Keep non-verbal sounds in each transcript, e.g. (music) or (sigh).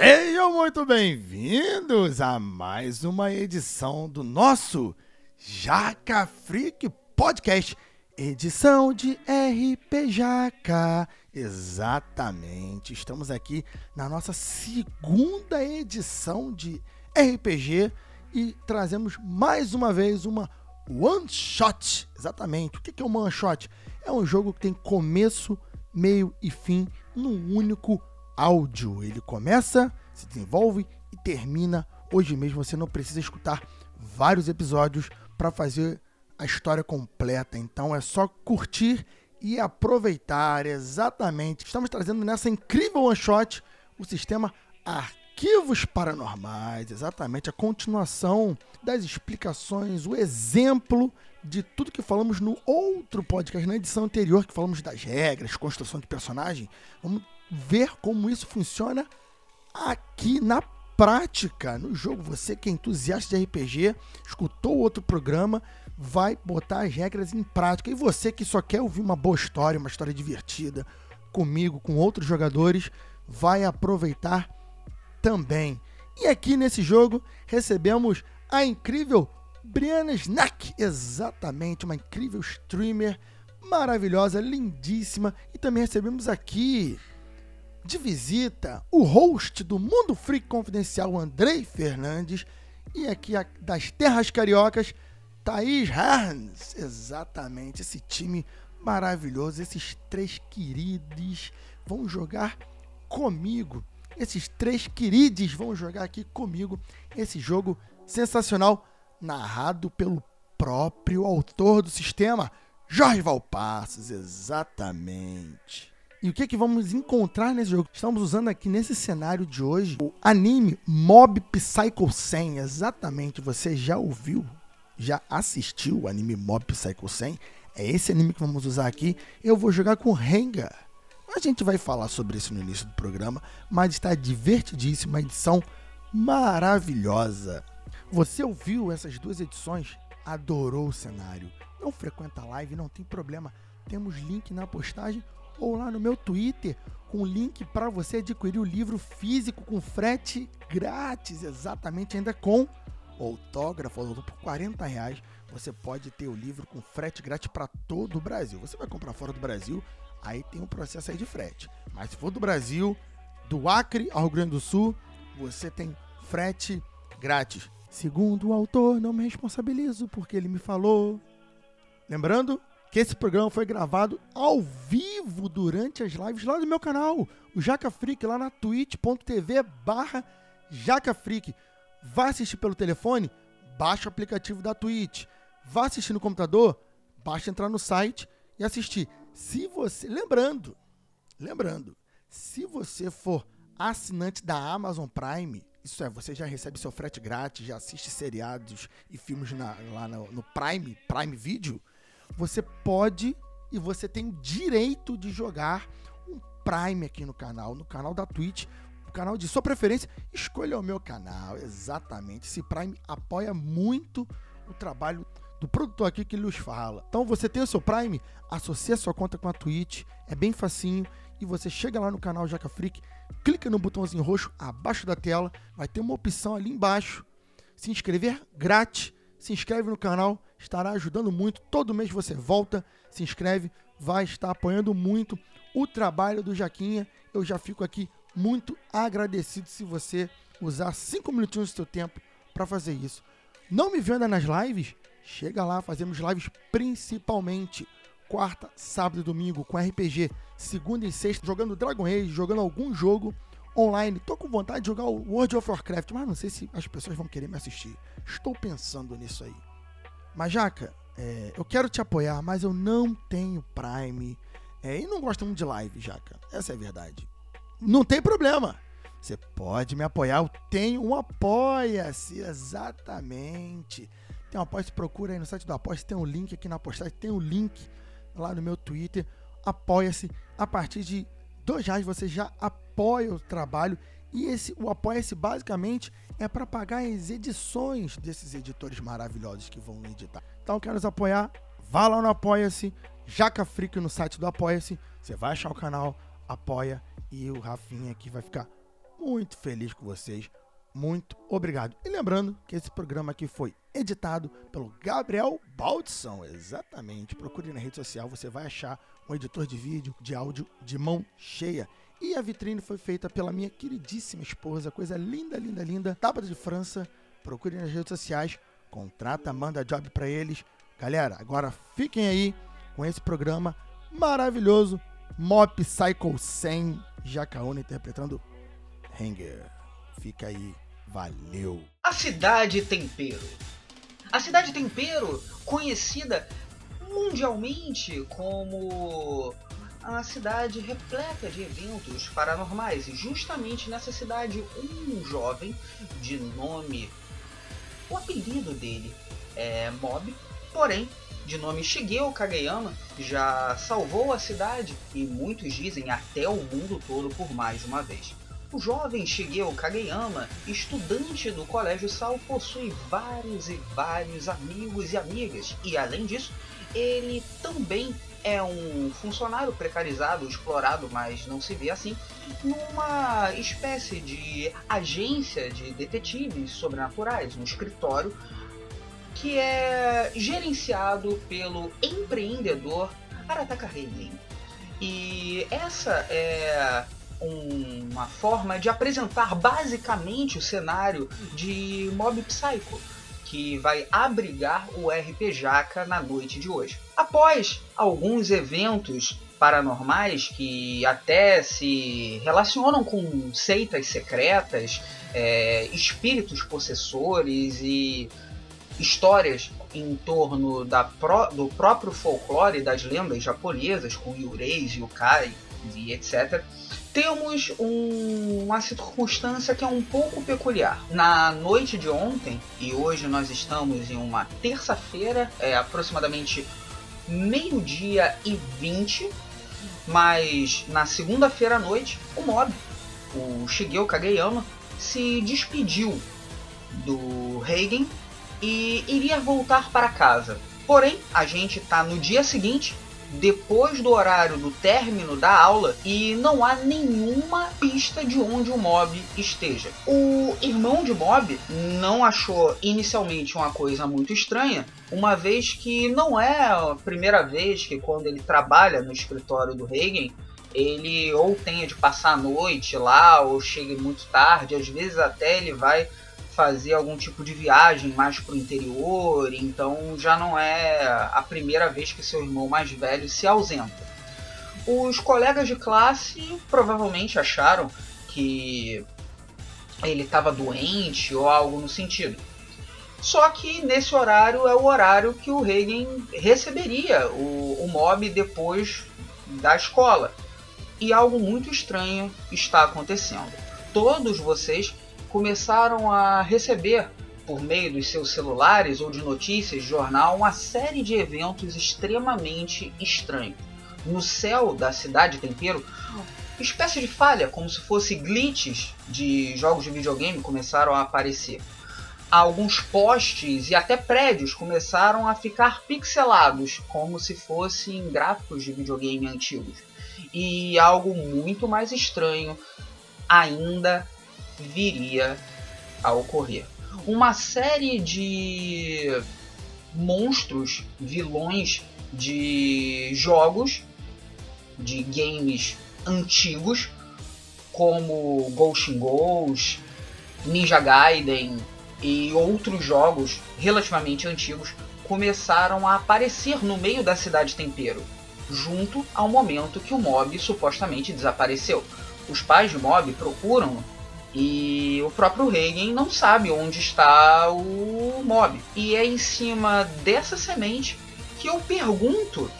Sejam muito bem-vindos a mais uma edição do nosso Jaca Freak Podcast, edição de RP Jaca. Exatamente, estamos aqui na nossa segunda edição de RPG e trazemos mais uma vez uma one shot. Exatamente, o que é um one shot? É um jogo que tem começo, meio e fim num único áudio. Ele começa, se desenvolve e termina hoje mesmo. Você não precisa escutar vários episódios para fazer a história completa. Então é só curtir e aproveitar exatamente. Estamos trazendo nessa incrível one shot o sistema Arquivos Paranormais, exatamente a continuação das explicações, o exemplo de tudo que falamos no outro podcast, na edição anterior, que falamos das regras, construção de personagem. Vamos ver como isso funciona aqui na prática, no jogo. Você que é entusiasta de RPG, escutou outro programa, vai botar as regras em prática. E você que só quer ouvir uma boa história, uma história divertida, comigo, com outros jogadores, vai aproveitar também. E aqui nesse jogo recebemos a incrível Brianna Snack, exatamente, uma incrível streamer maravilhosa, lindíssima. E também recebemos aqui de visita o host do Mundo Freak Confidencial, Andrei Fernandes, e aqui das Terras Cariocas, Thaís Hans. Exatamente, esse time maravilhoso, esses três queridos vão jogar comigo. Esses três queridos vão jogar aqui comigo esse jogo sensacional, narrado pelo próprio autor do sistema, Jorge Valpassos, exatamente. E o que, é que vamos encontrar nesse jogo? Estamos usando aqui nesse cenário de hoje o anime Mob Psycho 100. Exatamente, você já ouviu, já assistiu o anime Mob Psycho 100? É esse anime que vamos usar aqui. Eu vou jogar com Renga. A gente vai falar sobre isso no início do programa, mas está divertidíssima, edição maravilhosa. Você ouviu essas duas edições? Adorou o cenário? Não frequenta a live, não tem problema. Temos link na postagem ou lá no meu Twitter com link para você adquirir o livro físico com frete grátis, exatamente ainda com autógrafo por 40 reais. Você pode ter o livro com frete grátis para todo o Brasil. Você vai comprar fora do Brasil, aí tem um processo aí de frete. Mas se for do Brasil, do Acre ao Rio Grande do Sul, você tem frete grátis. Segundo o autor, não me responsabilizo porque ele me falou. Lembrando, que esse programa foi gravado ao vivo durante as lives lá do meu canal, o Jaca Freak, lá na twitch.tv barra Jaca Freak. Vá assistir pelo telefone? Baixa o aplicativo da Twitch. Vá assistir no computador? Basta entrar no site e assistir. Se você. Lembrando, lembrando, se você for assinante da Amazon Prime, isso é, você já recebe seu frete grátis, já assiste seriados e filmes na, lá no, no Prime, Prime Video você pode e você tem o direito de jogar um Prime aqui no canal, no canal da Twitch, o canal de sua preferência. Escolha o meu canal, exatamente. Esse Prime apoia muito o trabalho do produtor aqui que nos fala. Então você tem o seu Prime, associa sua conta com a Twitch, é bem facinho e você chega lá no canal Jaca Freak, clica no botãozinho roxo abaixo da tela, vai ter uma opção ali embaixo, se inscrever grátis, se inscreve no canal estará ajudando muito. Todo mês você volta, se inscreve, vai estar apoiando muito o trabalho do Jaquinha. Eu já fico aqui muito agradecido se você usar cinco minutinhos do seu tempo para fazer isso. Não me venda nas lives? Chega lá, fazemos lives principalmente quarta, sábado e domingo com RPG, segunda e sexta jogando Dragon Age, jogando algum jogo online. Tô com vontade de jogar o World of Warcraft, mas não sei se as pessoas vão querer me assistir. Estou pensando nisso aí. Mas, Jaca, é, eu quero te apoiar, mas eu não tenho Prime. É, e não gosto muito de live, Jaca. Essa é a verdade. Não tem problema. Você pode me apoiar. Eu tenho um Apoia-se, exatamente. Tem um Apoia-se, procura aí no site do Apoia-se. Tem um link aqui na postagem. Tem um link lá no meu Twitter. Apoia-se. A partir de dois reais você já apoia o trabalho. E esse, o Apoia-se basicamente é para pagar as edições desses editores maravilhosos que vão editar. Então, quer nos apoiar? Vá lá no Apoia-se, Jaca Freak no site do Apoia-se. Você vai achar o canal, apoia e o Rafinha aqui vai ficar muito feliz com vocês. Muito obrigado. E lembrando que esse programa aqui foi editado pelo Gabriel Baldson. Exatamente. Procure na rede social, você vai achar um editor de vídeo, de áudio de mão cheia. E a vitrine foi feita pela minha queridíssima esposa, coisa linda, linda, linda, Tábua de França. Procure nas redes sociais, contrata, manda job para eles. Galera, agora fiquem aí com esse programa maravilhoso. Mob Psycho 100, Jacaúna interpretando Hanger. Fica aí, valeu. A Cidade Tempero. A Cidade Tempero, conhecida mundialmente como a cidade repleta de eventos paranormais. E justamente nessa cidade, um jovem de nome. O apelido dele é Mob, porém, de nome Shigeo Kageyama, já salvou a cidade e muitos dizem até o mundo todo por mais uma vez. O jovem Shigeo Kageyama, estudante do Colégio Sal, possui vários e vários amigos e amigas, e além disso, ele também é um funcionário precarizado, explorado, mas não se vê assim, numa espécie de agência de detetives sobrenaturais, um escritório que é gerenciado pelo empreendedor Arataka Reigen. E essa é uma forma de apresentar basicamente o cenário de Mob Psycho que vai abrigar o RP Jaca na noite de hoje. Após alguns eventos paranormais que até se relacionam com seitas secretas, é, espíritos possessores e histórias em torno pro, do próprio folclore das lendas japonesas, com yureis, yukai e etc temos um, uma circunstância que é um pouco peculiar. Na noite de ontem, e hoje nós estamos em uma terça-feira, é aproximadamente meio-dia e vinte, mas na segunda-feira à noite, o Mob, o Shigeo Kageyama, se despediu do Reigen e iria voltar para casa. Porém, a gente está no dia seguinte depois do horário do término da aula e não há nenhuma pista de onde o Mob esteja. O irmão de Mob não achou inicialmente uma coisa muito estranha, uma vez que não é a primeira vez que quando ele trabalha no escritório do Reagan, ele ou tenha de passar a noite lá ou chegue muito tarde, às vezes até ele vai fazer algum tipo de viagem mais para o interior, então já não é a primeira vez que seu irmão mais velho se ausenta. Os colegas de classe provavelmente acharam que ele estava doente ou algo no sentido. Só que nesse horário é o horário que o Reagan receberia o, o mob depois da escola. E algo muito estranho está acontecendo. Todos vocês começaram a receber, por meio dos seus celulares ou de notícias, jornal, uma série de eventos extremamente estranhos. No céu da cidade Tempero, espécie de falha, como se fosse glitches de jogos de videogame começaram a aparecer. Alguns postes e até prédios começaram a ficar pixelados, como se fossem gráficos de videogame antigos. E algo muito mais estranho ainda viria a ocorrer. Uma série de monstros, vilões de jogos, de games antigos, como Ghost Ghost, Ninja Gaiden e outros jogos relativamente antigos começaram a aparecer no meio da cidade Tempero, junto ao momento que o mob supostamente desapareceu. Os pais de mob procuram e o próprio Reagan não sabe onde está o mob. E é em cima dessa semente que eu pergunto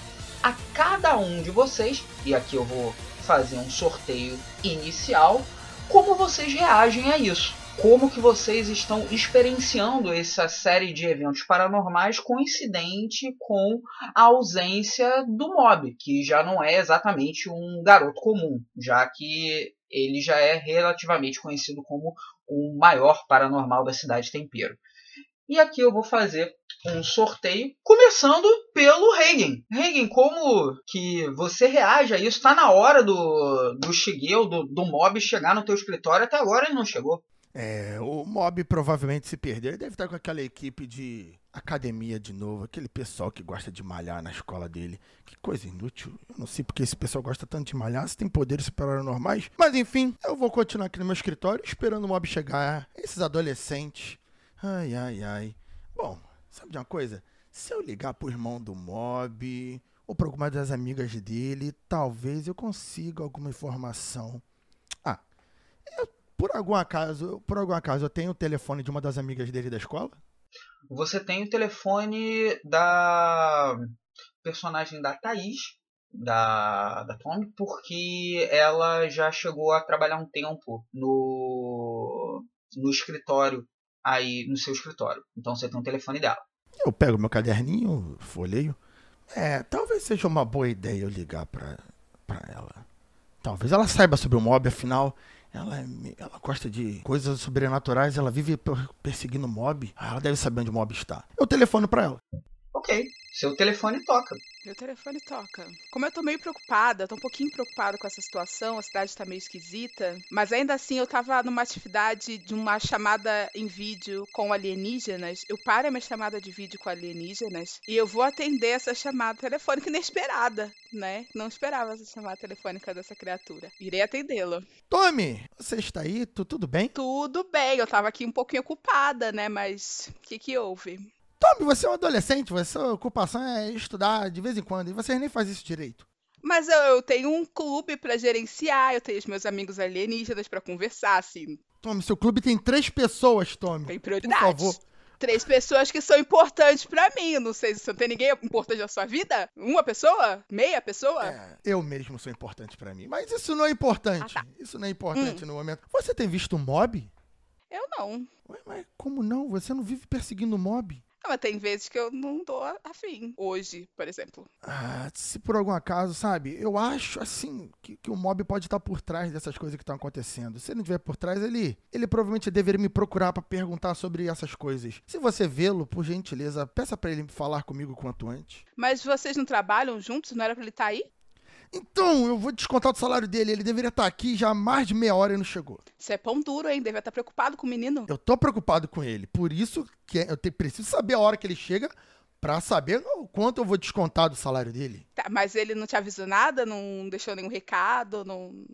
a cada um de vocês, e aqui eu vou fazer um sorteio inicial, como vocês reagem a isso. Como que vocês estão experienciando essa série de eventos paranormais coincidente com a ausência do mob, que já não é exatamente um garoto comum, já que ele já é relativamente conhecido como o maior paranormal da cidade Tempero. E aqui eu vou fazer um sorteio, começando pelo Reagan. Reagan, como que você reage a isso? Tá na hora do, do Shigeo, do, do mob chegar no teu escritório, até agora ele não chegou. É, o Mob provavelmente se perdeu. Ele deve estar com aquela equipe de academia de novo, aquele pessoal que gosta de malhar na escola dele. Que coisa inútil. Eu não sei porque esse pessoal gosta tanto de malhar, se tem poderes super normais. Mas enfim, eu vou continuar aqui no meu escritório esperando o Mob chegar. Esses adolescentes. Ai, ai, ai. Bom, sabe de uma coisa? Se eu ligar pro irmão do Mob ou para alguma das amigas dele, talvez eu consiga alguma informação. Ah, eu por algum acaso, por algum acaso, eu tenho o telefone de uma das amigas dele da escola? Você tem o telefone da personagem da Thaís, da, da Tommy, porque ela já chegou a trabalhar um tempo no, no escritório, aí no seu escritório. Então você tem o telefone dela. Eu pego meu caderninho, folheio. É, talvez seja uma boa ideia eu ligar pra, pra ela. Talvez ela saiba sobre o mob, afinal, ela, é ela gosta de coisas sobrenaturais, ela vive perseguindo mob. Ela deve saber onde o mob está. Eu telefono para ela. Ok, seu telefone toca. Meu telefone toca. Como eu tô meio preocupada, tô um pouquinho preocupada com essa situação, a cidade tá meio esquisita, mas ainda assim eu tava numa atividade de uma chamada em vídeo com alienígenas. Eu paro a minha chamada de vídeo com alienígenas e eu vou atender essa chamada telefônica inesperada, né? Não esperava essa chamada telefônica dessa criatura. Irei atendê-la. Tommy, você está aí? Tu, tudo bem? Tudo bem, eu tava aqui um pouquinho ocupada, né? Mas o que que houve? Tommy, você é um adolescente, você, sua ocupação é estudar de vez em quando, e você nem faz isso direito. Mas eu, eu tenho um clube para gerenciar, eu tenho os meus amigos alienígenas para conversar, assim. Tommy, seu clube tem três pessoas, Tommy. Tem prioridade. Por favor. Três pessoas que são importantes para mim. Não sei se você não tem ninguém importante na sua vida. Uma pessoa? Meia pessoa? É, eu mesmo sou importante para mim. Mas isso não é importante. Ah, tá. Isso não é importante hum. no momento. Você tem visto mob? Eu não. Ué, mas como não? Você não vive perseguindo mob? Mas tem vezes que eu não tô afim. Hoje, por exemplo. Ah, se por algum acaso, sabe? Eu acho, assim, que, que o mob pode estar por trás dessas coisas que estão acontecendo. Se ele não estiver por trás, ele, ele provavelmente deveria me procurar para perguntar sobre essas coisas. Se você vê-lo, por gentileza, peça para ele falar comigo quanto antes. Mas vocês não trabalham juntos? Não era pra ele estar tá aí? Então, eu vou descontar do salário dele. Ele deveria estar aqui já há mais de meia hora e não chegou. Você é pão duro, hein? Deve estar preocupado com o menino. Eu tô preocupado com ele. Por isso que é, eu te, preciso saber a hora que ele chega para saber o quanto eu vou descontar do salário dele. Tá, mas ele não te avisou nada? Não deixou nenhum recado? Não.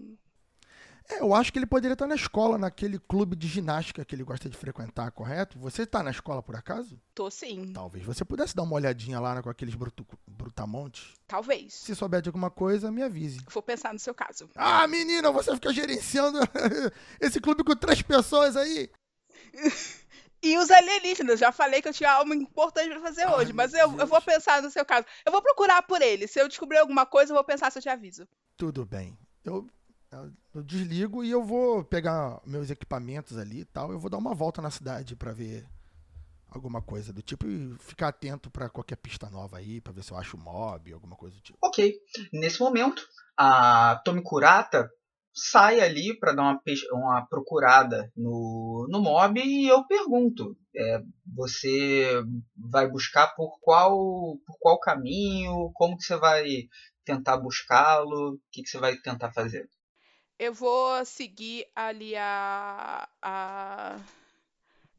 É, eu acho que ele poderia estar na escola, naquele clube de ginástica que ele gosta de frequentar, correto? Você está na escola por acaso? Tô sim. Talvez você pudesse dar uma olhadinha lá com aqueles brutu, brutamontes. Talvez. Se souber de alguma coisa, me avise. Vou pensar no seu caso. Ah, menina, você fica gerenciando (laughs) esse clube com três pessoas aí? (laughs) E os alienígenas, já falei que eu tinha algo importante para fazer Ai, hoje, mas eu, eu, vou pensar no seu caso. Eu vou procurar por ele. Se eu descobrir alguma coisa, eu vou pensar se eu te aviso. Tudo bem. Eu eu desligo e eu vou pegar meus equipamentos ali e tal. Eu vou dar uma volta na cidade para ver alguma coisa do tipo e ficar atento para qualquer pista nova aí, para ver se eu acho mob, alguma coisa do tipo. Ok. Nesse momento, a Tomi Kurata sai ali para dar uma, uma procurada no, no mob e eu pergunto: é, você vai buscar por qual, por qual caminho? Como que você vai tentar buscá-lo? O que, que você vai tentar fazer? Eu vou seguir ali a. a...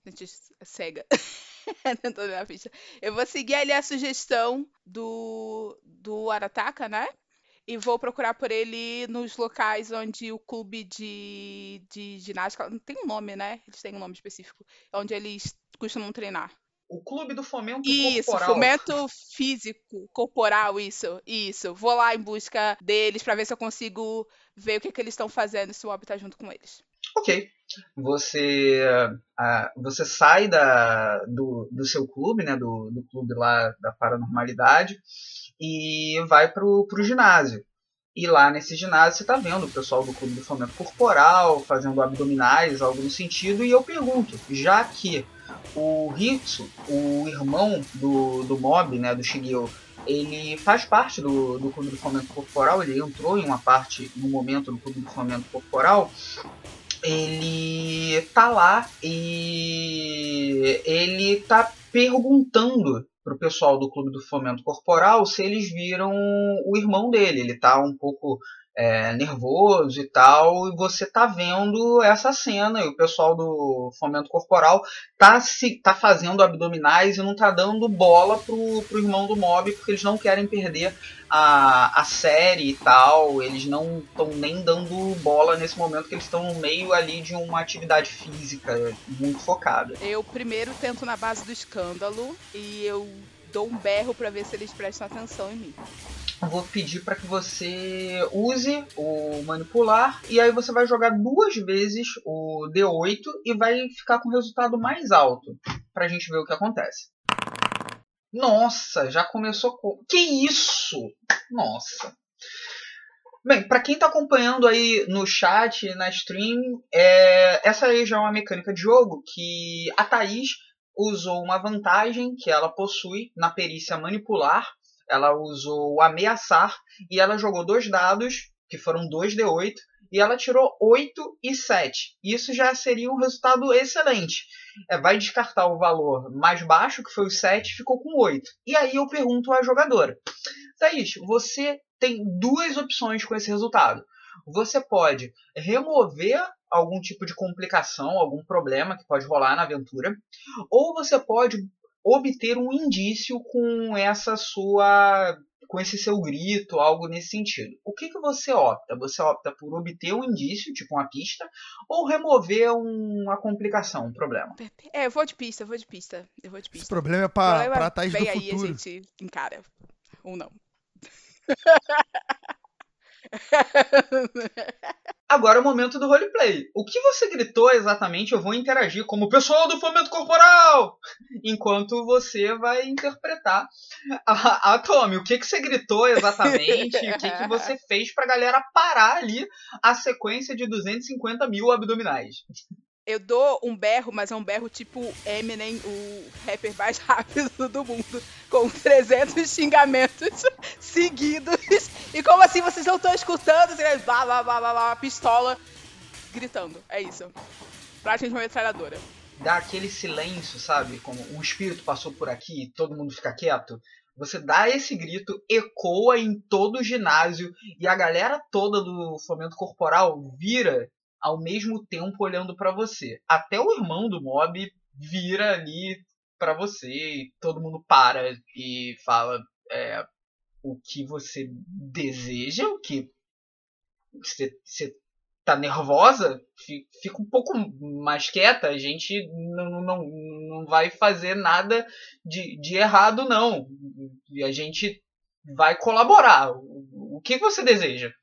Gente, cega. (laughs) na ficha. Eu vou seguir ali a sugestão do, do Arataka, né? E vou procurar por ele nos locais onde o clube de, de ginástica. Tem um nome, né? Eles têm um nome específico. Onde eles costumam treinar. O clube do fomento isso, corporal. Isso, fomento físico, corporal, isso, isso. Vou lá em busca deles para ver se eu consigo ver o que, que eles estão fazendo, se o Ob tá junto com eles. Ok. Você, uh, você sai da, do, do seu clube, né, do, do clube lá da paranormalidade, e vai pro, pro ginásio. E lá nesse ginásio você está vendo o pessoal do Clube do Fomento Corporal fazendo abdominais, algo no sentido, e eu pergunto, já que o Hitsu, o irmão do, do Mob, né, do Shigeo, ele faz parte do, do Clube do Fomento Corporal, ele entrou em uma parte, no momento do Clube do Fomento Corporal, ele tá lá e ele tá perguntando pro pessoal do Clube do Fomento Corporal se eles viram o irmão dele. Ele tá um pouco é, nervoso e tal, e você tá vendo essa cena, e o pessoal do fomento corporal tá, se, tá fazendo abdominais e não tá dando bola pro, pro irmão do mob, porque eles não querem perder a, a série e tal, eles não estão nem dando bola nesse momento, que eles estão no meio ali de uma atividade física muito focada. Eu primeiro tento na base do escândalo, e eu dou um berro para ver se eles prestam atenção em mim vou pedir para que você use o manipular e aí você vai jogar duas vezes o D8 e vai ficar com o resultado mais alto pra gente ver o que acontece. Nossa, já começou com. Que isso? Nossa. Bem, para quem está acompanhando aí no chat, na stream, é... essa aí já é uma mecânica de jogo que a Thaís usou uma vantagem que ela possui na perícia manipular ela usou ameaçar e ela jogou dois dados, que foram 2d8, e ela tirou 8 e 7. Isso já seria um resultado excelente. É, vai descartar o valor mais baixo, que foi o 7, ficou com 8. E aí eu pergunto à jogadora: Thaís, você tem duas opções com esse resultado. Você pode remover algum tipo de complicação, algum problema que pode rolar na aventura, ou você pode obter um indício com essa sua com esse seu grito, algo nesse sentido. O que, que você opta? Você opta por obter um indício, tipo uma pista, ou remover uma complicação, um problema? É, eu vou de pista, eu vou de pista. Eu vou de pista. Esse problema é pra, pra Thais do aí, futuro. a gente encara. Ou não. (laughs) Agora é o momento do roleplay. O que você gritou exatamente, eu vou interagir como pessoal do fomento corporal, enquanto você vai interpretar a, a Tommy. O que, que você gritou exatamente? o que, que você fez pra galera parar ali a sequência de 250 mil abdominais? Eu dou um berro, mas é um berro tipo Eminem, o rapper mais (laughs) rápido do mundo, com 300 xingamentos (laughs) seguidos. E como assim vocês não estão escutando? Blá, blá, blá, blá, blá, pistola gritando. É isso. Praticamente uma metralhadora. Dá aquele silêncio, sabe? Como um espírito passou por aqui todo mundo fica quieto. Você dá esse grito, ecoa em todo o ginásio e a galera toda do fomento corporal vira ao mesmo tempo olhando para você. Até o irmão do mob vira ali para você e todo mundo para e fala é, o que você deseja, o que você, tá nervosa, fica um pouco mais quieta. A gente não, não, não vai fazer nada de, de errado, não. E a gente vai colaborar. O, o que você deseja?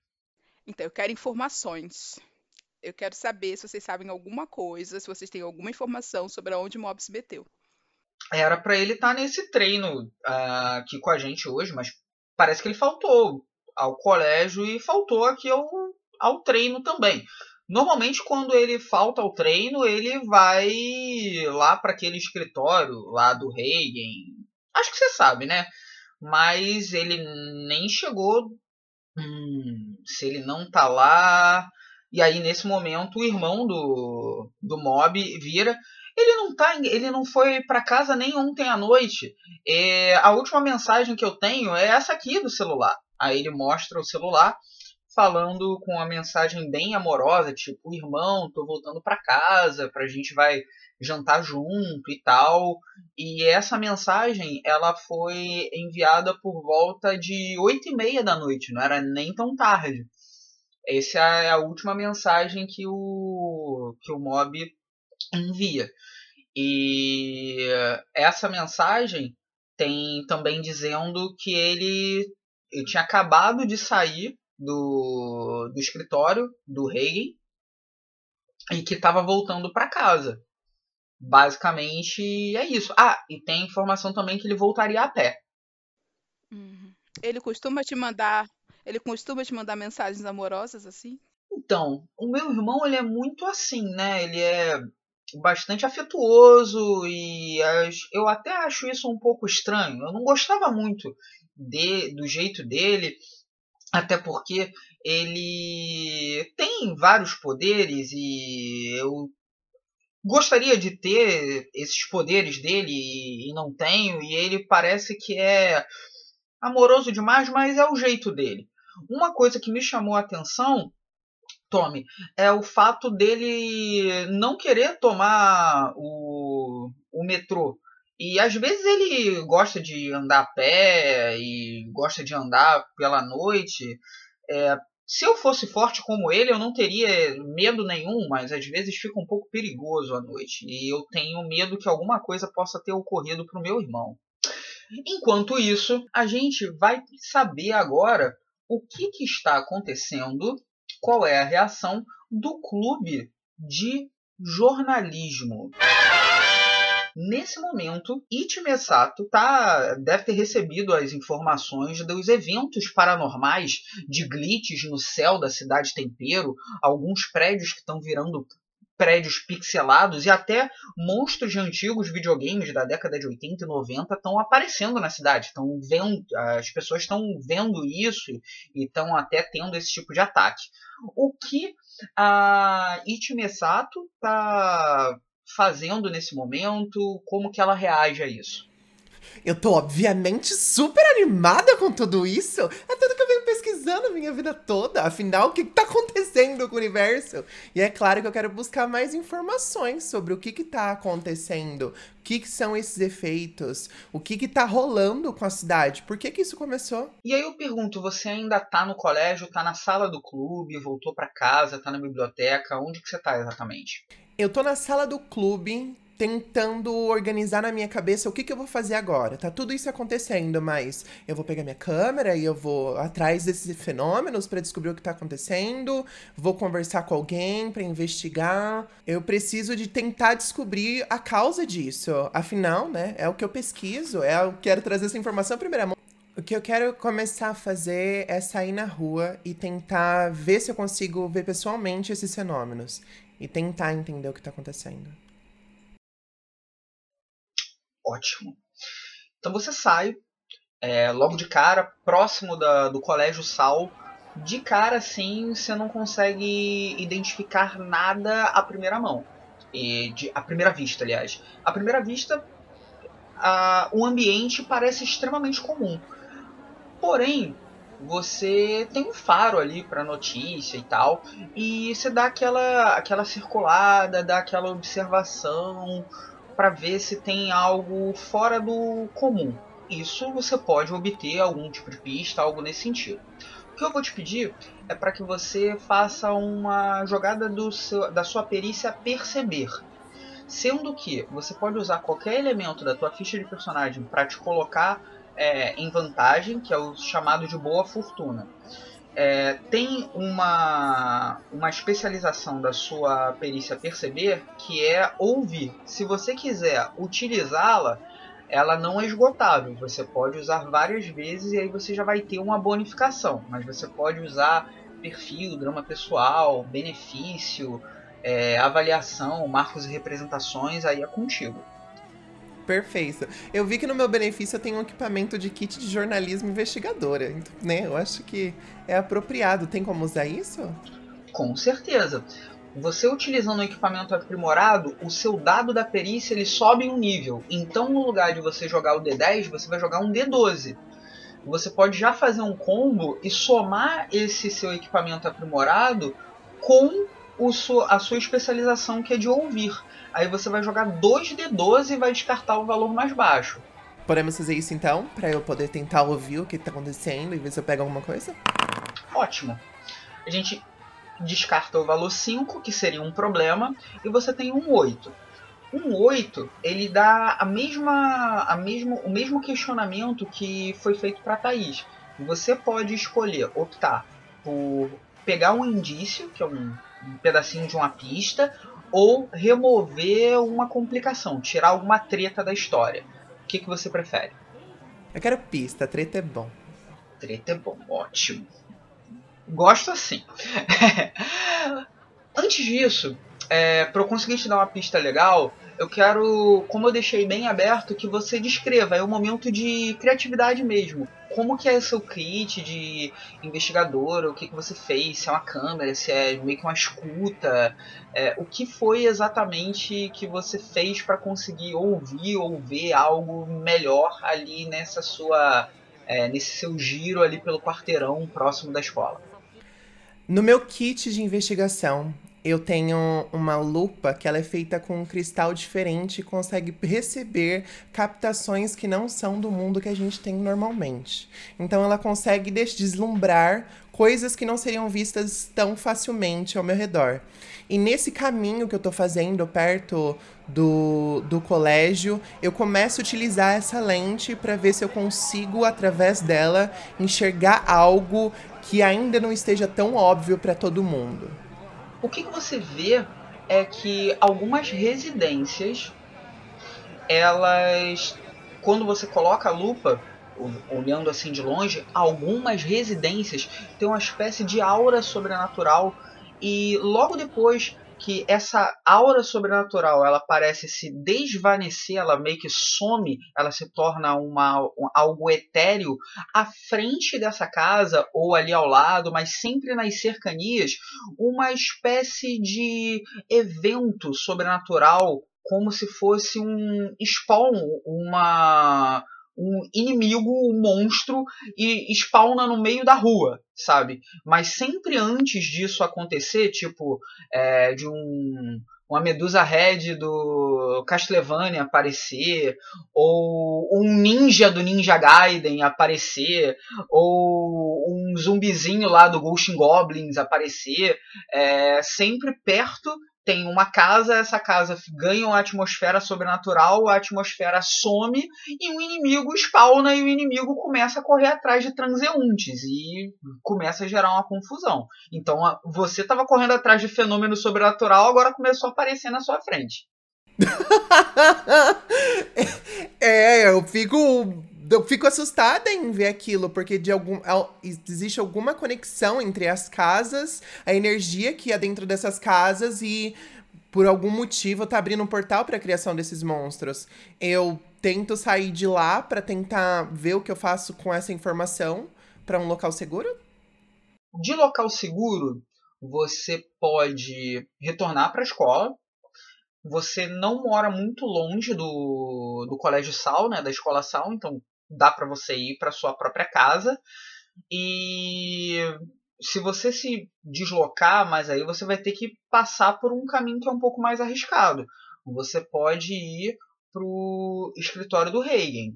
Então, eu quero informações. Eu quero saber se vocês sabem alguma coisa, se vocês têm alguma informação sobre aonde o Mob se meteu. Era para ele estar tá nesse treino uh, aqui com a gente hoje, mas parece que ele faltou ao colégio e faltou aqui ao, ao treino também. Normalmente, quando ele falta ao treino, ele vai lá para aquele escritório lá do Reagan. Acho que você sabe, né? Mas ele nem chegou. Hum, se ele não tá lá. E aí, nesse momento, o irmão do, do Mob vira. Ele não tá, ele não foi para casa nem ontem à noite. É, a última mensagem que eu tenho é essa aqui do celular. Aí ele mostra o celular falando com uma mensagem bem amorosa, tipo, irmão, tô voltando para casa, pra gente vai jantar junto e tal. E essa mensagem, ela foi enviada por volta de oito e meia da noite, não era nem tão tarde. Essa é a última mensagem que o, que o mob envia. E essa mensagem tem também dizendo que ele, ele tinha acabado de sair do, do escritório do Reagan e que estava voltando para casa. Basicamente é isso. Ah, e tem informação também que ele voltaria a pé. Uhum. Ele costuma te mandar ele costuma te mandar mensagens amorosas assim? Então, o meu irmão ele é muito assim, né? Ele é bastante afetuoso e eu até acho isso um pouco estranho. Eu não gostava muito de, do jeito dele, até porque ele tem vários poderes e eu gostaria de ter esses poderes dele e, não tenho, e ele parece que é amoroso demais, mas é o jeito dele. Uma coisa que me chamou a atenção, Tommy, é o fato dele não querer tomar o, o metrô. E às vezes ele gosta de andar a pé e gosta de andar pela noite. É, se eu fosse forte como ele, eu não teria medo nenhum, mas às vezes fica um pouco perigoso à noite. E eu tenho medo que alguma coisa possa ter ocorrido para o meu irmão. Enquanto isso, a gente vai saber agora o que, que está acontecendo, qual é a reação do clube de jornalismo. Nesse momento, Ichime Sato tá, deve ter recebido as informações dos eventos paranormais de glitches no céu da cidade Tempero, alguns prédios que estão virando prédios pixelados e até monstros de antigos videogames da década de 80 e 90 estão aparecendo na cidade, estão vendo, as pessoas estão vendo isso e estão até tendo esse tipo de ataque. O que a Ichime Sato está fazendo nesse momento? Como que ela reage a isso? Eu tô, obviamente, super animada com tudo isso. É tudo que eu venho pesquisando a minha vida toda. Afinal, o que, que tá acontecendo com o universo? E é claro que eu quero buscar mais informações sobre o que que tá acontecendo. O que, que são esses efeitos? O que que tá rolando com a cidade? Por que que isso começou? E aí eu pergunto, você ainda tá no colégio, tá na sala do clube, voltou para casa, tá na biblioteca? Onde que você tá exatamente? Eu tô na sala do clube, tentando organizar na minha cabeça o que, que eu vou fazer agora. Tá tudo isso acontecendo, mas eu vou pegar minha câmera e eu vou atrás desses fenômenos para descobrir o que tá acontecendo, vou conversar com alguém para investigar. Eu preciso de tentar descobrir a causa disso. Afinal, né, é o que eu pesquiso, é eu quero trazer essa informação primeira mão. O que eu quero começar a fazer é sair na rua e tentar ver se eu consigo ver pessoalmente esses fenômenos e tentar entender o que está acontecendo. Ótimo. Então você sai, é, logo de cara, próximo da, do Colégio Sal. De cara, assim, você não consegue identificar nada à primeira mão. E de, à primeira vista, aliás. À primeira vista, a, o ambiente parece extremamente comum. Porém, você tem um faro ali para notícia e tal, e você dá aquela, aquela circulada, dá aquela observação, para ver se tem algo fora do comum. Isso você pode obter algum tipo de pista, algo nesse sentido. O que eu vou te pedir é para que você faça uma jogada seu, da sua perícia perceber. Sendo que você pode usar qualquer elemento da tua ficha de personagem para te colocar é, em vantagem, que é o chamado de boa fortuna é, tem uma, uma especialização da sua perícia perceber que é ouvir. Se você quiser utilizá-la, ela não é esgotável. Você pode usar várias vezes e aí você já vai ter uma bonificação. Mas você pode usar perfil, drama pessoal, benefício, é, avaliação, marcos e representações, aí é contigo. Perfeito. Eu vi que no meu benefício eu tenho um equipamento de kit de jornalismo investigadora, então, né? Eu acho que é apropriado. Tem como usar isso? Com certeza. Você utilizando um equipamento aprimorado, o seu dado da perícia ele sobe um nível. Então, no lugar de você jogar o D10, você vai jogar um D12. Você pode já fazer um combo e somar esse seu equipamento aprimorado com a sua especialização que é de ouvir. Aí você vai jogar 2d12 e vai descartar o valor mais baixo. Podemos fazer isso então, para eu poder tentar ouvir o que tá acontecendo e ver se eu pego alguma coisa? Ótimo. A gente descarta o valor 5, que seria um problema, e você tem um 8. Um 8, ele dá a mesma, a mesmo, o mesmo questionamento que foi feito para Thaís. Você pode escolher, optar por pegar um indício, que é um, um pedacinho de uma pista, ou remover uma complicação, tirar alguma treta da história. O que, que você prefere? Eu quero pista, treta é bom. Treta é bom, ótimo. Gosto assim. (laughs) Antes disso, é, para eu conseguir te dar uma pista legal, eu quero, como eu deixei bem aberto, que você descreva, é um momento de criatividade mesmo. Como que é seu kit de investigador, o que, que você fez, se é uma câmera, se é meio que uma escuta, é, o que foi exatamente que você fez para conseguir ouvir ou ver algo melhor ali nessa sua, é, nesse seu giro ali pelo quarteirão próximo da escola. No meu kit de investigação, eu tenho uma lupa que ela é feita com um cristal diferente e consegue receber captações que não são do mundo que a gente tem normalmente. Então ela consegue deslumbrar coisas que não seriam vistas tão facilmente ao meu redor. E nesse caminho que eu estou fazendo perto do, do colégio, eu começo a utilizar essa lente para ver se eu consigo, através dela, enxergar algo que ainda não esteja tão óbvio para todo mundo o que, que você vê é que algumas residências, elas, quando você coloca a lupa, olhando assim de longe, algumas residências têm uma espécie de aura sobrenatural e logo depois que essa aura sobrenatural ela parece se desvanecer, ela meio que some, ela se torna uma, um, algo etéreo à frente dessa casa ou ali ao lado, mas sempre nas cercanias, uma espécie de evento sobrenatural como se fosse um spawn, uma um inimigo, um monstro e spawna no meio da rua, sabe? Mas sempre antes disso acontecer, tipo, é, de um uma Medusa Red do Castlevania aparecer, ou um ninja do Ninja Gaiden aparecer, ou um zumbizinho lá do Ghost Goblins aparecer, é, sempre perto tem uma casa, essa casa ganha uma atmosfera sobrenatural, a atmosfera some e o inimigo spawna e o inimigo começa a correr atrás de transeuntes e começa a gerar uma confusão. Então você estava correndo atrás de fenômeno sobrenatural, agora começou a aparecer na sua frente. (laughs) é, eu fico eu fico assustada em ver aquilo, porque de algum, existe alguma conexão entre as casas, a energia que há dentro dessas casas e por algum motivo tá abrindo um portal para a criação desses monstros. Eu tento sair de lá para tentar ver o que eu faço com essa informação para um local seguro? De local seguro, você pode retornar para a escola. Você não mora muito longe do, do colégio Sal, né, da escola Sal, então dá para você ir para sua própria casa. E se você se deslocar, mas aí você vai ter que passar por um caminho que é um pouco mais arriscado. Você pode ir para o escritório do Reagan.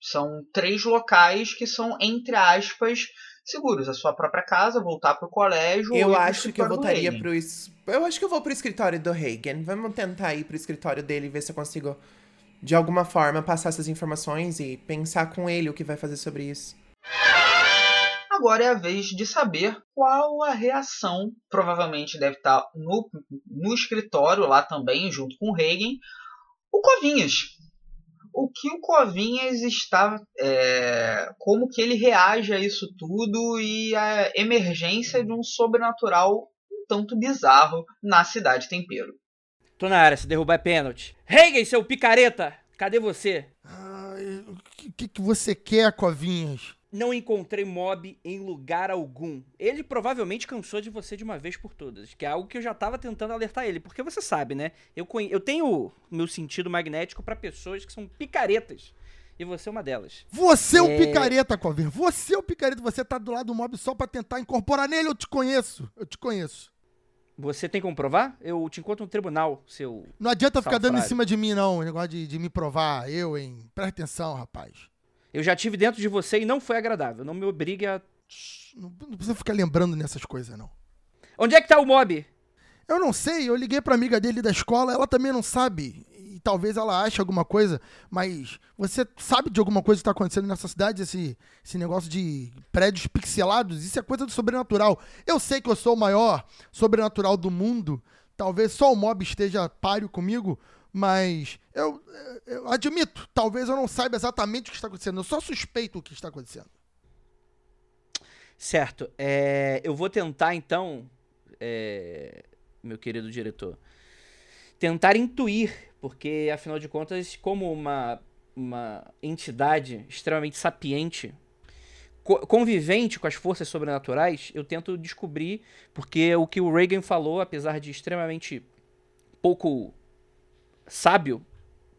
São três locais que são, entre aspas, seguros. A sua própria casa, voltar para o colégio. Eu acho que eu voltaria para o. Eu acho que eu vou para o escritório do Reagan. Vamos tentar ir para o escritório dele e ver se eu consigo de alguma forma, passar essas informações e pensar com ele o que vai fazer sobre isso. Agora é a vez de saber qual a reação. Provavelmente deve estar no, no escritório lá também, junto com o Reagan, o Covinhas. O que o Covinhas está. É, como que ele reage a isso tudo e a emergência de um sobrenatural um tanto bizarro na cidade Tempero. Tô na área, se derrubar é pênalti. Reagan, seu picareta! Cadê você? o que, que você quer, Covinhas? Não encontrei mob em lugar algum. Ele provavelmente cansou de você de uma vez por todas, que é algo que eu já tava tentando alertar ele, porque você sabe, né? Eu, conhe... eu tenho meu sentido magnético para pessoas que são picaretas. E você é uma delas. Você é um é... picareta, Covinhas. Você é um picareta. Você tá do lado do mob só para tentar incorporar nele. Eu te conheço. Eu te conheço. Você tem como provar? Eu te encontro no tribunal, seu. Não adianta ficar dando em cima de mim, não. O negócio de, de me provar. Eu, hein? Presta atenção, rapaz. Eu já tive dentro de você e não foi agradável. Não me obrigue a. Não, não precisa ficar lembrando nessas coisas, não. Onde é que tá o mob? Eu não sei, eu liguei pra amiga dele da escola, ela também não sabe talvez ela ache alguma coisa, mas você sabe de alguma coisa que está acontecendo nessa cidade, esse, esse negócio de prédios pixelados? Isso é coisa do sobrenatural. Eu sei que eu sou o maior sobrenatural do mundo, talvez só o mob esteja páreo comigo, mas eu, eu admito, talvez eu não saiba exatamente o que está acontecendo, eu só suspeito o que está acontecendo. Certo, é, eu vou tentar então, é, meu querido diretor tentar intuir, porque afinal de contas, como uma, uma entidade extremamente sapiente, co- convivente com as forças sobrenaturais, eu tento descobrir, porque o que o Reagan falou, apesar de extremamente pouco sábio,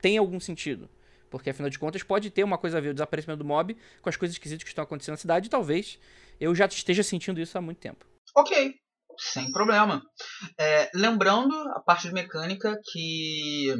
tem algum sentido. Porque afinal de contas pode ter uma coisa a ver o desaparecimento do mob com as coisas esquisitas que estão acontecendo na cidade, e talvez eu já esteja sentindo isso há muito tempo. Ok, sem problema. É, lembrando a parte de mecânica que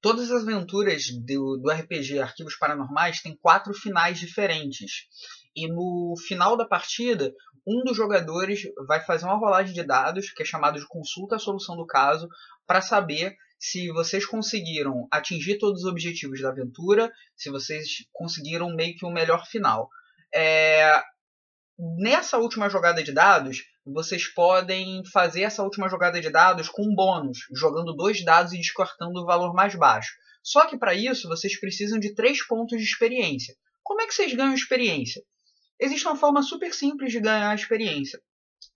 todas as aventuras do, do RPG Arquivos Paranormais têm quatro finais diferentes. E no final da partida, um dos jogadores vai fazer uma rolagem de dados, que é chamado de consulta a solução do caso, para saber se vocês conseguiram atingir todos os objetivos da aventura, se vocês conseguiram meio que um melhor final. É, nessa última jogada de dados, vocês podem fazer essa última jogada de dados com bônus, jogando dois dados e descartando o valor mais baixo. Só que para isso vocês precisam de três pontos de experiência. Como é que vocês ganham experiência? Existe uma forma super simples de ganhar experiência.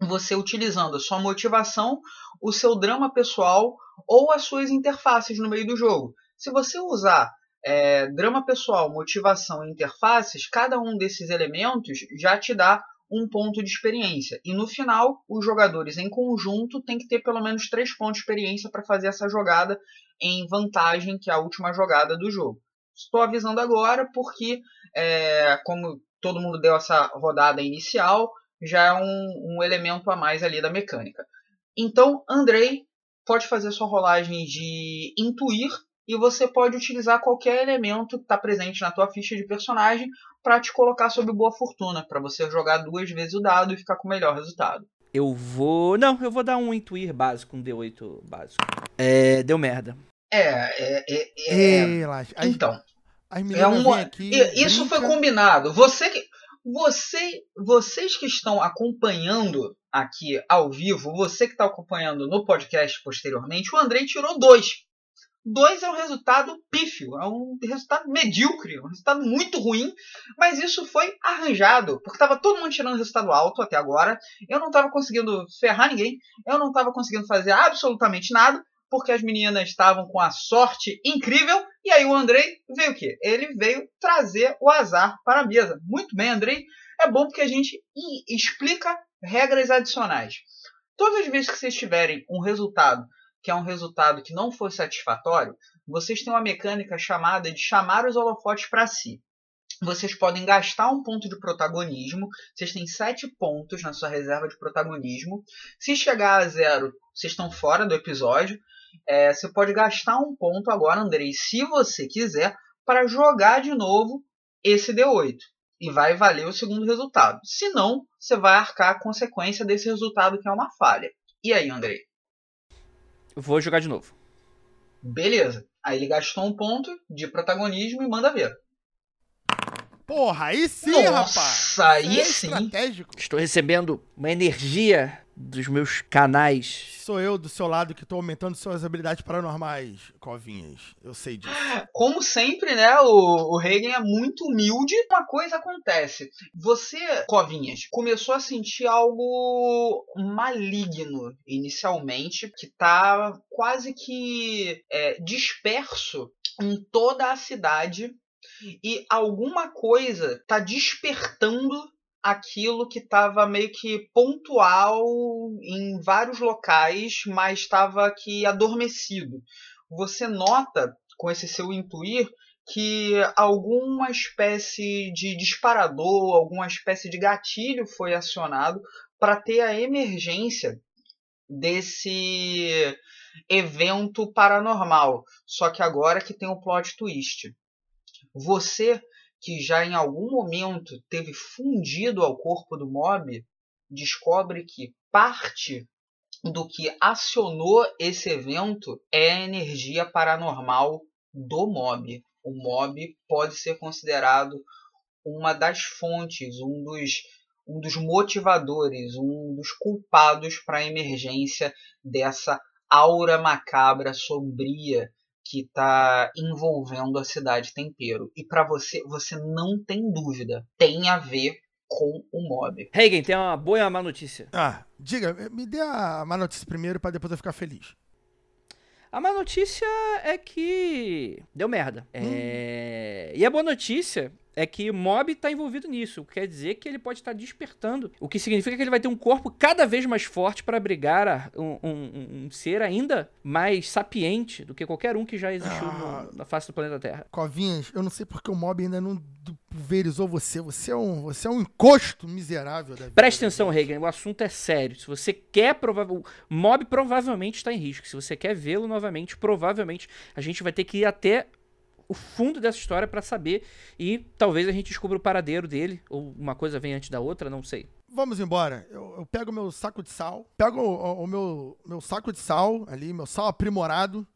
Você utilizando a sua motivação, o seu drama pessoal ou as suas interfaces no meio do jogo. Se você usar é, drama pessoal, motivação e interfaces, cada um desses elementos já te dá um ponto de experiência. E no final, os jogadores em conjunto têm que ter pelo menos três pontos de experiência para fazer essa jogada em vantagem, que é a última jogada do jogo. Estou avisando agora porque, é, como todo mundo deu essa rodada inicial, já é um, um elemento a mais ali da mecânica. Então, Andrei pode fazer sua rolagem de intuir e você pode utilizar qualquer elemento que está presente na tua ficha de personagem para te colocar sob boa fortuna, para você jogar duas vezes o dado e ficar com o melhor resultado. Eu vou. Não, eu vou dar um intuir básico, um D8 básico. É. Deu merda. É, é, é, é... Ei, Laje, as, então. as É um, aqui. isso foi brinca. combinado. Você que, você, vocês que estão acompanhando aqui ao vivo, você que está acompanhando no podcast posteriormente, o Andrei tirou dois. Dois é um resultado pífio, é um resultado medíocre, um resultado muito ruim, mas isso foi arranjado, porque estava todo mundo tirando resultado alto até agora, eu não estava conseguindo ferrar ninguém, eu não estava conseguindo fazer absolutamente nada, porque as meninas estavam com a sorte incrível, e aí o Andrei veio o quê? Ele veio trazer o azar para a mesa. Muito bem, Andrei, é bom porque a gente explica regras adicionais. Todas as vezes que vocês tiverem um resultado que é um resultado que não for satisfatório, vocês têm uma mecânica chamada de chamar os holofotes para si. Vocês podem gastar um ponto de protagonismo. Vocês têm sete pontos na sua reserva de protagonismo. Se chegar a zero, vocês estão fora do episódio. É, você pode gastar um ponto agora, Andrei, se você quiser, para jogar de novo esse D8. E vai valer o segundo resultado. Se não, você vai arcar a consequência desse resultado que é uma falha. E aí, Andrei? Vou jogar de novo. Beleza. Aí ele gastou um ponto de protagonismo e manda ver. Porra, aí sim, Nossa, rapaz. aí é sim. estratégico. Estou recebendo uma energia dos meus canais. Sou eu do seu lado que tô aumentando suas habilidades paranormais, covinhas. Eu sei disso. Como sempre, né? O, o Reagan é muito humilde. Uma coisa acontece. Você, Covinhas, começou a sentir algo maligno inicialmente, que tá quase que é, disperso em toda a cidade. E alguma coisa tá despertando aquilo que estava meio que pontual em vários locais, mas estava aqui adormecido. Você nota com esse seu intuir que alguma espécie de disparador, alguma espécie de gatilho foi acionado para ter a emergência desse evento paranormal. Só que agora que tem o plot twist. Você que já em algum momento teve fundido ao corpo do mob, descobre que parte do que acionou esse evento é a energia paranormal do mob. O mob pode ser considerado uma das fontes, um dos, um dos motivadores, um dos culpados para a emergência dessa aura macabra, sombria que está envolvendo a cidade tempero. E para você, você não tem dúvida, tem a ver com o mob. Reagan, tem uma boa e uma má notícia. Ah, diga, me dê a má notícia primeiro pra depois eu ficar feliz. A má notícia é que deu merda. É... E a boa notícia é que o mob tá envolvido nisso. Quer dizer que ele pode estar despertando. O que significa que ele vai ter um corpo cada vez mais forte para abrigar a- um, um- um ser ainda mais sapiente do que qualquer um que já existiu Ah. no- na face do planeta Terra. Covinhas, eu não sei porque o mob ainda não pulverizou você. Você é um, você é um encosto miserável da vida. Preste atenção, Reagan, o assunto é sério. Se você quer provável, o mob provavelmente está em risco. Se você quer vê-lo novamente, provavelmente a gente vai ter que ir até o fundo dessa história para saber e talvez a gente descubra o paradeiro dele ou uma coisa vem antes da outra, não sei. Vamos embora. Eu, eu pego meu saco de sal, pego o, o meu, meu saco de sal ali, meu sal aprimorado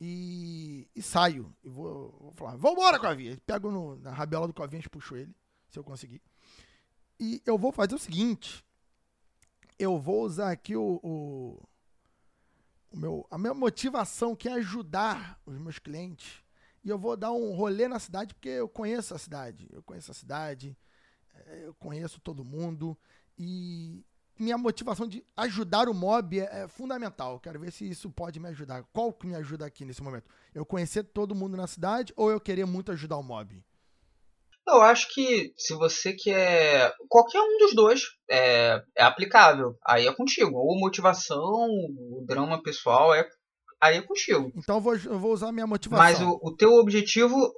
e, e saio. E vou, vou falar, vambora, Covinhas. Pego no- na rabiola do Covinhas, puxo ele, se eu conseguir. E eu vou fazer o seguinte. Eu vou usar aqui o, o, o meu, a minha motivação, que é ajudar os meus clientes. E eu vou dar um rolê na cidade, porque eu conheço a cidade. Eu conheço a cidade, eh, eu conheço todo mundo. E minha motivação de ajudar o mob é, é fundamental. Quero ver se isso pode me ajudar. Qual que me ajuda aqui nesse momento? Eu conhecer todo mundo na cidade ou eu querer muito ajudar o mob? Eu acho que se você quer. Qualquer um dos dois é, é aplicável. Aí é contigo. Ou motivação, o drama pessoal, é, aí é contigo. Então eu vou, eu vou usar minha motivação. Mas o, o teu objetivo.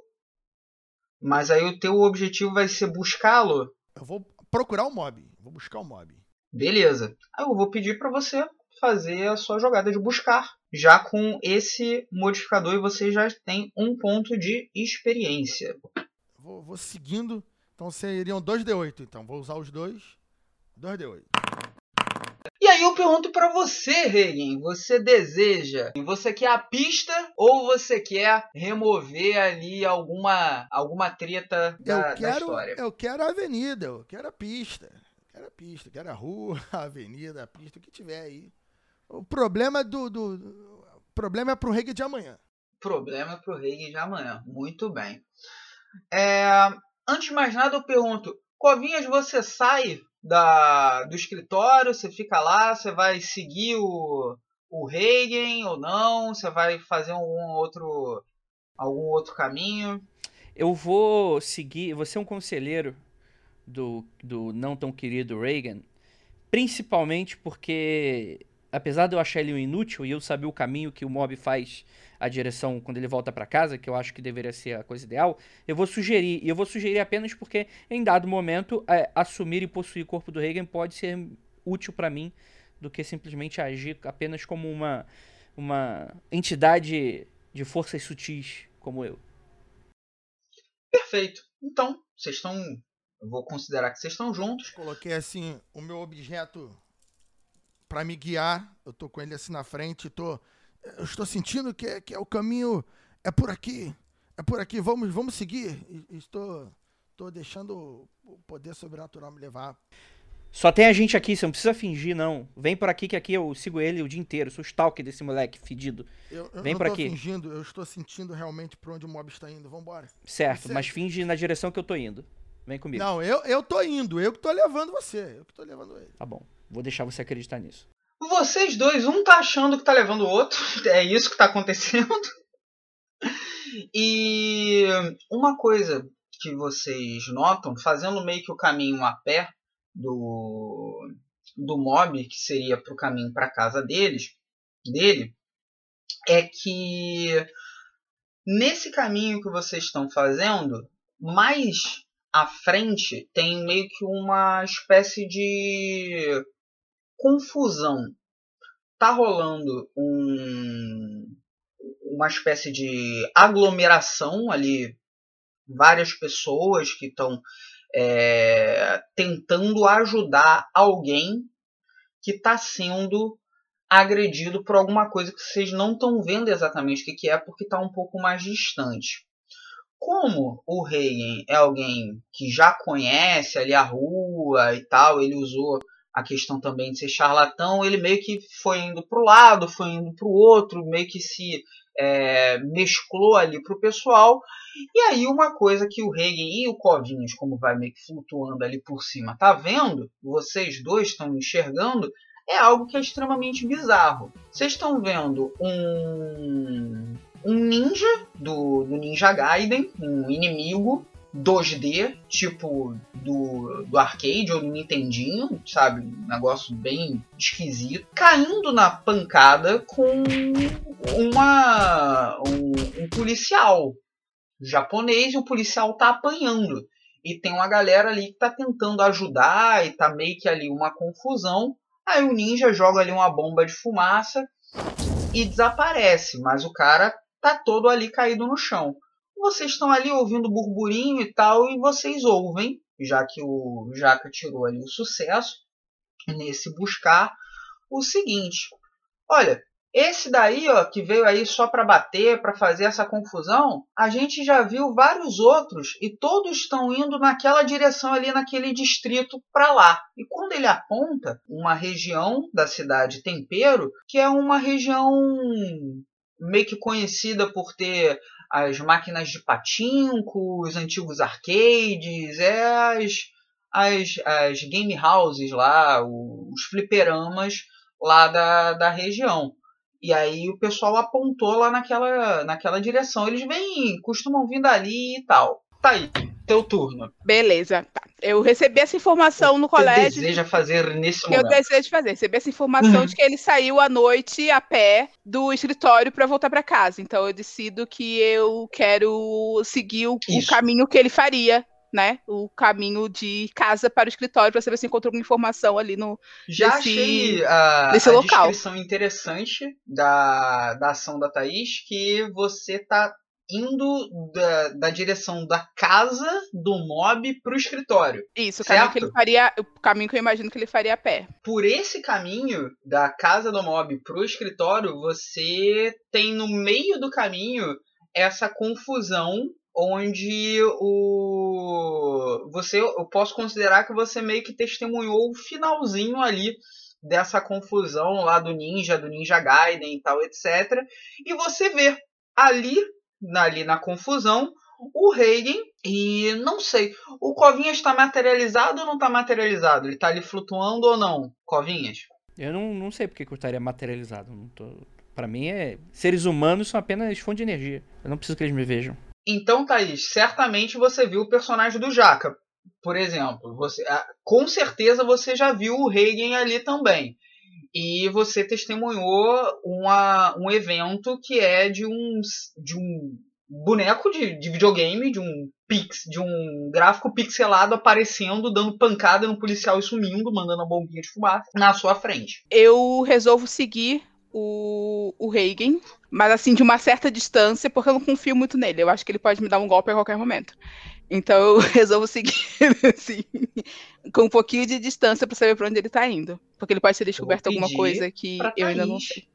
Mas aí o teu objetivo vai ser buscá-lo. Eu vou procurar o mob. Vou buscar o mob. Beleza. Aí eu vou pedir para você fazer a sua jogada de buscar. Já com esse modificador e você já tem um ponto de experiência. Vou, vou seguindo. Então seriam 2D8. Então vou usar os dois. 2D8. E aí eu pergunto pra você, Regan, você deseja, você quer a pista ou você quer remover ali alguma alguma treta da, Eu da quero, história? eu quero a avenida, eu quero a pista. Eu quero a pista, quero a rua, (laughs) a avenida, a pista, o que tiver aí. O problema do. do, do- problema é pro reggae de amanhã. Problema pro Regan de amanhã. Muito bem. É, antes de mais nada, eu pergunto, Covinhas, você sai da, do escritório, você fica lá, você vai seguir o, o Reagan ou não? Você vai fazer algum outro algum outro caminho? Eu vou seguir, você é um conselheiro do, do não tão querido Reagan, principalmente porque, apesar de eu achar ele um inútil e eu saber o caminho que o mob faz a direção quando ele volta pra casa, que eu acho que deveria ser a coisa ideal, eu vou sugerir, e eu vou sugerir apenas porque, em dado momento, é, assumir e possuir o corpo do Reagan pode ser útil pra mim do que simplesmente agir apenas como uma, uma entidade de forças sutis como eu. Perfeito. Então, vocês estão. Eu vou considerar que vocês estão juntos. Coloquei assim o meu objeto pra me guiar. Eu tô com ele assim na frente, tô eu estou sentindo que é, que é o caminho é por aqui. É por aqui, vamos vamos seguir. Estou tô deixando o poder sobrenatural me levar. Só tem a gente aqui, você não precisa fingir, não. Vem por aqui que aqui eu sigo ele o dia inteiro. Sou o stalker desse moleque fedido. Eu, eu Vem não por tô aqui. fingindo, eu estou sentindo realmente pra onde o mob está indo. Vambora. Certo, Certo. mas finge na direção que eu tô indo. Vem comigo. Não, eu, eu tô indo, eu que tô levando você. Eu que tô levando ele. Tá bom, vou deixar você acreditar nisso. Vocês dois, um tá achando que tá levando o outro. (laughs) É isso que tá acontecendo. E uma coisa que vocês notam, fazendo meio que o caminho a pé do, do mob, que seria pro caminho para casa deles, dele, é que nesse caminho que vocês estão fazendo, mais à frente tem meio que uma espécie de confusão. Tá rolando um, uma espécie de aglomeração ali, várias pessoas que estão é, tentando ajudar alguém que está sendo agredido por alguma coisa que vocês não estão vendo exatamente o que, é, porque está um pouco mais distante. Como o Reagan é alguém que já conhece ali a rua e tal, ele usou a questão também de ser charlatão, ele meio que foi indo para o lado, foi indo para o outro, meio que se é, mesclou ali para o pessoal. E aí uma coisa que o Reagan e o Covinhos, como vai meio que flutuando ali por cima, tá vendo? Vocês dois estão enxergando, é algo que é extremamente bizarro. Vocês estão vendo um, um ninja do, do Ninja Gaiden, um inimigo 2D, tipo do, do arcade ou do Nintendinho, sabe? Um negócio bem esquisito. Caindo na pancada com uma um, um policial japonês e o policial tá apanhando. E tem uma galera ali que tá tentando ajudar e tá meio que ali uma confusão. Aí o ninja joga ali uma bomba de fumaça e desaparece, mas o cara tá todo ali caído no chão vocês estão ali ouvindo burburinho e tal, e vocês ouvem, já que o Jaca tirou ali o sucesso nesse buscar, o seguinte: olha, esse daí, ó, que veio aí só para bater, para fazer essa confusão, a gente já viu vários outros e todos estão indo naquela direção ali, naquele distrito para lá. E quando ele aponta uma região da cidade Tempero, que é uma região meio que conhecida por ter as máquinas de patinco, os antigos arcades, é as, as, as game houses lá, os fliperamas lá da, da região. E aí o pessoal apontou lá naquela, naquela direção. Eles vêm, costumam vir dali e tal. Tá aí, teu turno. Beleza, tá. Eu recebi essa informação no colégio. Você deseja fazer nesse momento? Eu desejo fazer. Recebi essa informação (laughs) de que ele saiu à noite a pé do escritório para voltar para casa. Então eu decido que eu quero seguir o, o, caminho que ele faria. Né, o caminho de casa para o escritório para saber se encontrou alguma informação ali no Já nesse, achei a, nesse a local. descrição interessante da, da ação da Thaís que você tá indo da, da direção da casa do mob pro escritório. Isso, o caminho que ele faria. O caminho que eu imagino que ele faria a pé. Por esse caminho, da casa do mob pro escritório, você tem no meio do caminho essa confusão onde o você eu posso considerar que você meio que testemunhou o finalzinho ali dessa confusão lá do ninja, do Ninja Gaiden e tal, etc. E você vê ali ali na confusão o Reagan e não sei, o Covinhas está materializado ou não está materializado? Ele está ali flutuando ou não, Covinhas? Eu não, não sei porque que eu estaria materializado. Não tô... Para mim é seres humanos são apenas fonte de energia. Eu não preciso que eles me vejam. Então, Thaís, certamente você viu o personagem do Jaca, por exemplo. Você, ah, com certeza você já viu o Reagan ali também e você testemunhou uma, um evento que é de um, de um boneco de, de videogame, de um pix, de um gráfico pixelado aparecendo, dando pancada no policial e sumindo, mandando a bombinha de fumaça na sua frente. Eu resolvo seguir o, o Reagan, mas assim, de uma certa distância, porque eu não confio muito nele. Eu acho que ele pode me dar um golpe a qualquer momento. Então eu (laughs) resolvo seguir assim, com um pouquinho de distância para saber para onde ele está indo. Porque ele pode ter descoberto alguma coisa que eu ainda não sei.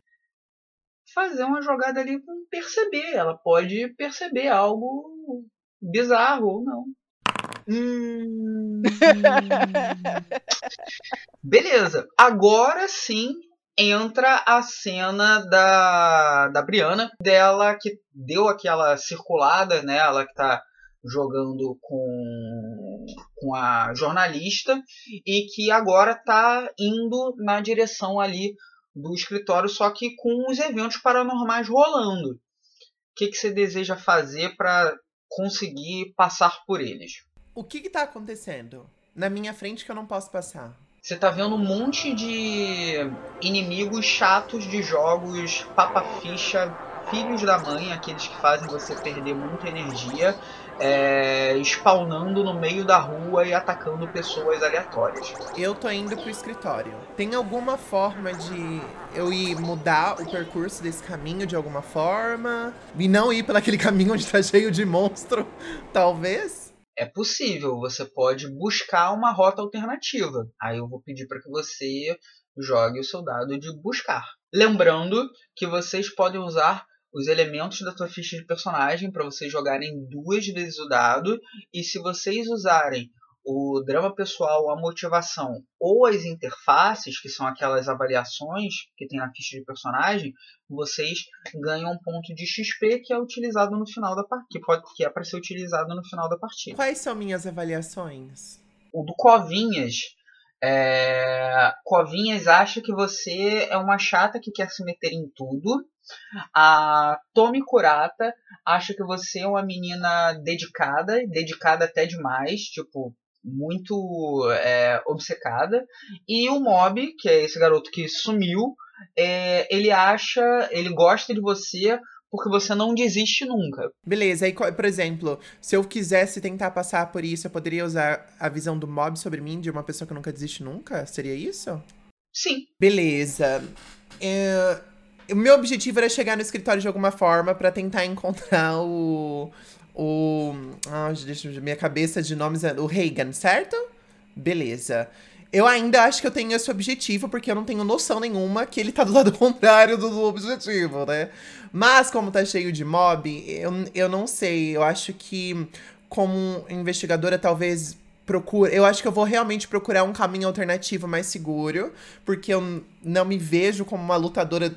Fazer uma jogada ali com perceber. Ela pode perceber algo bizarro ou não. Hum... (laughs) Beleza. Agora sim entra a cena da, da Briana, dela que deu aquela circulada, né? Ela que tá jogando com, com a jornalista e que agora está indo na direção ali do escritório, só que com os eventos paranormais rolando. O que, que você deseja fazer para conseguir passar por eles? O que está acontecendo na minha frente que eu não posso passar? Você tá vendo um monte de inimigos chatos de jogos papa-ficha, filhos da mãe, aqueles que fazem você perder muita energia é, spawnando no meio da rua e atacando pessoas aleatórias. Eu tô indo pro escritório. Tem alguma forma de eu ir mudar o percurso desse caminho de alguma forma? E não ir pelaquele (laughs) caminho onde tá cheio de monstro? (laughs) Talvez? É possível, você pode buscar uma rota alternativa. Aí eu vou pedir para que você jogue o seu dado de buscar. Lembrando que vocês podem usar os elementos da tua ficha de personagem para vocês jogarem duas vezes o dado. E se vocês usarem o drama pessoal, a motivação ou as interfaces, que são aquelas avaliações que tem na ficha de personagem, vocês ganham um ponto de XP que é utilizado no final da partida, que pode que é para ser utilizado no final da partida. Quais são minhas avaliações? O do Covinhas É... Covinhas acha que você é uma chata que quer se meter em tudo. A Tomi Kurata acha que você é uma menina dedicada, dedicada até demais, tipo, muito é, obcecada. E o Mob, que é esse garoto que sumiu, é, ele acha, ele gosta de você porque você não desiste nunca. Beleza, aí, por exemplo, se eu quisesse tentar passar por isso, eu poderia usar a visão do mob sobre mim, de uma pessoa que nunca desiste nunca? Seria isso? Sim. Beleza. É, o meu objetivo era chegar no escritório de alguma forma para tentar encontrar o. O. Ah, deixa minha cabeça de nomes. O Reagan, certo? Beleza. Eu ainda acho que eu tenho esse objetivo, porque eu não tenho noção nenhuma que ele tá do lado (laughs) contrário do objetivo, né? Mas, como tá cheio de mob, eu, eu não sei. Eu acho que, como investigadora, talvez procura. Eu acho que eu vou realmente procurar um caminho alternativo mais seguro, porque eu não me vejo como uma lutadora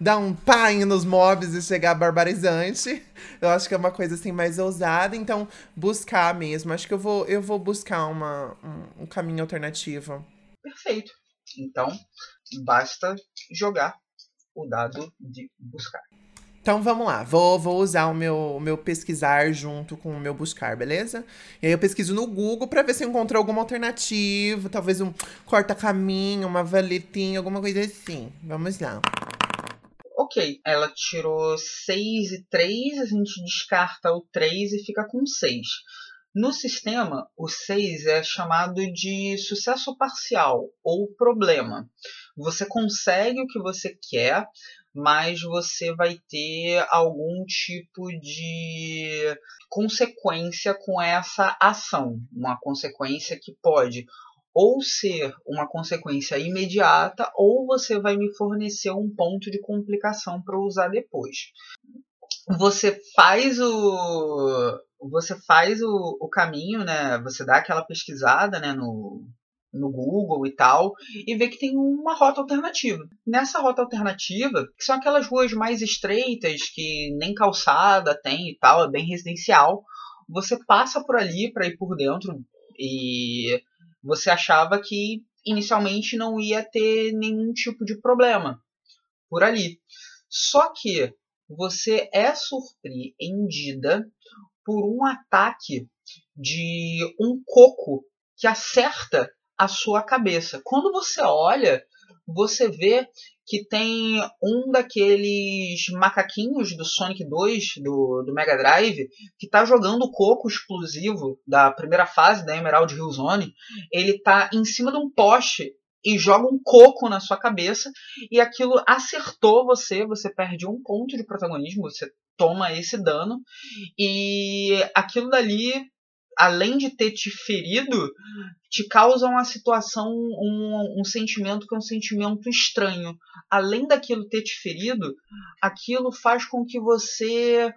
dar um pai nos mobs e chegar barbarizante. Eu acho que é uma coisa assim mais ousada, então buscar mesmo. Acho que eu vou eu vou buscar uma, um, um caminho alternativo. Perfeito. Então, basta jogar o dado de buscar. Então vamos lá, vou, vou usar o meu, meu pesquisar junto com o meu buscar, beleza? E aí eu pesquiso no Google para ver se eu encontro alguma alternativa, talvez um corta-caminho, uma valetinha, alguma coisa assim. Vamos lá. Ok, ela tirou 6 e 3, a gente descarta o 3 e fica com 6. No sistema, o 6 é chamado de sucesso parcial ou problema. Você consegue o que você quer, mas você vai ter algum tipo de consequência com essa ação. Uma consequência que pode ou ser uma consequência imediata, ou você vai me fornecer um ponto de complicação para usar depois. Você faz o você faz o, o caminho, né? Você dá aquela pesquisada, né, no, no Google e tal, e ver que tem uma rota alternativa. Nessa rota alternativa, que são aquelas ruas mais estreitas, que nem calçada tem e tal, é bem residencial, você passa por ali para ir por dentro e você achava que inicialmente não ia ter nenhum tipo de problema por ali. Só que você é surpreendida por um ataque de um coco que acerta a sua cabeça. Quando você olha, você vê que tem um daqueles macaquinhos do Sonic 2 do, do Mega Drive que está jogando o coco explosivo da primeira fase da Emerald Hill Zone. Ele está em cima de um poste e joga um coco na sua cabeça e aquilo acertou você, você perde um ponto de protagonismo, você toma esse dano e aquilo dali além de ter te ferido, te causa uma situação, um, um sentimento que é um sentimento estranho. Além daquilo ter te ferido, aquilo faz com que você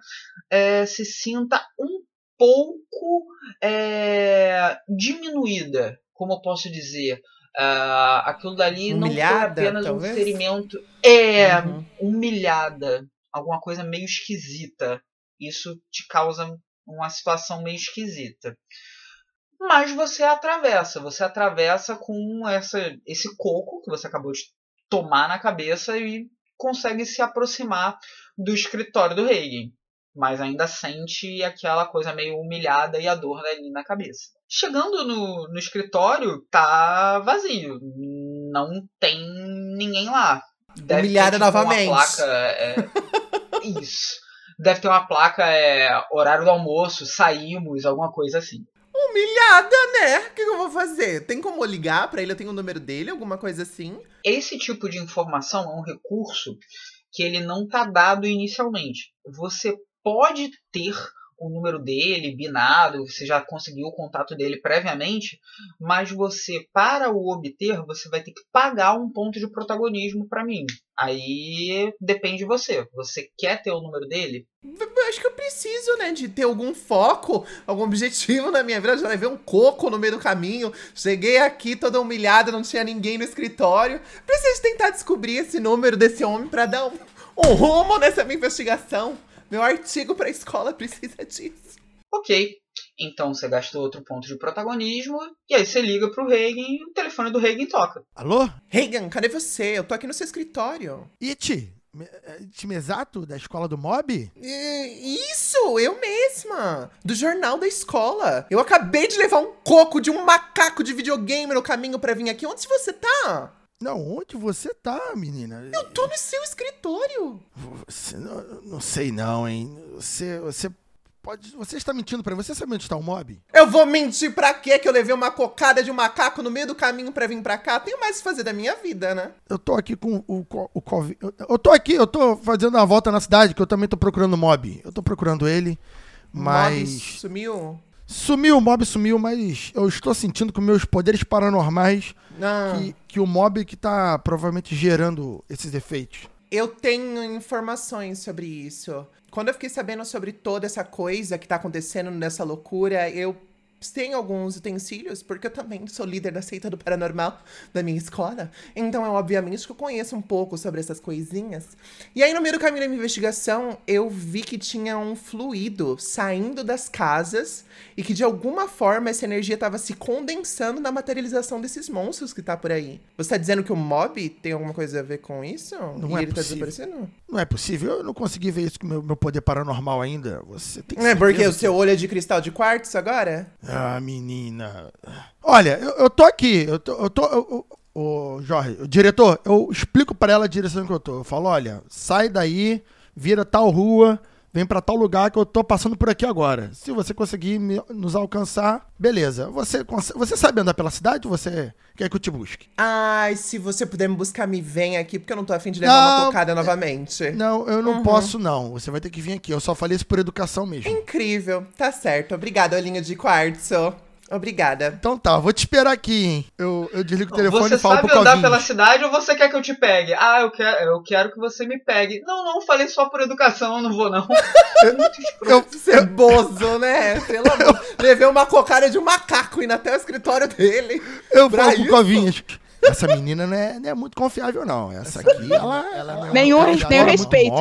é, se sinta um pouco é, diminuída, como eu posso dizer. Uh, aquilo dali humilhada, não foi apenas talvez? um ferimento. É, uhum. humilhada. Alguma coisa meio esquisita. Isso te causa uma situação meio esquisita. Mas você atravessa, você atravessa com essa, esse coco que você acabou de tomar na cabeça e consegue se aproximar do escritório do Reagan. Mas ainda sente aquela coisa meio humilhada e a dor ali na cabeça. Chegando no, no escritório, tá vazio. Não tem ninguém lá. Deve humilhada ter, tipo, novamente. Placa, é... Isso deve ter uma placa, é, horário do almoço, saímos, alguma coisa assim. Humilhada, né? O que eu vou fazer? Tem como ligar para ele? Eu tenho o número dele, alguma coisa assim? Esse tipo de informação é um recurso que ele não está dado inicialmente. Você pode ter o número dele, binado, você já conseguiu o contato dele previamente, mas você, para o obter, você vai ter que pagar um ponto de protagonismo para mim. Aí depende de você. Você quer ter o número dele? Eu acho que eu preciso, né, de ter algum foco, algum objetivo (laughs) na minha vida. Já levei um coco no meio do caminho. Cheguei aqui toda humilhada, não tinha ninguém no escritório. Preciso tentar descobrir esse número desse homem para dar um, um rumo nessa minha investigação. Meu artigo para a escola precisa disso. Ok. Então você gasta outro ponto de protagonismo, e aí você liga pro Reagan e o telefone do Reagan toca. Alô? Reagan, cadê você? Eu tô aqui no seu escritório. It? Me- é, Time exato da escola do Mob? Isso, eu mesma. Do jornal da escola. Eu acabei de levar um coco de um macaco de videogame no caminho pra vir aqui. Onde você tá? Não, onde você tá, menina? Eu tô no seu escritório. Você, não, não sei não, hein? Você, você pode... Você está mentindo pra mim. Você sabe onde está o Mob? Eu vou mentir pra quê que eu levei uma cocada de um macaco no meio do caminho pra vir pra cá? Tenho mais o que fazer da minha vida, né? Eu tô aqui com o, o Covid. Eu, eu tô aqui, eu tô fazendo uma volta na cidade, que eu também tô procurando o Mob. Eu tô procurando ele, Mob mas... sumiu? Sumiu, o Mob sumiu, mas eu estou sentindo com meus poderes paranormais Ah, que, que o Mob que tá provavelmente gerando esses efeitos. eu tenho informações sobre isso. Quando eu fiquei sabendo sobre toda essa coisa que tá acontecendo nessa loucura, eu tenho alguns utensílios, porque eu também sou líder da seita do paranormal da minha escola. Então, eu, obviamente, que eu conheço um pouco sobre essas coisinhas. E aí, no meio do caminho da minha investigação, eu vi que tinha um fluido saindo das casas e que, de alguma forma, essa energia estava se condensando na materialização desses monstros que tá por aí. Você tá dizendo que o mob tem alguma coisa a ver com isso? Não e é ele possível. tá desaparecendo? Não é possível, eu não consegui ver isso com o meu, meu poder paranormal ainda. Você tem Não é porque o seu olho é de cristal de quartzo agora? Ah, menina. Olha, eu, eu tô aqui. Eu tô. Eu tô eu- eu- Jorge, o diretor, eu explico pra ela a direção que eu tô. Eu falo: olha, sai daí, vira tal rua, vem pra tal lugar que eu tô passando por aqui agora. Se você conseguir me- nos alcançar, beleza. Você, você sabe andar pela cidade ou você quer que eu te busque? Ai, se você puder me buscar, me vem aqui, porque eu não tô afim de levar uma Não, cocada novamente. Não, eu não posso, não. Você vai ter que vir aqui. Eu só falei isso por educação mesmo. Incrível, tá certo. Obrigada, olhinho de quartzo. Obrigada. Então tá, vou te esperar aqui, hein? Eu, eu desligo o telefone Você e falo sabe pro andar Covinho. pela cidade ou você quer que eu te pegue? Ah, eu quero, eu quero que você me pegue. Não, não, falei só por educação, eu não vou não. Muito escroto. Eu, Ceboso, né? Pelo amor. (laughs) Levei uma cocada de um macaco indo até o escritório dele. Eu falo pro? Covinhas. Essa menina não é, não é muito confiável, não. Essa aqui, ela. ela não é Nenhum, ela nenhum explora respeito.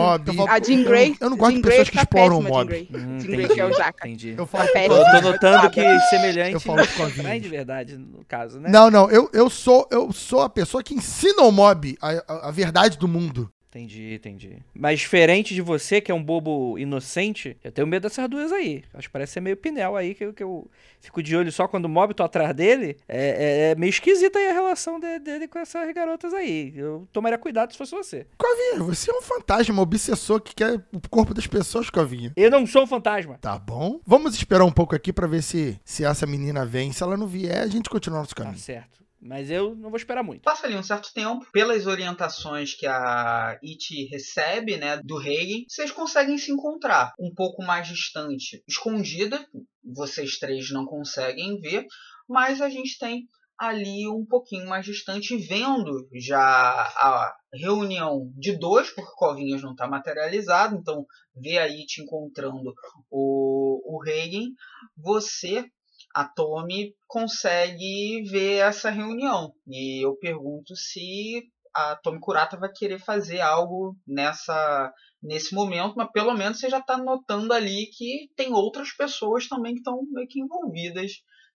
A Jean Grey. Eu não gosto Jean de pessoas que exploram o mob. Jean Grey. Hum, Jean Grey, que é o Jaca. Entendi. Eu falo péssimo. Tô, notando que semelhante Eu falo (laughs) com a é de verdade, no caso, né? Não, não, eu, eu, sou, eu sou a pessoa que ensina o mob a, a, a verdade do mundo. Entendi, entendi. Mas diferente de você, que é um bobo inocente, eu tenho medo dessas duas aí. Acho que parece ser meio pinel aí, que, eu- que eu fico de olho só quando o mob tô atrás dele. É, é- é meio esquisita aí a relação de- dele com essas garotas aí. Eu tomaria cuidado se fosse você. Covinha, você é um fantasma obsessor que quer o corpo das pessoas, Covinha. Eu não sou um fantasma. Tá bom? Vamos esperar um pouco aqui pra ver se, se essa menina vem. Se ela não vier, a gente continua nosso Tá caminho. certo. Mas eu não vou esperar muito. Passa ali um certo tempo, pelas orientações que a It recebe, né, do Reagan, vocês conseguem se encontrar um pouco mais distante, escondida, vocês três não conseguem ver, mas a gente tem ali um pouquinho mais distante, vendo já a reunião de dois, porque Covinhas não está materializado, então vê a It encontrando o, o Reagan, você a Tommy consegue ver essa reunião. E eu pergunto se a Tommy Kurata vai querer fazer algo nessa nesse momento, mas pelo menos você já está notando ali que tem outras pessoas também que estão meio que envolvidas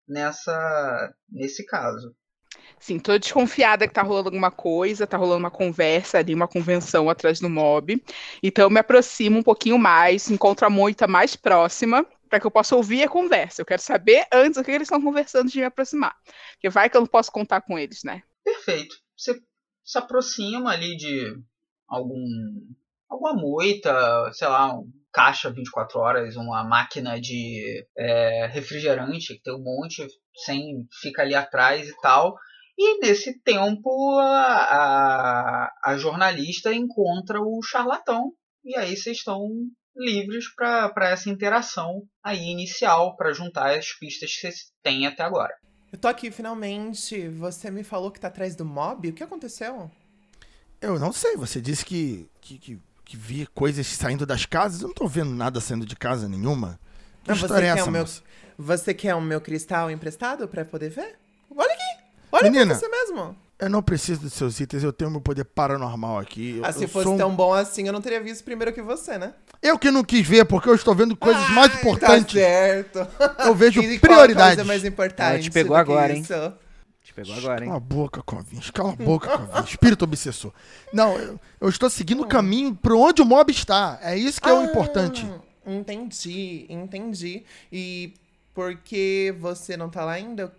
nessa nesse caso. Sim, tô desconfiada que tá rolando alguma coisa, tá rolando uma conversa ali, uma convenção atrás do mob. Então eu me aproximo um pouquinho mais, encontro a moita mais próxima, para que eu possa ouvir a conversa. Eu quero saber antes o que eles estão conversando de me aproximar. Porque vai que eu não posso contar com eles, né? Perfeito. Você se aproxima ali de algum alguma moita, sei lá, um caixa 24 horas, uma máquina de é, refrigerante que tem um monte, sem fica ali atrás e tal. E nesse tempo a, a, a jornalista encontra o charlatão e aí vocês estão livres para essa interação aí inicial para juntar as pistas que vocês têm até agora. Eu tô aqui finalmente. Você me falou que tá atrás do mob? O que aconteceu? Eu não sei, você disse que, que, que, que via coisas saindo das casas. Eu não tô vendo nada saindo de casa nenhuma. Que você história é quer essa, o meu- moça? Você quer o meu cristal emprestado pra poder ver? Olha aqui! Olha Menina. pra você mesmo! Eu não preciso dos seus itens, eu tenho meu poder paranormal aqui. Eu, Ah, se eu fosse sou um- tão bom assim, eu não teria visto primeiro que você, né? Eu que não quis ver, porque eu estou vendo coisas mais Ai, importantes. Tá certo. Eu vejo (laughs) E prioridades. coisa mais importante Ela te pegou agora, hein? Te pegou agora, hein? Cala a boca, Covinhas. Cala a boca, Covinhas. Espírito obsessor. Não, eu, eu estou seguindo o caminho para onde o mob está. É isso que é o Ah, importante. Entendi, entendi. E por que você não tá lá ainda?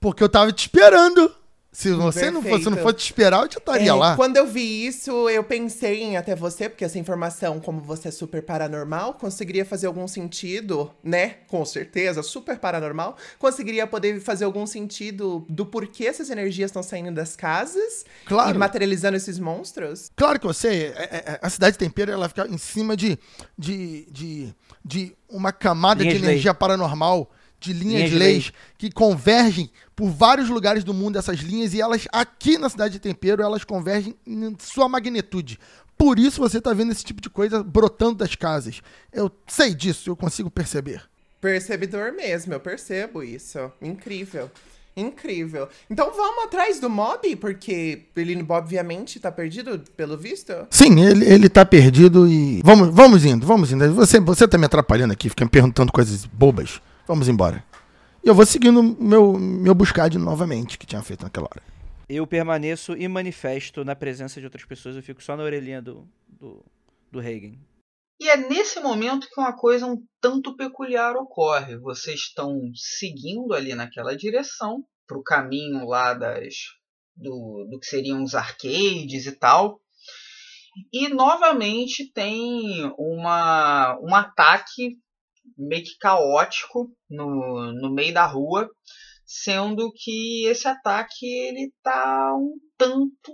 Porque eu tava te esperando. Se você não, fosse, não fosse te esperar, eu já estaria É, lá. Quando eu vi isso, eu pensei em até você, porque essa informação, como você é super paranormal, conseguiria fazer algum sentido, né? Com certeza, super paranormal. Conseguiria poder fazer algum sentido do porquê essas energias estão saindo das casas Claro. e materializando esses monstros. Claro que sei. é- é- é- a cidade de tempero ela fica em cima de, de, de, de uma camada de de energia paranormal, de linhas, Linhas de de leis, que convergem por vários lugares do mundo, essas linhas, e elas, aqui na cidade de tempero, elas convergem em sua magnitude. Por isso você tá vendo esse tipo de coisa brotando das casas. Eu sei disso, eu consigo perceber. Percebedor mesmo, eu percebo isso. Incrível. Incrível. Então vamos atrás do mob, porque ele obviamente tá perdido, pelo visto. Sim, ele, ele tá perdido e. Vamos, vamos indo, vamos indo. Você, você tá me atrapalhando aqui, fica me perguntando coisas bobas. Vamos embora. E eu vou seguindo meu, meu buscade novamente, que tinha feito naquela hora. Eu permaneço e manifesto na presença de outras pessoas. Eu fico só na orelhinha do, do, do Reagan. E é nesse momento que uma coisa um tanto peculiar ocorre. Vocês estão seguindo ali naquela direção, para o caminho lá das do, do que seriam os arcades e tal. E novamente tem uma, um ataque meio que caótico no, no meio da rua, sendo que esse ataque ele tá um tanto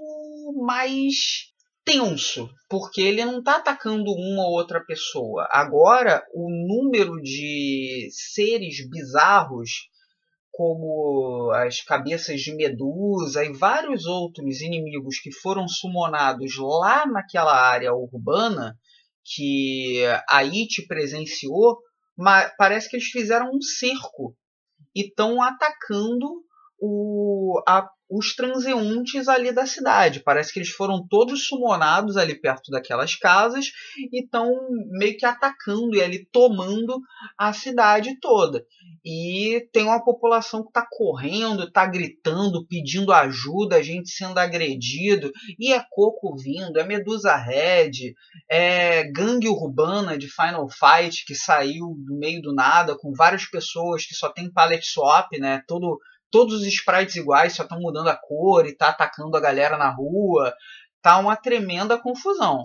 mais tenso, porque ele não está atacando uma ou outra pessoa. Agora, o número de seres bizarros, como as cabeças de Medusa e vários outros inimigos que foram sumonados lá naquela área urbana que a It presenciou, ma- parece que eles fizeram um cerco e estão atacando o, a- os transeuntes ali da cidade. Parece que eles foram todos sumonados ali perto daquelas casas e estão meio que atacando e ali tomando a cidade toda. E tem uma população que está correndo, está gritando, pedindo ajuda, a gente sendo agredido, e é Coco vindo, é Medusa Red, é gangue urbana de Final Fight que saiu do meio do nada, com várias pessoas que só tem palette swap, né? Todo, todos os sprites iguais, só estão mudando a cor e tá atacando a galera na rua. Tá uma tremenda confusão.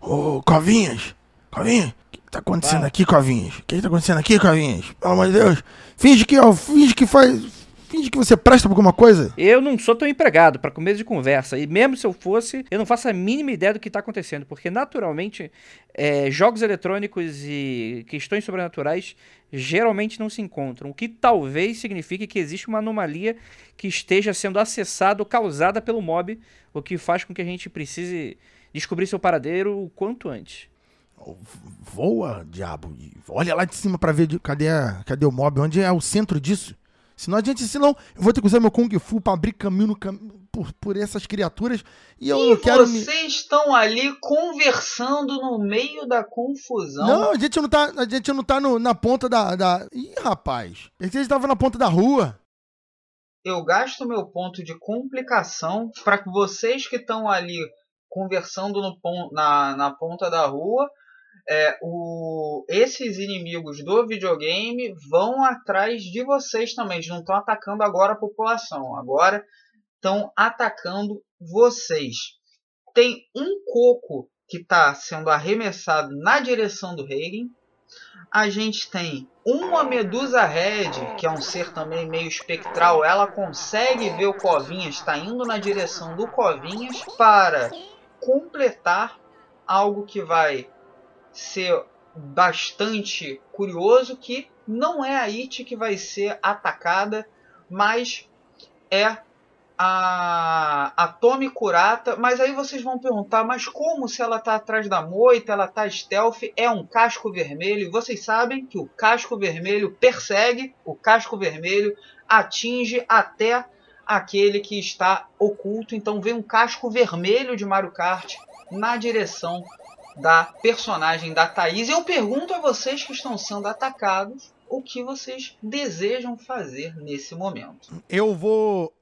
Ô, Covinhas! Covinhas! O que tá acontecendo Fala. aqui, Covinhas? O que tá acontecendo aqui, Covinhas? Pelo amor de Deus! Finge que, ó, finge que faz. Finge que você presta pra alguma coisa. Eu não sou tão empregado para começo de conversa. E mesmo se eu fosse, eu não faço a mínima ideia do que está acontecendo. Porque, naturalmente, é, jogos eletrônicos e questões sobrenaturais geralmente não se encontram. O que talvez signifique que existe uma anomalia que esteja sendo acessada ou causada pelo mob. O que faz com que a gente precise descobrir seu paradeiro o quanto antes. Voa, diabo. Olha lá de cima pra ver de- cadê, a- cadê o mob, onde é o centro disso. Senão a gente, senão eu vou ter que usar meu Kung Fu pra abrir caminho no por, por essas criaturas. E eu e não quero me. vocês estão ali conversando no meio da confusão. Não, a gente não tá, a gente não tá no- na ponta da, da. Ih, rapaz. A gente tava na ponta da rua. eu gasto meu ponto de complicação para que vocês que estão ali conversando no na, na ponta da rua, é, o, esses inimigos do videogame vão atrás de vocês também. Eles não estão atacando agora a população, agora estão atacando vocês. Tem um coco que está sendo arremessado na direção do Reagan. A gente tem uma Medusa Red, que é um ser também meio espectral. Ela consegue ver o Covinhas, está indo na direção do Covinhas para completar algo que vai ser bastante curioso, que não é a It que vai ser atacada, mas é a, a Tommy Curata. Mas aí vocês vão perguntar, mas como se ela tá atrás da moita, ela tá stealth, é um casco vermelho. E vocês sabem que o casco vermelho persegue, o casco vermelho atinge até aquele que está oculto. Então vem um casco vermelho de Mario Kart na direção da personagem da Thaís. E eu pergunto a vocês que estão sendo atacados o que vocês desejam fazer nesse momento. Eu vou.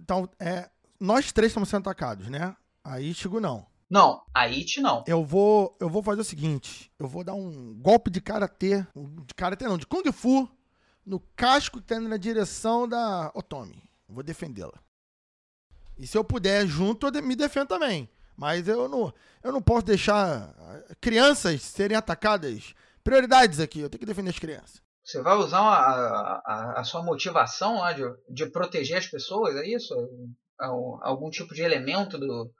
Então, é. Nós três estamos sendo atacados, né? Aí Chigo não. Não, a It não. Eu vou. Eu vou fazer o seguinte: eu vou dar um golpe de karatê. De karatê não, de Kung Fu no casco que tá indo na direção da Otomi. Vou defendê-la. E se eu puder junto, eu me defendo também. Mas eu não, eu não posso deixar crianças serem atacadas. Prioridades aqui, eu tenho que defender as crianças. Você vai usar uma, a, a, a, sua motivação lá de, de proteger as pessoas, é isso? Algum tipo de elemento do,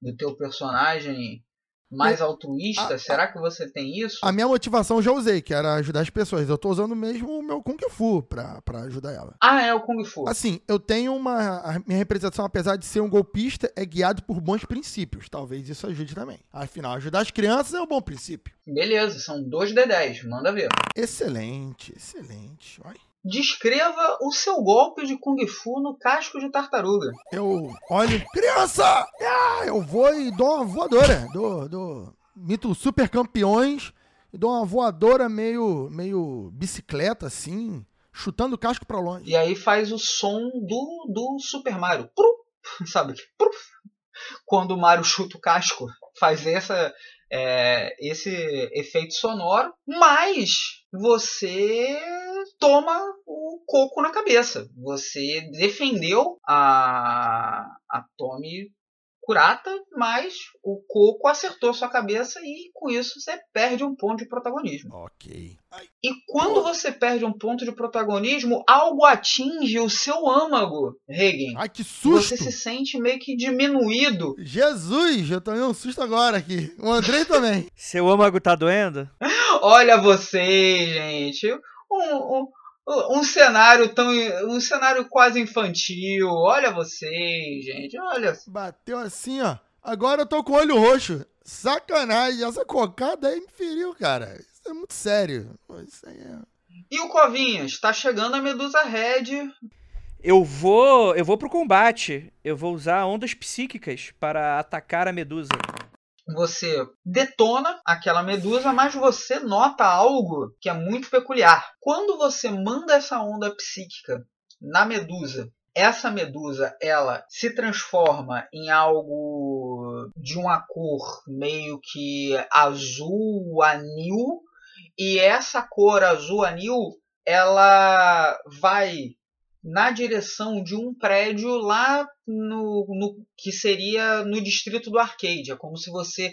do teu personagem mais altruísta? A, Será que você tem isso? A minha motivação eu já usei, que era ajudar as pessoas. Eu tô usando mesmo o meu Kung Fu pra, pra ajudar ela. Ah, é o Kung Fu. Assim, eu tenho uma. A minha representação, apesar de ser um golpista, é guiado por bons princípios. Talvez isso ajude também. Afinal, ajudar as crianças é um bom princípio. Beleza, são dois D10. Manda ver. Excelente, excelente. Olha. Descreva o seu golpe de Kung Fu no casco de tartaruga. Eu olho, criança! Ah, eu vou e dou uma voadora. Dou, dou, mito super campeões e dou uma voadora meio, meio bicicleta, assim, chutando o casco pra longe. E aí faz o som do, do Super Mario. Pruf, (laughs) sabe? Pruf. Quando o Mario chuta o casco, faz essa, é, esse efeito sonoro, mas você toma o coco na cabeça. Você defendeu a, a Tommy Kurata, mas o coco acertou sua cabeça e com isso você perde um ponto de protagonismo. Ok. E quando você perde um ponto de protagonismo, algo atinge o seu âmago, Regen. Ai, que susto! Você se sente meio que diminuído. Jesus, eu tomei um susto agora aqui. O Andrei também. (laughs) Seu âmago tá doendo? Olha vocês, gente. Um, um, um cenário tão. um cenário quase infantil. Olha vocês, gente. Olha. Bateu assim, ó. Agora eu tô com o olho roxo. Sacanagem, essa cocada aí me feriu, cara. Isso é muito sério. Isso aí é... E o Covinhas? Tá chegando a Medusa Red. Eu vou. Eu vou pro combate. Eu vou usar ondas psíquicas para atacar a Medusa você detona aquela medusa, mas você nota algo que é muito peculiar. Quando você manda essa onda psíquica na medusa, essa medusa ela se transforma em algo de uma cor meio que azul anil e essa cor azul anil ela vai na direção de um prédio lá no, no que seria no distrito do arcade. É como se você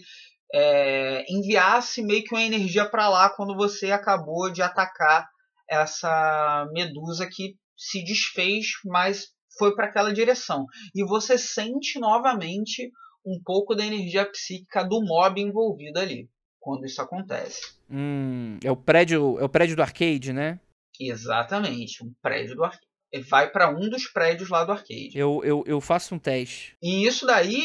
é, enviasse meio que uma energia para lá quando você acabou de atacar essa medusa que se desfez, mas foi para aquela direção. E você sente novamente um pouco da energia psíquica do mob envolvido ali quando isso acontece. Hum, é o prédio, é o prédio do arcade, né? Exatamente, um prédio do arcade vai para um dos prédios lá do arcade. Eu, eu, eu faço um teste. E isso daí,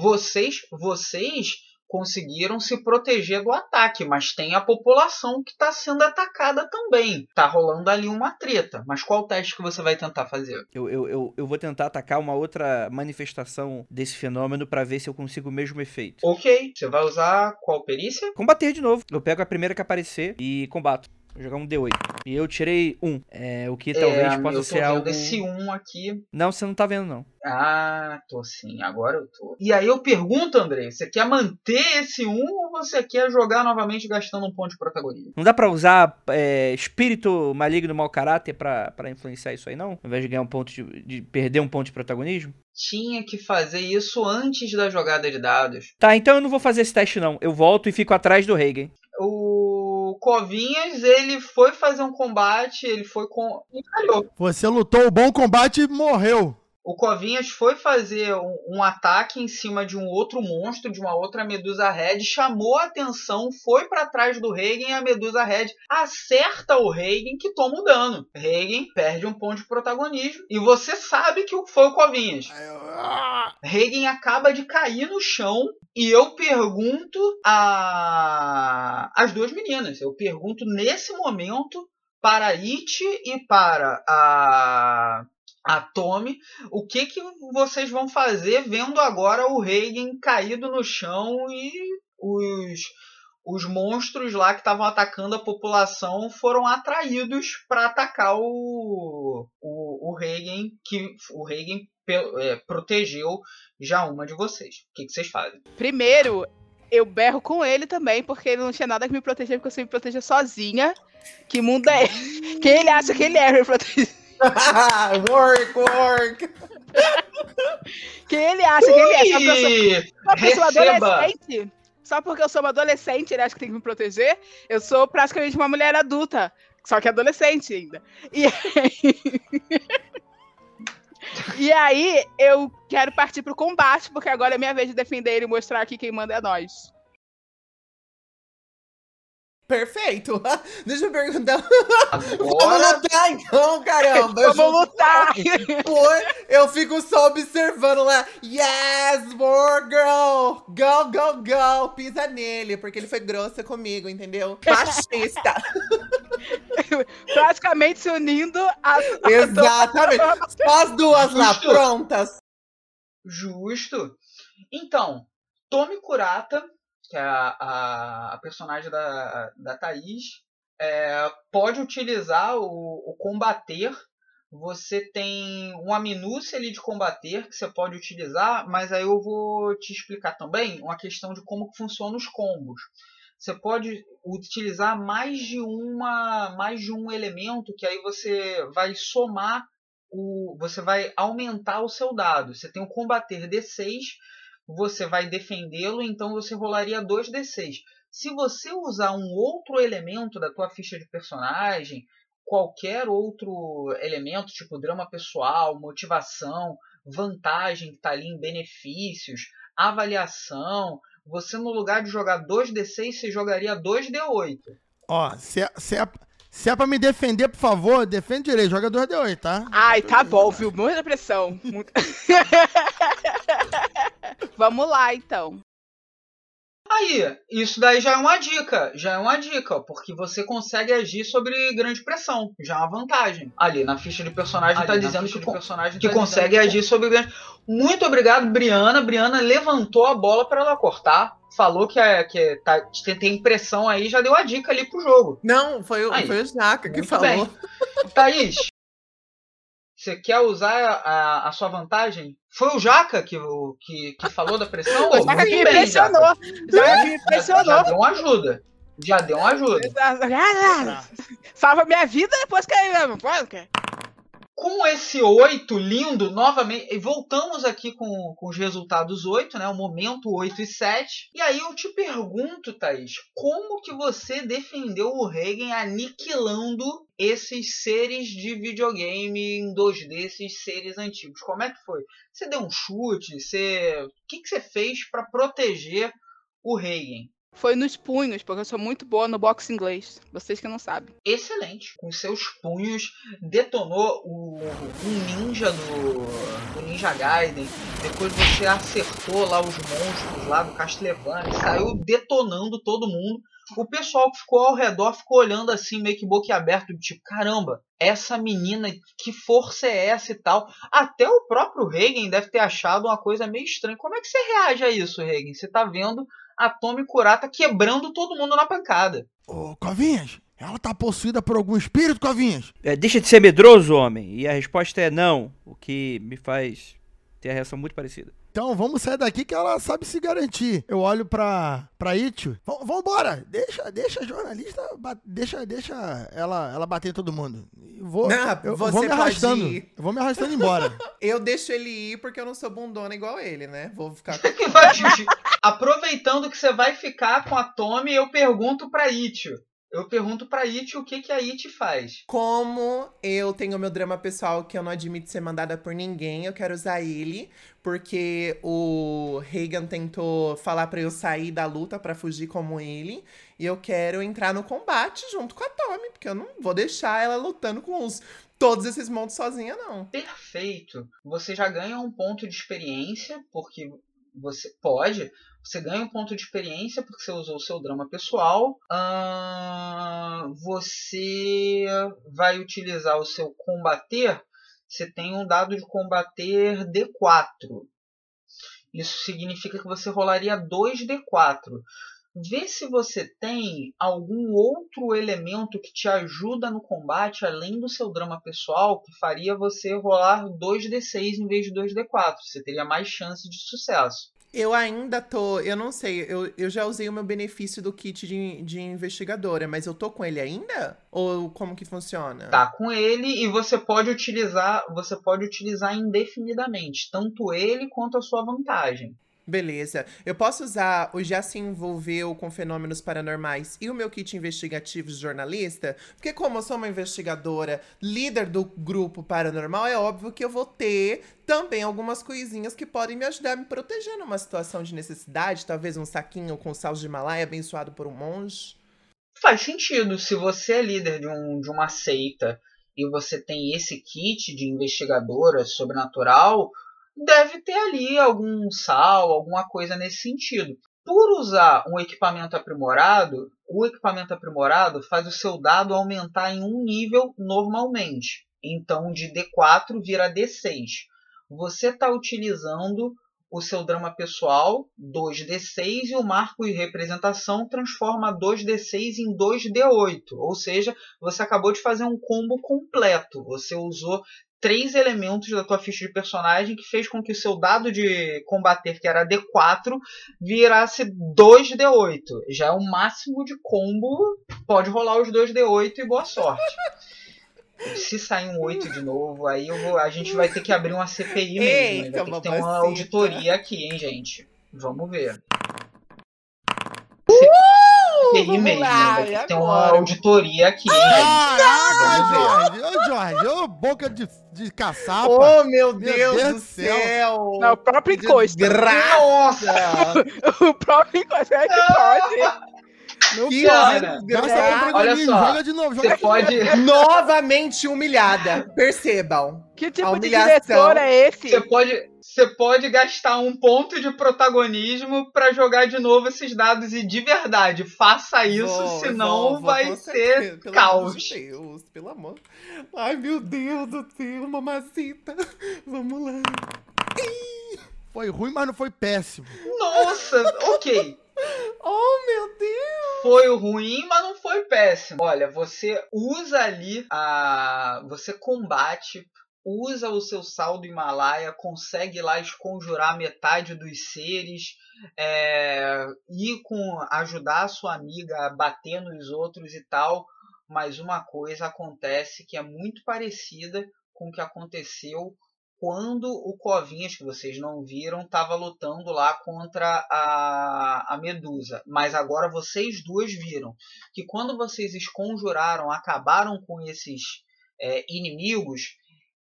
vocês, vocês conseguiram se proteger do ataque, mas tem a população que está sendo atacada também. Tá rolando ali uma treta. Mas qual teste que você vai tentar fazer? Eu, eu, eu, eu vou tentar atacar uma outra manifestação desse fenômeno para ver se eu consigo o mesmo efeito. Ok. Você vai usar qual perícia? Combater de novo. Eu pego a primeira que aparecer e combato. Vou jogar um D8. E eu tirei um. É, o que talvez é, possa ser algo. Esse um aqui. Não, você não tá vendo, não. Ah, tô sim. Agora eu tô. E aí eu pergunto, André, você quer manter esse um ou você quer jogar novamente gastando um ponto de protagonismo? Não dá pra usar é, espírito maligno mau caráter pra, pra influenciar isso aí, não? Ao invés de ganhar um ponto de, de perder um ponto de protagonismo? Tinha que fazer isso antes da jogada de dados. Tá, então eu não vou fazer esse teste, não. Eu volto e fico atrás do Reagan. O o Covinhas, ele foi fazer um combate, ele foi com. E falhou. Você lutou o bom combate e morreu. O Covinhas foi fazer um, um, ataque em cima de um outro monstro, de uma outra Medusa Red, chamou a atenção, foi para trás do Reagan e a Medusa Red acerta o Reagan que toma o dano. Reagan perde um ponto de protagonismo e você sabe que foi o Covinhas. Reagan acaba de cair no chão e eu pergunto a as duas meninas, eu pergunto nesse momento para a It e para a a Tommy, o que, que vocês vão fazer vendo agora o Reagan caído no chão e os, os monstros lá que estavam atacando a população foram atraídos para atacar o, o, o Reagan, que o Reagan é, protegeu já uma de vocês. O que, que vocês fazem? Primeiro, eu berro com ele também, porque ele não tinha nada que me proteger, porque eu sempre protejo sozinha. Que mundo é? Quem ele acha que ele é me proteger? (laughs) work, work! Quem ele acha que ele é? Só porque eu sou, Receba. adolescente? Só porque eu sou uma adolescente, ele acha que tem que me proteger? Eu sou praticamente uma mulher adulta, só que adolescente ainda. E aí... (laughs) E aí, eu quero partir pro combate, porque agora é minha vez de defender ele e mostrar aqui quem manda é nós. Perfeito! (laughs) Deixa eu perguntar. Vamos Agora, lutar então, caramba! Eu Vamos lutar! Pô, eu fico só observando lá. Yes, more girl! Go, go, go! Pisa nele, porque ele foi grossa comigo, entendeu? Machista! (laughs) Praticamente se unindo a. Exatamente! Só as duas lá, Justo. prontas! justo. Então, Tommy Kurata, que é a, a, personagem da, da Thaís, é, pode utilizar o, o combater. Você tem uma minúcia ali de combater que você pode utilizar, mas aí eu vou te explicar também uma questão de como funcionam os combos. Você pode utilizar mais de uma, mais de um elemento que aí você vai somar o, você vai aumentar o seu dado. Você tem o combater D6, você vai defendê-lo, então você rolaria 2 D6. Se você usar um outro elemento da tua ficha de personagem, qualquer outro elemento, tipo drama pessoal, motivação, vantagem que está ali em benefícios, avaliação, você no lugar de jogar 2 D6, você jogaria 2 D8. Ó, se é, se, é, se é pra me defender, por favor, defende direito. Joga 2D8, tá? Ai, tá bom, viu? Muita pressão. Muito- (laughs) Vamos lá, então. Aí, isso daí já é uma dica, já é uma dica, porque você consegue agir sobre grande pressão, já é uma vantagem. Ali na ficha de personagem Ali tá na dizendo que, con- personagem que tá consegue dizendo que- agir sobre grande. Muito obrigado, Briana. Briana levantou a bola para ela cortar, falou que, é, que tá, tem- pressão aí, já deu a dica ali pro jogo. Não, foi, Aí, foi o Jaca que muito falou. bem. Thaís, você quer usar a, a sua vantagem? Foi o Jaca que, o- que, que falou da pressão? (laughs) O Jaca que me Muito bem, Jaca. impressionou. Já Já, impressionou. já deu uma ajuda. Já deu uma ajuda. Salva minha vida depois que aí. Pode, que- Com esse 8 lindo, novamente, e voltamos aqui com, com os resultados 8, né? O momento 8 e 7. E aí eu te pergunto, Thaís, como que você defendeu o Reagan aniquilando esses seres de videogame em 2D, esses seres antigos? Como é que foi? Você deu um chute? Você... O que, que você fez para proteger o Reagan? Foi nos punhos, porque eu sou muito boa no boxe inglês. Vocês que não sabem. excelente. Com seus punhos, detonou o, o ninja do, do Ninja Gaiden. Depois você acertou lá os monstros lá do Castlevania. Saiu detonando todo mundo. O pessoal que ficou ao redor ficou olhando assim, meio que boquiaberto, tipo, caramba, essa menina, que força é essa e tal. Até o próprio Reagan deve ter achado uma coisa meio estranha. Como é que você reage a isso, Reagan? Você tá vendo a Tommy Kurata quebrando todo mundo na pancada. Ô, Covinhas, ela tá possuída por algum espírito, Covinhas? É, deixa de ser medroso, homem. E a resposta é não, o que me faz ter a reação muito parecida. Então vamos sair daqui que ela sabe se garantir. Eu olho pra, pra Itio. Vambora! Deixa, deixa a jornalista. Deixa, deixa ela, ela bater em todo mundo. Vou, Não, eu, você vou me pode arrastando. ir. Eu vou me arrastando embora. (laughs) Eu deixo ele ir porque eu não sou bundona igual ele, né? Vou ficar (laughs) Aproveitando que você vai ficar com a Tommy, eu pergunto pra Itio. Eu pergunto pra Itio o que, que a It faz. Como eu tenho meu drama pessoal que eu não admito ser mandada por ninguém, eu quero usar ele, porque o Reagan tentou falar pra eu sair da luta pra fugir como ele, e eu quero entrar no combate junto com a Tommy, porque eu não vou deixar ela lutando com os todos esses monstros sozinha não. Perfeito. Você já ganha um ponto de experiência, porque você pode. Você ganha um ponto de experiência porque você usou o seu drama pessoal. Você vai utilizar o seu combater você tem um dado de combater D4. Isso significa que você rolaria 2D4. Vê se você tem algum outro elemento que te ajuda no combate, além do seu drama pessoal, que faria você rolar 2D6 em vez de 2D4. Você teria mais chance de sucesso. Eu ainda tô. Eu não sei, eu, eu já usei o meu benefício do kit de, de investigadora, mas eu tô com ele ainda? Ou como que funciona? Tá com ele e você pode utilizar. Você pode utilizar indefinidamente, tanto ele quanto a sua vantagem. Beleza. Eu posso usar o já se envolveu com fenômenos paranormais e o meu kit investigativo de jornalista? Porque como eu sou uma investigadora, líder do grupo paranormal, é óbvio que eu vou ter também algumas coisinhas que podem me ajudar a me proteger numa situação de necessidade, talvez um saquinho com sal de Himalaia abençoado por um monge. Faz sentido. Se você é líder de, um, de uma seita e você tem esse kit de investigadora sobrenatural, deve ter ali algum sal, alguma coisa nesse sentido. Por usar um equipamento aprimorado, o equipamento aprimorado faz o seu dado aumentar em um nível normalmente. Então, de D4 vira D6. Você está utilizando o seu drama pessoal, 2D6, e o marco de representação transforma 2D6 em 2D8. Ou seja, você acabou de fazer um combo completo. Você usou três elementos da tua ficha de personagem que fez com que o seu dado de combater, que era D4, virasse 2D8. Já é o máximo de combo, pode rolar os 2D8 e boa sorte. Se sair um 8 de novo, aí vou, a gente vai ter que abrir uma CPI mesmo. Eita, vai ter que ter uma auditoria aqui, hein, gente. Vamos ver. Que ter uma auditoria aqui. Caraca, Jorge! Ô, Jorge, ô boca de, de caçapa! Oh, meu Meu Deus, Deus do céu. céu! Não, o próprio encosto. Nossa! (laughs) o próprio encosto é que pode. Não Que pode. Cara, olha só, joga de novo, joga Você de pode, (laughs) Novamente humilhada. Percebam. Que tipo de humilhação. diretor é esse? você pode, você pode gastar um ponto de protagonismo pra jogar de novo esses dados e de verdade faça isso, Vou, senão vou, vou, vai com ser. Pelo caos. amor de Deus, pelo amor. Ai, meu Deus do céu, mamacita. Vamos lá. Foi ruim, mas não foi péssimo. Nossa, ok. (laughs) Oh, meu Deus. Foi ruim, mas não foi péssimo. Olha, você usa ali a. Você combate, usa o seu saldo Himalaia, consegue lá esconjurar metade dos seres, é, ir com. ajudar a sua amiga a bater nos outros e tal. Mas uma coisa acontece que é muito parecida com o que aconteceu quando o Covinhas, que vocês não viram, estava lutando lá contra a, a Medusa. Mas agora vocês duas viram que quando vocês esconjuraram, acabaram com esses é, inimigos,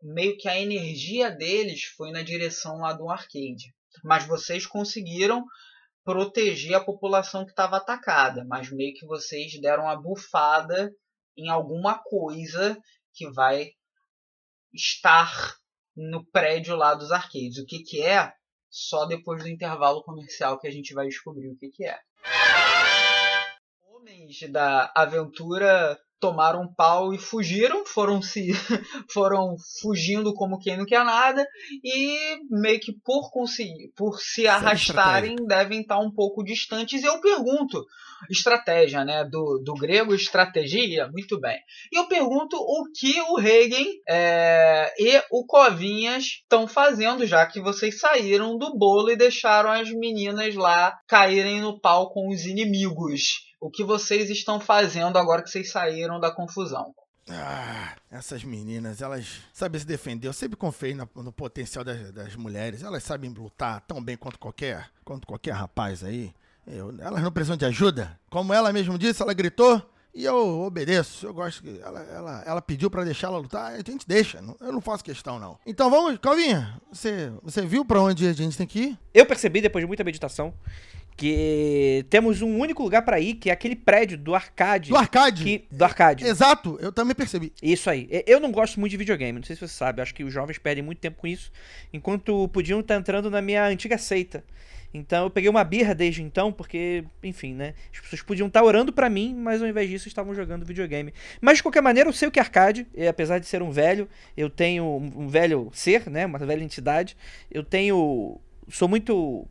meio que a energia deles foi na direção lá do arcade. Mas vocês conseguiram proteger a população que estava atacada, mas meio que vocês deram uma bufada em alguma coisa que vai estar no prédio lá dos arcades. O que, que é? Só depois do intervalo comercial que a gente vai descobrir o que, que é. Homens da aventura tomaram um pau e fugiram, foram se (laughs) foram fugindo como quem não quer nada e meio que por conseguir, por se arrastarem devem estar um pouco distantes. E eu pergunto, estratégia, né, do, do grego estratégia, muito bem. E eu pergunto o que o Regen é, e o Covinhas estão fazendo, já que vocês saíram do bolo e deixaram as meninas lá caírem no pau com os inimigos. O que vocês estão fazendo agora que vocês saíram da confusão? Ah, essas meninas, elas sabem se defender. Eu sempre confiei na- no potencial das, das mulheres. Elas sabem lutar tão bem quanto qualquer, quanto qualquer rapaz aí. Eu- elas não precisam de ajuda. Como ela mesmo disse, ela gritou e eu obedeço. Eu gosto que ela, ela, ela pediu pra deixar ela lutar, a gente deixa. Eu não faço questão, não. Então vamos, Calvinha, você, você viu pra onde a gente tem que ir? Eu percebi, depois de muita meditação, que temos um único lugar pra ir, que é aquele prédio do arcade. Do arcade. que- do arcade. Exato, eu também percebi. Isso aí. Eu não gosto muito de videogame, não sei se você sabe. Acho que os jovens perdem muito tempo com isso, enquanto podiam estar entrando na minha antiga seita. Então eu peguei uma birra desde então, porque, enfim, né? As pessoas podiam estar orando para mim, mas ao invés disso estavam jogando videogame. Mas de qualquer maneira, eu sei o que é arcade, e, apesar de ser um velho, eu tenho um velho ser, né? Uma velha entidade. Eu tenho. Sou muito.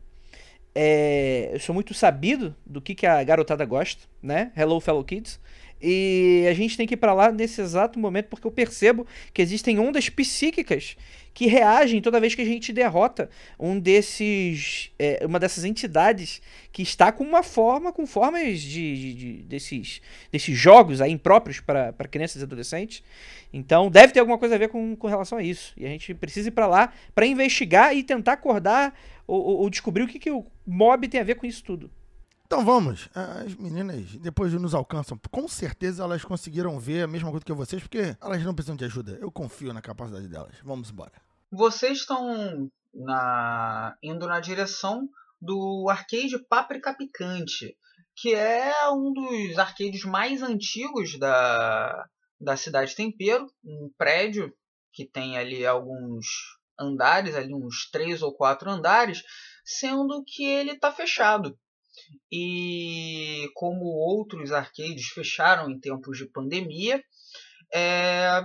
É, eu sou muito sabido do que, que a garotada gosta, né? Hello, fellow kids. E a gente tem que ir para lá nesse exato momento porque eu percebo que existem ondas psíquicas que reagem toda vez que a gente derrota um desses, é, uma dessas entidades que está com uma forma, com formas de, de, de desses, desses jogos aí impróprios para crianças e adolescentes. Então deve ter alguma coisa a ver com, com relação a isso. E a gente precisa ir para lá para investigar e tentar acordar ou, ou, ou descobrir o que, que o mob tem a ver com isso tudo. Então vamos. As meninas, depois de nos alcançam, com certeza elas conseguiram ver a mesma coisa que vocês, porque elas não precisam de ajuda. Eu confio na capacidade delas. Vamos embora. Vocês estão na... indo na direção do arcade Páprica Picante, que é um dos arcades mais antigos da, da cidade Tempero, um prédio que tem ali alguns andares, ali uns três ou quatro andares, sendo que ele está fechado. E como outros arcades fecharam em tempos de pandemia, é,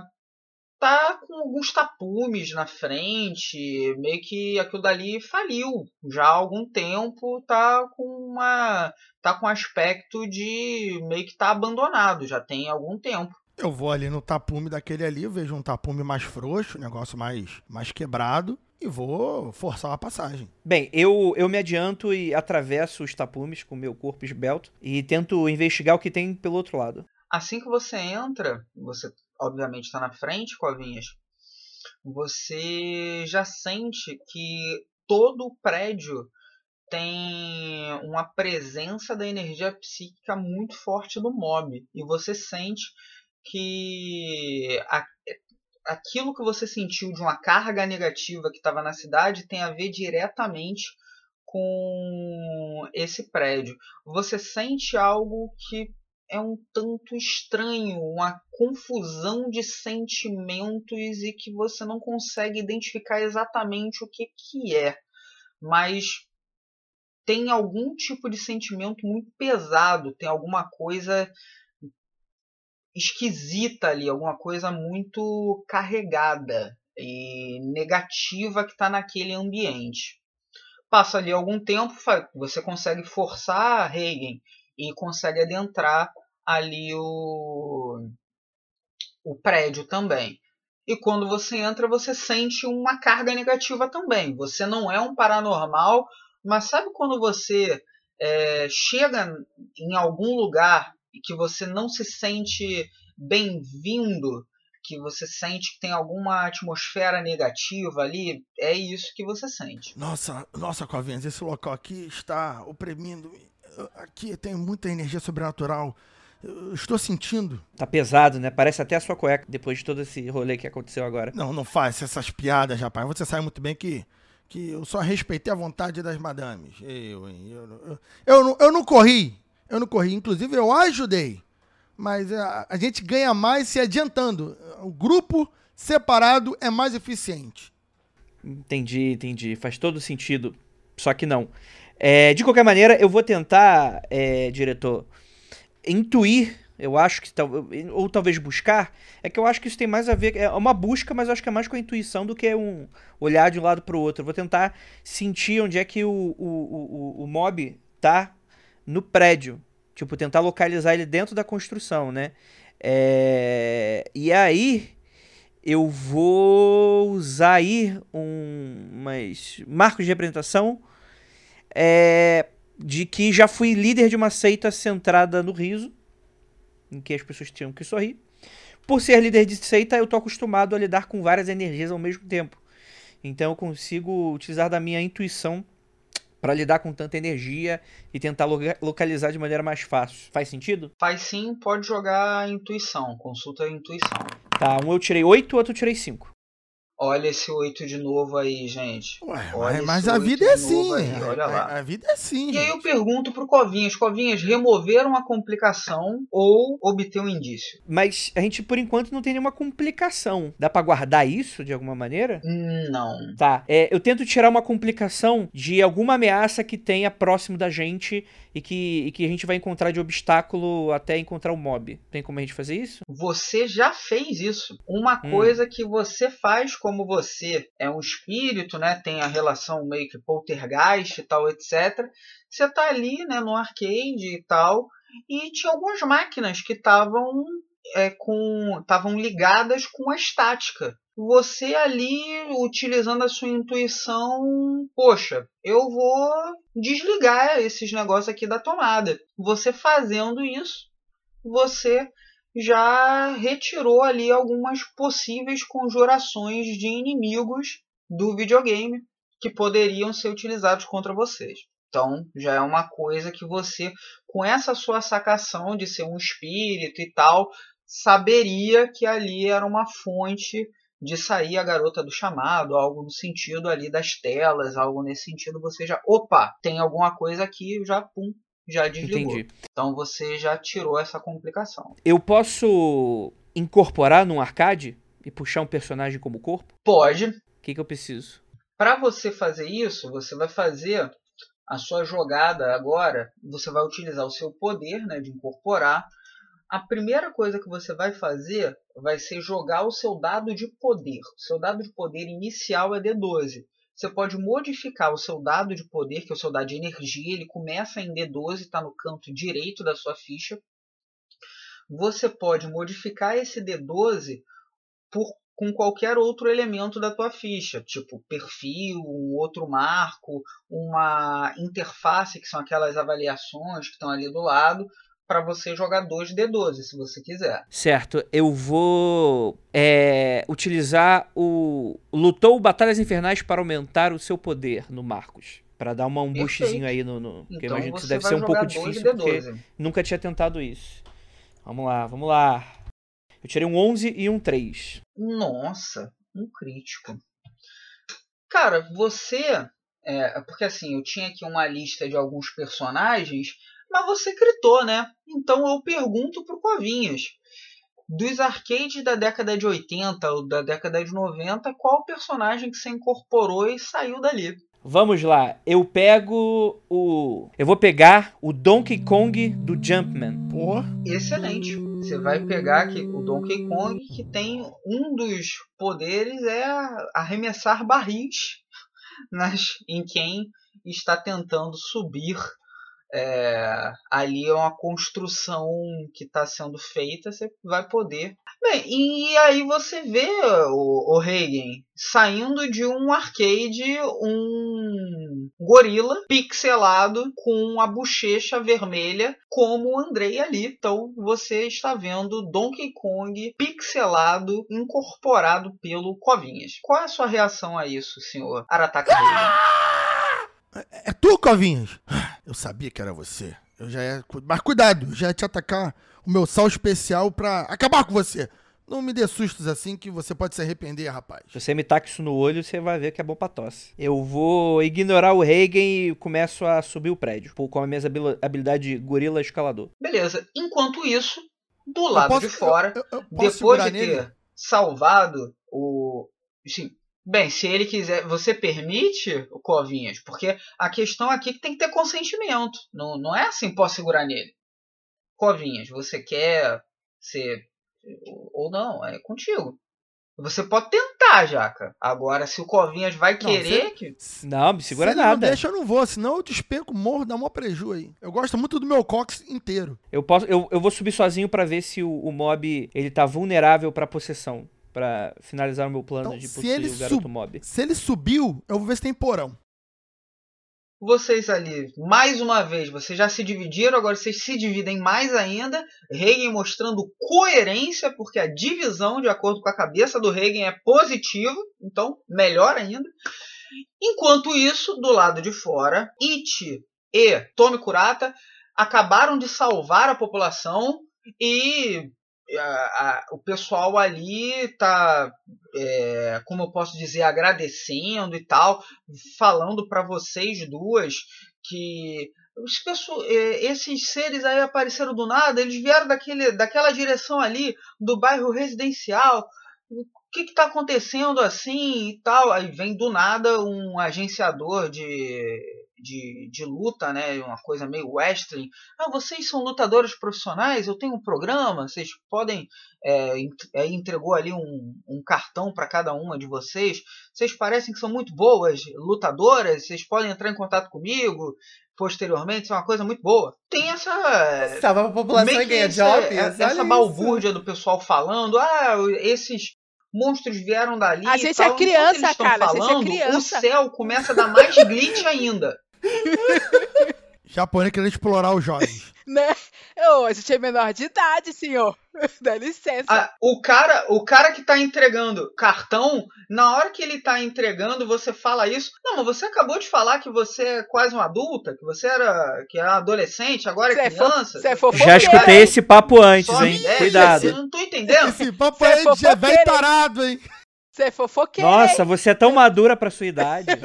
tá com alguns tapumes na frente, meio que aquilo dali faliu já há algum tempo, tá com uma tá com aspecto de meio que tá abandonado, já tem algum tempo. Eu vou ali no tapume daquele ali, vejo um tapume mais frouxo, negócio mais mais quebrado e vou forçar a passagem. Bem, eu, eu me adianto e atravesso os tapumes com meu corpo esbelto e tento investigar o que tem pelo outro lado. Assim que você entra, você obviamente está na frente, Covinhas, você já sente que todo o prédio tem uma presença da energia psíquica muito forte do mob. E você sente que a, aquilo que você sentiu de uma carga negativa que estava na cidade tem a ver diretamente com esse prédio. Você sente algo que é um tanto estranho, uma confusão de sentimentos e que você não consegue identificar exatamente o que, que é. Mas tem algum tipo de sentimento muito pesado, tem alguma coisa esquisita ali, alguma coisa muito carregada e negativa que está naquele ambiente. Passa ali algum tempo, você consegue forçar Reagan e consegue adentrar ali o, o prédio também. E quando você entra, você sente uma carga negativa também. Você não é um paranormal, mas sabe quando você é, chega em algum lugar e que você não se sente bem-vindo, que você sente que tem alguma atmosfera negativa ali, é isso que você sente. Nossa, nossa, Covinhas, esse local aqui está oprimindo. Aqui tem muita energia sobrenatural. Eu estou sentindo. Tá pesado, né? Parece até a sua cueca depois de todo esse rolê que aconteceu agora. Não, não faz essas piadas, rapaz. Você sabe muito bem que, que eu só respeitei a vontade das madames. Eu, eu, eu, eu, não, eu não corri. Eu não corri. Inclusive, eu ajudei. Mas a, a gente ganha mais se adiantando. O grupo separado é mais eficiente. Entendi, entendi. Faz todo sentido. Só que não. É, de qualquer maneira, eu vou tentar, é, diretor, intuir, eu acho que ou talvez buscar, é que eu acho que isso tem mais a ver, é uma busca, mas eu acho que é mais com a intuição do que um olhar de um lado para o outro. Eu vou tentar sentir onde é que o, o, o, o mob tá no prédio. Tipo, tentar localizar ele dentro da construção, né? É... E aí eu vou usar aí um, umas marcos de representação é, de que já fui líder de uma seita centrada no riso, em que as pessoas tinham que sorrir. Por ser líder de seita, eu tô acostumado a lidar com várias energias ao mesmo tempo. Então eu consigo utilizar da minha intuição para lidar com tanta energia e tentar localizar de maneira mais fácil. Faz sentido? Faz sim, pode jogar intuição, consulta a intuição. Tá, um eu tirei 8, outro eu tirei 5. Olha esse 8 de novo aí, gente. Ué, Olha mas, a vida é assim. aí, olha a, lá. a vida é assim. E aí eu gente. pergunto pro Covinhas, Covinhas, removeram a complicação ou obter um indício? Mas a gente, por enquanto, não tem nenhuma complicação. Dá pra guardar isso de alguma maneira? Não. Tá. É, eu tento tirar uma complicação de alguma ameaça que tenha próximo da gente e que, e que a gente vai encontrar de obstáculo até encontrar o mob. Tem como a gente fazer isso? Você já fez isso. Uma Hum. coisa que você faz como você é um espírito, né? Tem a relação meio que poltergeist e tal, etc. Você tá ali, né, no arcade e tal, e tinha algumas máquinas que estavam é, com estavam ligadas com a estática. Você ali utilizando a sua intuição, poxa, eu vou desligar esses negócios aqui da tomada. Você fazendo isso, você já retirou ali algumas possíveis conjurações de inimigos do videogame que poderiam ser utilizados contra vocês. Então, já é uma coisa que você, com essa sua sacação de ser um espírito e tal, saberia que ali era uma fonte de sair a garota do chamado, algo no sentido ali das telas, algo nesse sentido, você já, opa, tem alguma coisa aqui, já pum, já desligou. Entendi. Então você já tirou essa complicação. Eu posso incorporar num arcade e puxar um personagem como corpo? Pode. O que, que eu preciso? Para você fazer isso, você vai fazer a sua jogada agora. Você vai utilizar o seu poder né, de incorporar. A primeira coisa que você vai fazer vai ser jogar o seu dado de poder. O seu dado de poder inicial é D12. Você pode modificar o seu dado de poder, que é o seu dado de energia. Ele começa em D12, está no canto direito da sua ficha. Você pode modificar esse D12 por com qualquer outro elemento da tua ficha, tipo perfil, um outro marco, uma interface, que são aquelas avaliações que estão ali do lado, para você jogar 2 D12, se você quiser. Certo, eu vou é, utilizar o. Lutou Batalhas Infernais para aumentar o seu poder no Marcos. Pra dar uma, um Perfeito. boostzinho aí no. no porque eu Então imagino que isso deve ser um pouco difícil, porque D12. nunca tinha tentado isso. Vamos lá, vamos lá. Eu tirei um 11 e um 3. Nossa, um crítico. Cara, você. É, porque assim, eu tinha aqui uma lista de alguns personagens, mas você gritou, né? Então eu pergunto pro Covinhas. Dos arcades da década de 80 ou da década de 90, qual personagem que você incorporou e saiu dali? Vamos lá, eu pego o. Eu vou pegar o Donkey Kong do Jumpman. Pô, Excelente. Você vai pegar aqui o Donkey Kong, que tem um dos poderes é arremessar barris (laughs) nas, em quem está tentando subir. É, ali é uma construção que está sendo feita, você vai poder. Bem, e aí você vê o, o Reagan saindo de um arcade, um gorila pixelado com a bochecha vermelha, como o Andrei ali. Então você está vendo Donkey Kong pixelado, incorporado pelo Covinhas. Qual é a sua reação a isso, senhor Arataka Reagan? é tu, Covinhas? Eu sabia que era você. Eu já ia. Mas cuidado, já ia te atacar o meu sal especial pra acabar com você. Não me dê sustos assim que você pode se arrepender, rapaz. Se você me taca isso no olho, você vai ver que é bom pra tosse. Eu vou ignorar o Reagan e começo a subir o prédio. Com a minha habil- habilidade de gorila escalador. Beleza. Enquanto isso, do lado posso- de fora, Eu, eu- eu depois de nele? ter salvado o. Sim. Bem, se ele quiser. Você permite, o Covinhas? Porque a questão aqui é que tem que ter consentimento. Não, não é assim, posso segurar nele. Covinhas, você quer ser. Ou não, é contigo. Você pode tentar, Jaca. Agora, se o Covinhas vai Não, querer. que... Não, me segura Se ele não nada. deixa, eu não vou, senão eu despenco, morro, dá mó preju aí. Eu gosto muito do meu cox inteiro. Eu, posso, eu, eu vou subir sozinho pra ver se o, o mob ele tá vulnerável pra possessão. Pra finalizar o meu plano Então, de se possuir ele o garoto mob. Se ele subiu, eu vou ver se tem porão. Vocês ali, mais uma vez, vocês já se dividiram, agora vocês se dividem mais ainda. Reagan mostrando coerência, porque a divisão, de acordo com a cabeça do Reagan, é positiva, então melhor ainda. Enquanto isso, do lado de fora, It e Tommy Kurata acabaram de salvar a população e a, o pessoal ali tá, é, como eu posso dizer, agradecendo e tal, falando para vocês duas que pessoas, é, esses seres aí apareceram do nada, eles vieram daquele, daquela direção ali, do bairro residencial. O que está acontecendo assim e tal? Aí vem do nada um agenciador de de, de luta, né? Uma coisa meio wrestling. Ah, vocês são lutadores profissionais? Eu tenho um programa, vocês podem. É, é entregou ali um, um cartão para cada uma de vocês. Vocês parecem que são muito boas lutadoras, vocês podem entrar em contato comigo posteriormente, isso é uma coisa muito boa. Tem essa. Salva a população e ganha jobs. Essa, essa balbúrdia do pessoal falando, ah, esses monstros vieram dali. A gente é criança, cara. Falando, a gente é criança. O céu começa a dar mais glitch ainda. (laughs) Japonês querendo explorar os jovens. né? Eu, a gente é menor de idade, senhor. (laughs) Dá licença. Ah, o, cara, o cara que tá entregando cartão, na hora que ele tá entregando, você fala isso. Não, mas você acabou de falar que você é quase uma adulta, que você era que é adolescente, agora é criança. Você é Já escutei esse papo antes, hein? Ideia, Cuidado. Eu não tô entendendo. Esse papo aí já é velho tarado, hein? Você é fofoqueiro. Nossa, você é tão madura pra sua idade. (laughs)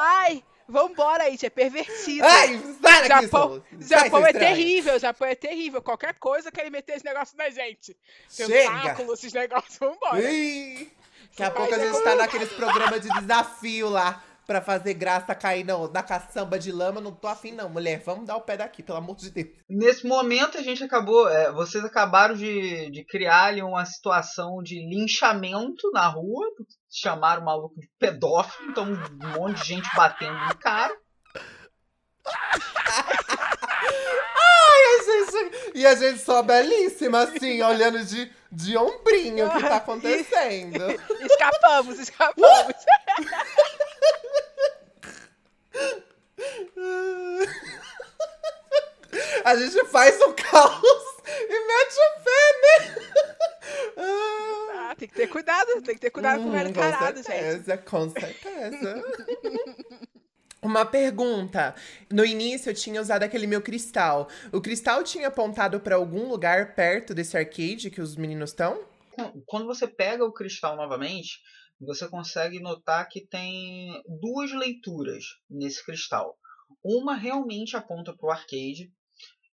Ai, vambora gente, é pervertido. Ai, para Japão, aqui, Japão é terrível, Japão é terrível. Qualquer coisa querem meter esse negócio na gente. Chega. Tentáculo, esses negócios, vambora. Ih, Daqui a pouco a gente tá naqueles (laughs) programas de desafio lá. Pra fazer graça cair no, na caçamba de lama. Não tô afim, não, mulher. Vamos dar o pé daqui, pelo amor de Deus. Nesse momento a gente acabou. é, vocês acabaram de, de criar ali uma situação de linchamento na rua. Chamaram o maluco de pedófilo, então um monte de gente batendo no cara. E a gente, e a gente só belíssima, assim, olhando de, de ombrinho o que tá (laughs) acontecendo. Escapamos, escapamos. (laughs) (laughs) A gente faz o caos e mete o pé, né? Ah. Tem que ter cuidado, tem que ter cuidado com o velho Hum, carado, gente. certeza, com certeza. (laughs) Uma pergunta. No início eu tinha usado aquele meu cristal. O cristal tinha apontado pra algum lugar perto desse arcade que os meninos estão? Quando você pega o cristal novamente, você consegue notar que tem duas leituras nesse cristal. Uma realmente aponta para o arcade,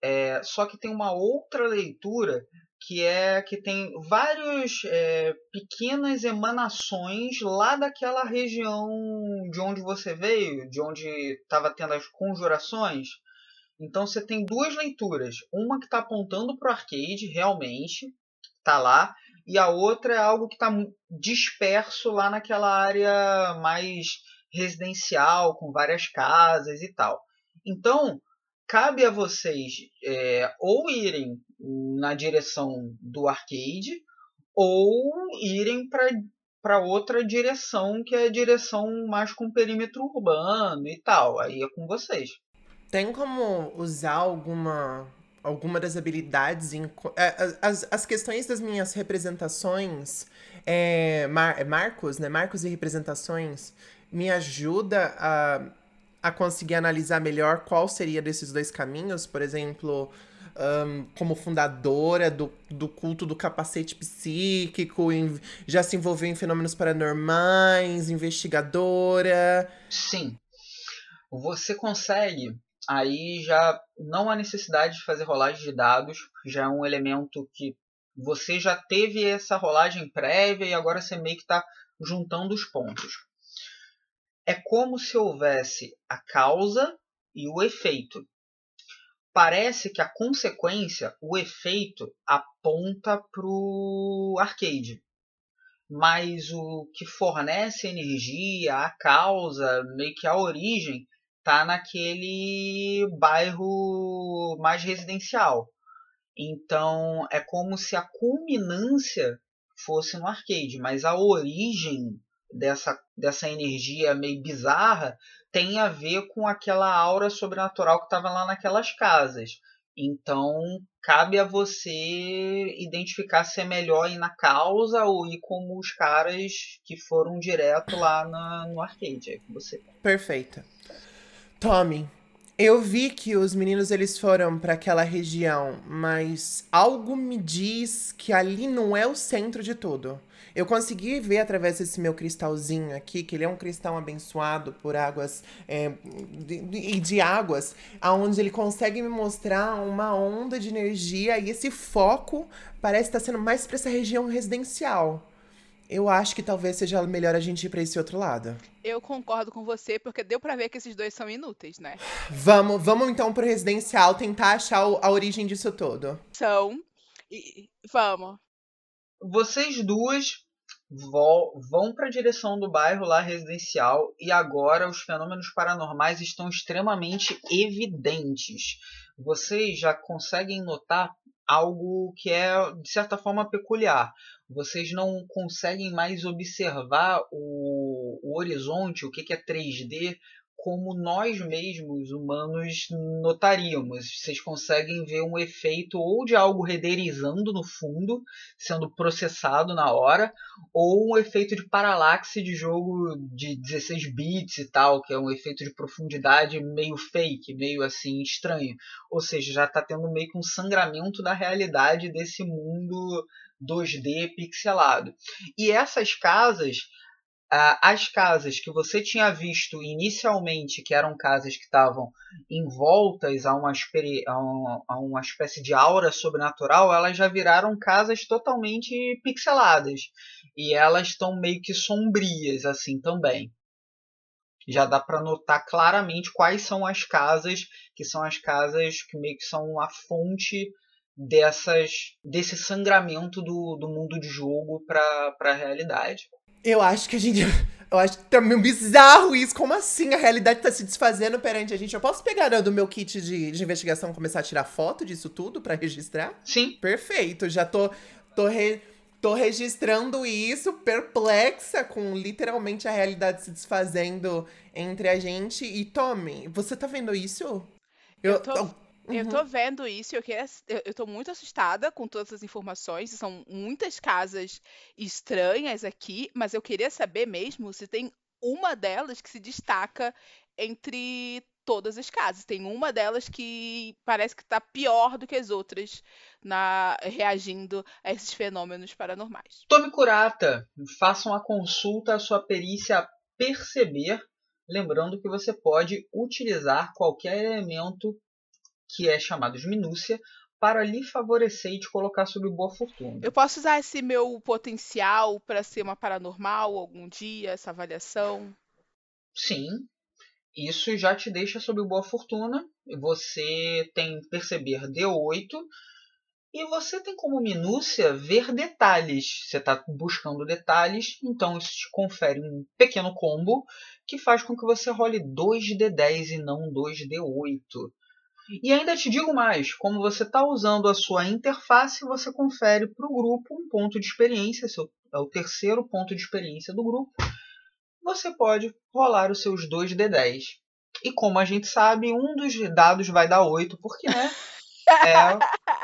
é, só que tem uma outra leitura que é que tem várias é, pequenas emanações lá daquela região de onde você veio, de onde estava tendo as conjurações. Então você tem duas leituras, uma que está apontando para o arcade realmente, está lá, e a outra é algo que está disperso lá naquela área mais residencial, com várias casas e tal. Então, cabe a vocês é, ou irem na direção do arcade ou irem para outra direção, que é a direção mais com perímetro urbano e tal. Aí é com vocês. Tem como usar alguma alguma das habilidades é, as, as questões das minhas representações é, mar- marcos né marcos e representações me ajuda a, a conseguir analisar melhor qual seria desses dois caminhos por exemplo ahn, como fundadora do, do culto do capacete psíquico em- já se envolveu em fenômenos paranormais investigadora Sim. Você consegue. Aí já não há necessidade de fazer rolagem de dados. Já é um elemento que você já teve essa rolagem prévia e agora você meio que está juntando os pontos. É como se houvesse a causa e o efeito. Parece que a consequência, o efeito, aponta para o arcade mas o que fornece energia, a causa, meio que a origem, tá naquele bairro mais residencial. Então é como se a culminância fosse no arcade, mas a origem dessa, dessa energia meio bizarra tem a ver com aquela aura sobrenatural que estava lá naquelas casas. Então, cabe a você identificar se é melhor ir na causa ou ir como os caras que foram direto lá na- no arcade. Com você. Perfeita. Tommy, Eu vi que os meninos eles foram para aquela região, mas algo me diz que ali não é o centro de tudo. Eu consegui ver através desse meu cristalzinho aqui, que ele é um cristal abençoado por águas e é, de, de, de, águas, aonde ele consegue me mostrar uma onda de energia e esse foco parece estar sendo mais para essa região residencial. Eu acho que talvez seja melhor a gente ir pra esse outro lado. Eu concordo com você, porque deu para ver que esses dois são inúteis, né? Vamos, vamos então pro residencial tentar achar a origem disso tudo. São. E, vamos. Vocês duas vão para a direção do bairro lá residencial e agora os fenômenos paranormais estão extremamente evidentes. Vocês já conseguem notar algo que é de certa forma peculiar. Vocês não conseguem mais observar o, o horizonte, o que, que é 3D, como nós mesmos, humanos, notaríamos. Vocês conseguem ver um efeito ou de algo renderizando no fundo, sendo processado na hora, ou um efeito de paralaxe de jogo de 16 bits e tal, que é um efeito de profundidade meio fake, meio assim estranho. Ou seja, já está tendo meio que um sangramento da realidade desse mundo 2D pixelado. E essas casas as casas que você tinha visto inicialmente, que eram casas que estavam envoltas a uma, a, uma, a uma espécie de aura sobrenatural, elas já viraram casas totalmente pixeladas. E elas estão meio que sombrias assim também. Já dá para notar claramente quais são as casas que são as casas que meio que são a fonte dessas desse sangramento do, do mundo de jogo para a realidade. Eu acho que a gente. (laughs) Eu acho que tá meio bizarro isso. Como assim? A realidade tá se desfazendo perante a gente. Eu posso pegar do meu kit de, de investigação e começar a tirar foto disso tudo para registrar? Sim. Perfeito. Já tô. tô re, tô registrando isso, perplexa com literalmente a realidade se desfazendo entre a gente. E Tommy, você tá vendo isso? Eu, eu tô. Uhum. Eu tô vendo isso e eu, quero, eu, tô muito assustada com todas as informações. São muitas casas estranhas aqui, mas eu queria saber mesmo se tem uma delas que se destaca entre todas as casas. Tem uma delas que parece que está pior do que as outras na reagindo a esses fenômenos paranormais. Tome curata, faça uma consulta à sua perícia perceber, lembrando que você pode utilizar qualquer elemento que é chamado de minúcia, para lhe favorecer e te colocar sob boa fortuna. Eu posso usar esse meu potencial para ser uma paranormal algum dia, essa avaliação? Sim. Isso já te deixa sob boa fortuna. Você tem perceber D8 e você tem como minúcia ver detalhes. Você está buscando detalhes, então isso te confere um pequeno combo que faz com que você role 2D10 e não 2D8. E ainda te digo mais, como você está usando a sua interface, você confere para o grupo um ponto de experiência, seu, é o terceiro ponto de experiência do grupo. Você pode rolar os seus 2D10. E como a gente sabe, um dos dados vai dar 8, porque, né? É,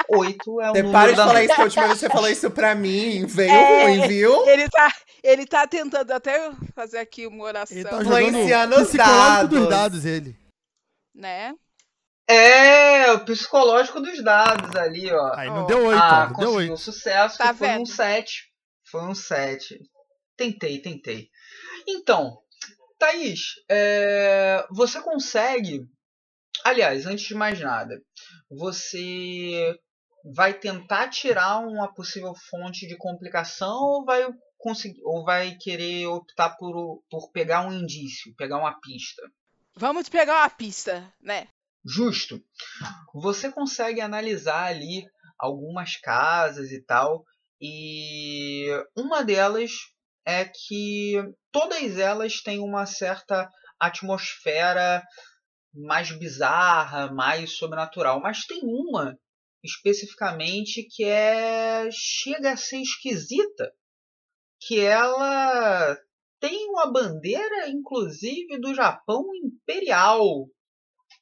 8 é o você número para de falar noite. isso, que a última vez você falou isso pra mim, veio é, ruim, viu? Ele tá, ele tá tentando até fazer aqui uma oração. Ele tá Influenciando os psicológico dos dados. dados, ele. Né? É, o psicológico dos dados ali, ó. Aí não deu oito, ah, deu conseguiu oito. sucesso, Tá foi um vendo? 7. Foi um 7. Tentei, tentei. Então, Thaís, é, você consegue. Aliás, antes de mais nada, você vai tentar tirar uma possível fonte de complicação ou vai conseguir ou vai querer optar por, por pegar um indício, pegar uma pista? Vamos pegar uma pista, né? Justo. Você consegue analisar ali algumas casas e tal, e uma delas é que todas elas têm uma certa atmosfera mais bizarra, mais sobrenatural, mas tem uma especificamente que é chega a ser esquisita, que ela tem uma bandeira inclusive do Japão imperial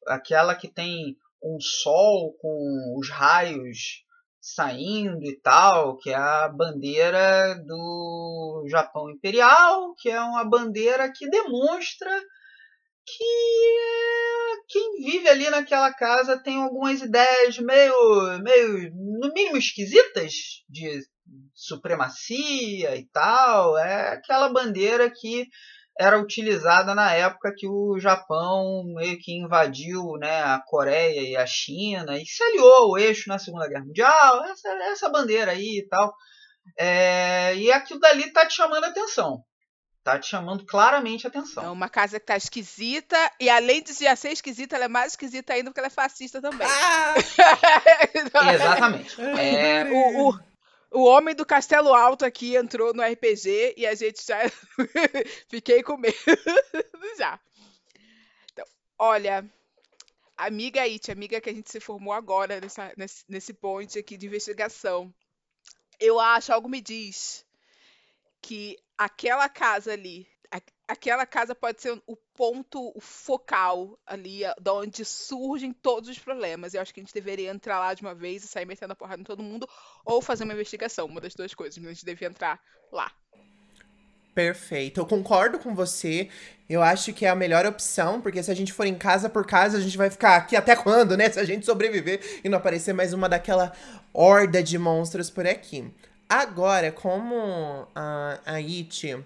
aquela que tem um sol com os raios saindo e tal, que é a bandeira do Japão Imperial, que é uma bandeira que demonstra que quem vive ali naquela casa tem algumas ideias meio, meio no mínimo esquisitas de supremacia e tal. É aquela bandeira que era utilizada na época que o Japão meio que invadiu né, a Coreia e a China e se aliou ao eixo na Segunda Guerra Mundial, essa, essa bandeira aí e tal. É, e aquilo dali tá te chamando a atenção. Tá te chamando claramente a atenção. É uma casa que tá esquisita, e além de já ser esquisita, ela é mais esquisita ainda porque ela é fascista também. Ah! (laughs) Exatamente. É, o, o, o homem do Castelo Alto aqui entrou no RPG e a gente já. Fiquei com medo (laughs) já. Então, olha, amiga It, amiga que a gente se formou agora nessa, nesse, nesse aqui de investigação. Eu acho, algo me diz que aquela casa ali, a- aquela casa pode ser o ponto focal ali, da onde surgem todos os problemas. Eu acho que a gente deveria entrar lá de uma vez e sair metendo a porrada em todo mundo, ou fazer uma investigação, uma das duas coisas, a gente devia entrar lá. Perfeito, eu concordo com você. Eu acho que é a melhor opção, porque se a gente for em casa por casa, a gente vai ficar aqui até quando, né? (laughs) Se a gente sobreviver e não aparecer mais uma daquela horda de monstros por aqui. Agora, como a, a It,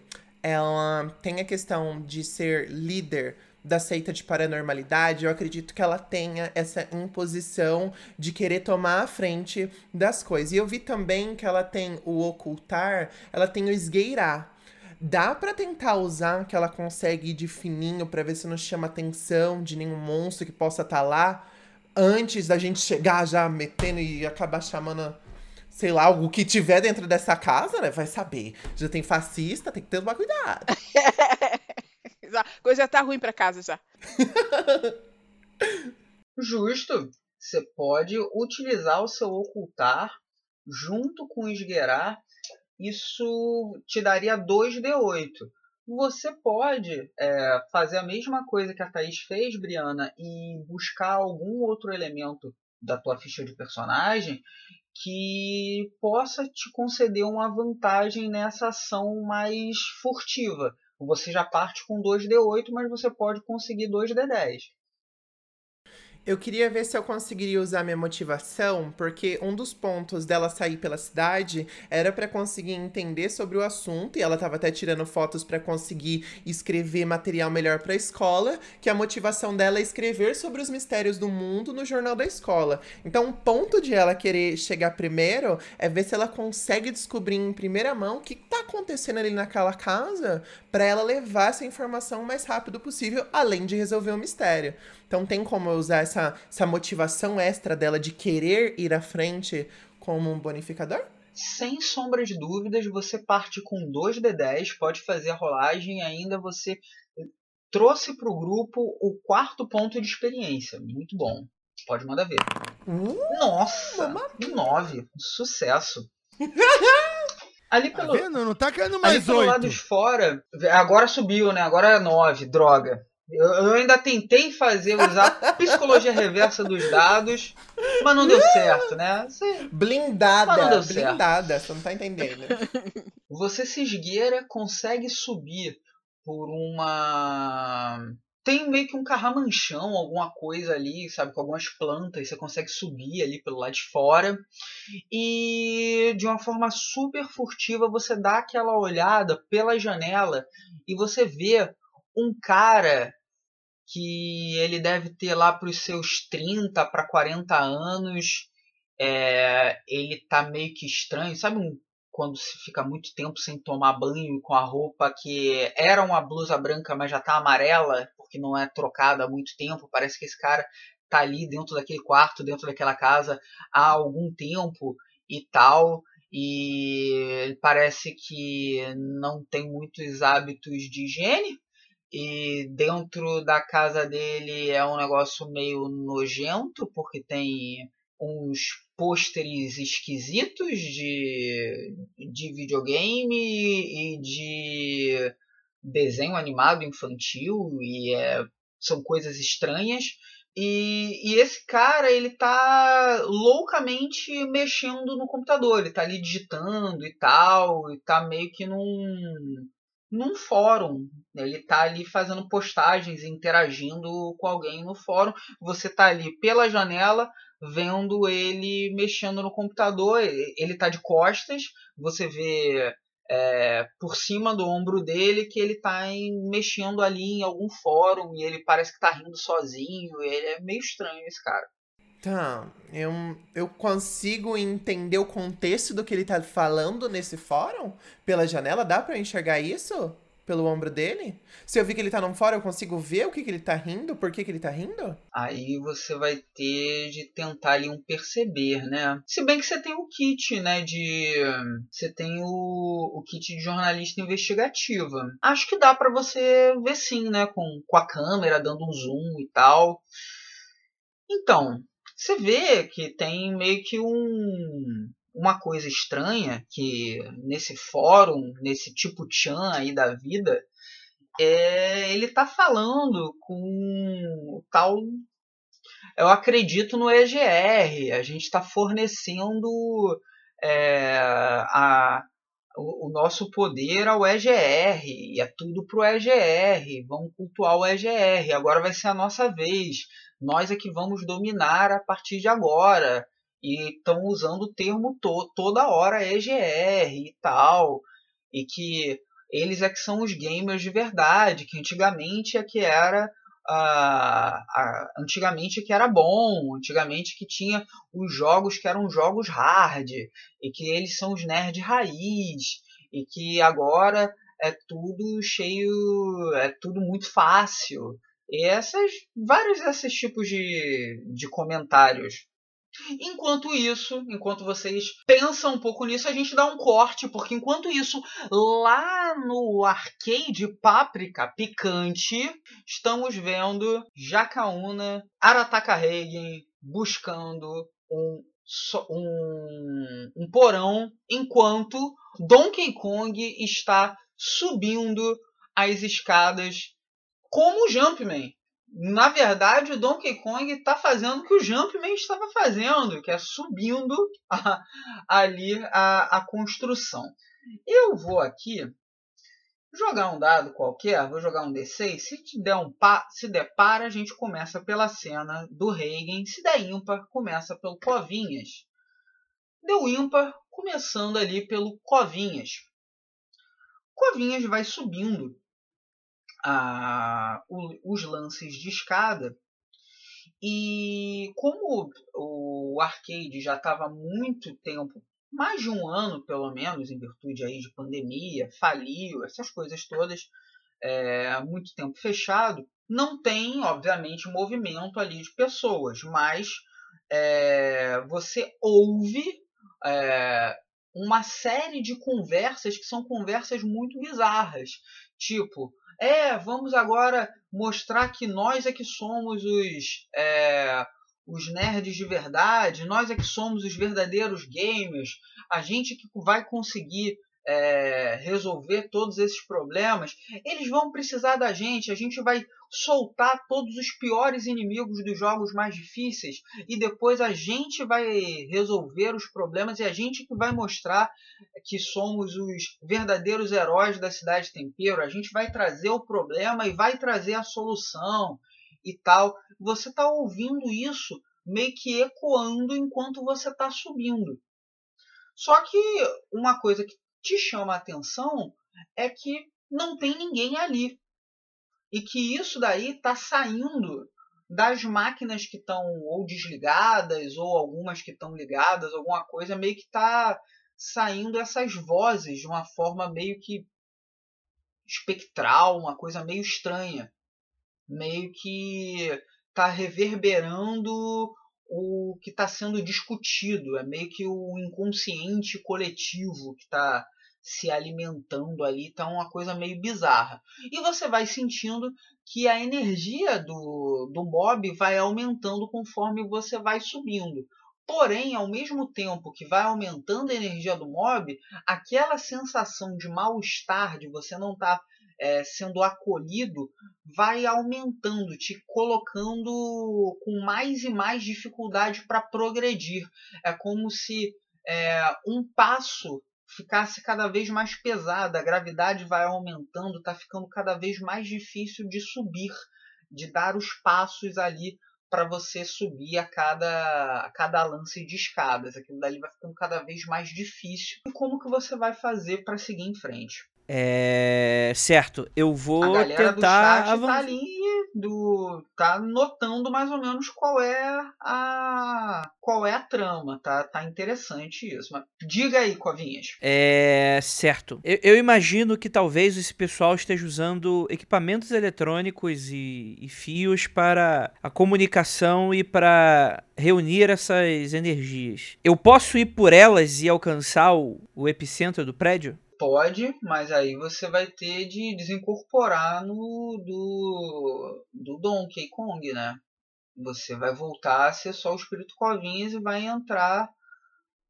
ela tem a questão de ser líder da seita de paranormalidade, eu acredito que ela tenha essa imposição de querer tomar a frente das coisas. E eu vi também que ela tem o ocultar, ela tem o esgueirar. Dá pra tentar usar que ela consegue ir de fininho pra ver se não chama atenção de nenhum monstro que possa estar lá antes da gente chegar já metendo e acabar chamando, sei lá, o que tiver dentro dessa casa, né? Vai saber. Já tem fascista, tem que ter mais cuidado. (laughs) Coisa já tá ruim pra casa já. Justo. Você pode utilizar o seu ocultar junto com o esgueirar. Isso te daria 2d8. Você pode é, fazer a mesma coisa que a Thaís fez, Briana, e buscar algum outro elemento da tua ficha de personagem que possa te conceder uma vantagem nessa ação mais furtiva. Você já parte com 2d8, mas você pode conseguir 2d10. Eu queria ver se eu conseguiria usar minha motivação, porque um dos pontos dela sair pela cidade era pra conseguir entender sobre o assunto, e ela tava até tirando fotos pra conseguir escrever material melhor pra escola, que a motivação dela é escrever sobre os mistérios do mundo no jornal da escola. Então, um ponto de ela querer chegar primeiro é ver se ela consegue descobrir em primeira mão o que tá acontecendo ali naquela casa pra ela levar essa informação o mais rápido possível, além de resolver o mistério. Então tem como eu usar essa, essa motivação extra dela de querer ir à frente como um bonificador? Sem sombra de dúvidas, você parte com 2d10, pode fazer a rolagem e ainda você trouxe para o grupo o quarto ponto de experiência. Muito bom. Pode mandar ver. Uh, Nossa. 9. Sucesso. (laughs) Ali Tá pelo, vendo? Não tá caindo ali mais pelo lado de oito. fora, agora subiu, né? Agora é 9, droga. Eu, eu ainda tentei fazer, usar a psicologia reversa dos dados, mas não deu certo, né? Você- Mas não blindada, certo. blindada, você não tá entendendo. (laughs) Você se esgueira, consegue subir por uma. Tem meio que um carramanchão, alguma coisa ali, sabe, com algumas plantas, você consegue subir ali pelo lado de fora. E de uma forma super furtiva você dá aquela olhada pela janela e você vê um cara que ele deve ter lá para os seus 30 para 40 anos. É, ele tá meio que estranho, sabe um quando se fica muito tempo sem tomar banho com a roupa que era uma blusa branca, mas já tá amarela, porque não é trocada há muito tempo. Parece que esse cara tá ali dentro daquele quarto, dentro daquela casa há algum tempo e tal. E parece que não tem muitos hábitos de higiene. E dentro da casa dele é um negócio meio nojento, porque tem uns pôsteres esquisitos de, de videogame e de desenho animado infantil e é, são coisas estranhas. E, e esse cara ele tá loucamente mexendo no computador ele tá ali digitando e tal e tá meio que num num fórum. Ele tá ali fazendo postagens, interagindo com alguém no fórum. Você tá ali pela janela vendo ele mexendo no computador. Ele tá de costas, você vê é, por cima do ombro dele que ele tá em, mexendo ali em algum fórum e ele parece que tá rindo sozinho. Ele é meio estranho esse cara. Tá, eu, eu consigo entender o contexto do que ele tá falando nesse fórum? Pela janela, dá para enxergar isso? Pelo ombro dele? Se eu vi que ele tá num fórum, eu consigo ver o que, que ele tá rindo? Por que, que ele tá rindo? Aí você vai ter de tentar ali um perceber, né? Se bem que você tem o kit, né? De. Você tem o, o kit de jornalista investigativa. Acho que dá para você ver sim, né? Com, com a câmera dando um zoom e tal. Então, você vê que tem meio que um, uma coisa estranha que nesse fórum, nesse tipo Chan aí da vida, é, ele tá falando com o tal. Eu acredito no EGR. A gente está fornecendo é, a, o, o, nosso poder ao EGR. E é tudo pro EGR. Vamos cultuar o EGR. Agora vai ser a nossa vez nós é que vamos dominar a partir de agora. E estão usando o termo to toda hora EGR e tal. E que eles é que são os gamers de verdade, que antigamente é que era Uh, uh, antigamente que era bom, antigamente que tinha os jogos que eram jogos hard, e que eles são os nerd raiz, e que agora é tudo cheio, é tudo muito fácil, e essas, vários desses tipos de, de comentários. Enquanto isso, enquanto vocês pensam um pouco nisso, a gente dá um corte, porque enquanto isso, lá no arcade Páprica Picante, estamos vendo Jacaúna, Arataka Regen buscando um, um, um porão, enquanto Donkey Kong está subindo as escadas como o Jumpman. Na verdade, o Donkey Kong está fazendo o que o Jumpman estava fazendo, que é subindo a, ali a, a construção. Eu vou aqui jogar um dado qualquer, vou jogar um D6. Se der um pa, se der par, a gente começa pela cena do Reagan. Se der ímpar, começa pelo Covinhas. Deu ímpar, começando ali pelo Covinhas. Covinhas vai subindo a, o, os lances de escada. E como o arcade já estava muito tempo, mais de um ano pelo menos, em virtude aí de pandemia, faliu, essas coisas todas, é, muito tempo fechado, não tem, obviamente, movimento ali de pessoas, mas é, você ouve é, uma série de conversas que são conversas muito bizarras. Tipo, é, vamos agora mostrar que nós é que somos os, é, os nerds de verdade, nós é que somos os verdadeiros gamers, a gente que vai conseguir é, resolver todos esses problemas, eles vão precisar da gente. A gente vai soltar todos os piores inimigos dos jogos mais difíceis e depois a gente vai resolver os problemas e a gente que vai mostrar que somos os verdadeiros heróis da cidade tempero. A gente vai trazer o problema e vai trazer a solução e tal. Você está ouvindo isso meio que ecoando enquanto você está subindo. Só que uma coisa que te chama a atenção é que não tem ninguém ali. E que isso daí está saindo das máquinas que estão ou desligadas ou algumas que estão ligadas, alguma coisa, meio que está saindo essas vozes de uma forma meio que espectral, uma coisa meio estranha. Meio que está reverberando o que está sendo discutido. É meio que o inconsciente coletivo que está se alimentando ali, tá uma coisa meio bizarra. E você vai sentindo que a energia do, do mob vai aumentando conforme você vai subindo. Porém, ao mesmo tempo que vai aumentando a energia do mob, aquela sensação de mal-estar, de você não estar tá, é, sendo acolhido, vai aumentando, te colocando com mais e mais dificuldade para progredir. É como se é, um passo ficasse cada vez mais pesada, a gravidade vai aumentando, está ficando cada vez mais difícil de subir, de dar os passos ali para você subir a cada, a cada lance de escadas. Aquilo dali vai ficando cada vez mais difícil. E como que você vai fazer para seguir em frente? É. Certo, eu vou a galera tentar. do chat tá ali do. tá notando mais ou menos qual é a. qual é a trama, tá? Tá interessante isso. Mas diga aí, Covinhas. É. Certo. Eu, eu imagino que talvez esse pessoal esteja usando equipamentos eletrônicos e, e fios para a comunicação e para reunir essas energias. Eu posso ir por elas e alcançar o, o epicentro do prédio? Pode, mas aí você vai ter de desincorporar no do, do Donkey Kong, né? Você vai voltar a ser só o espírito Covinhas e vai entrar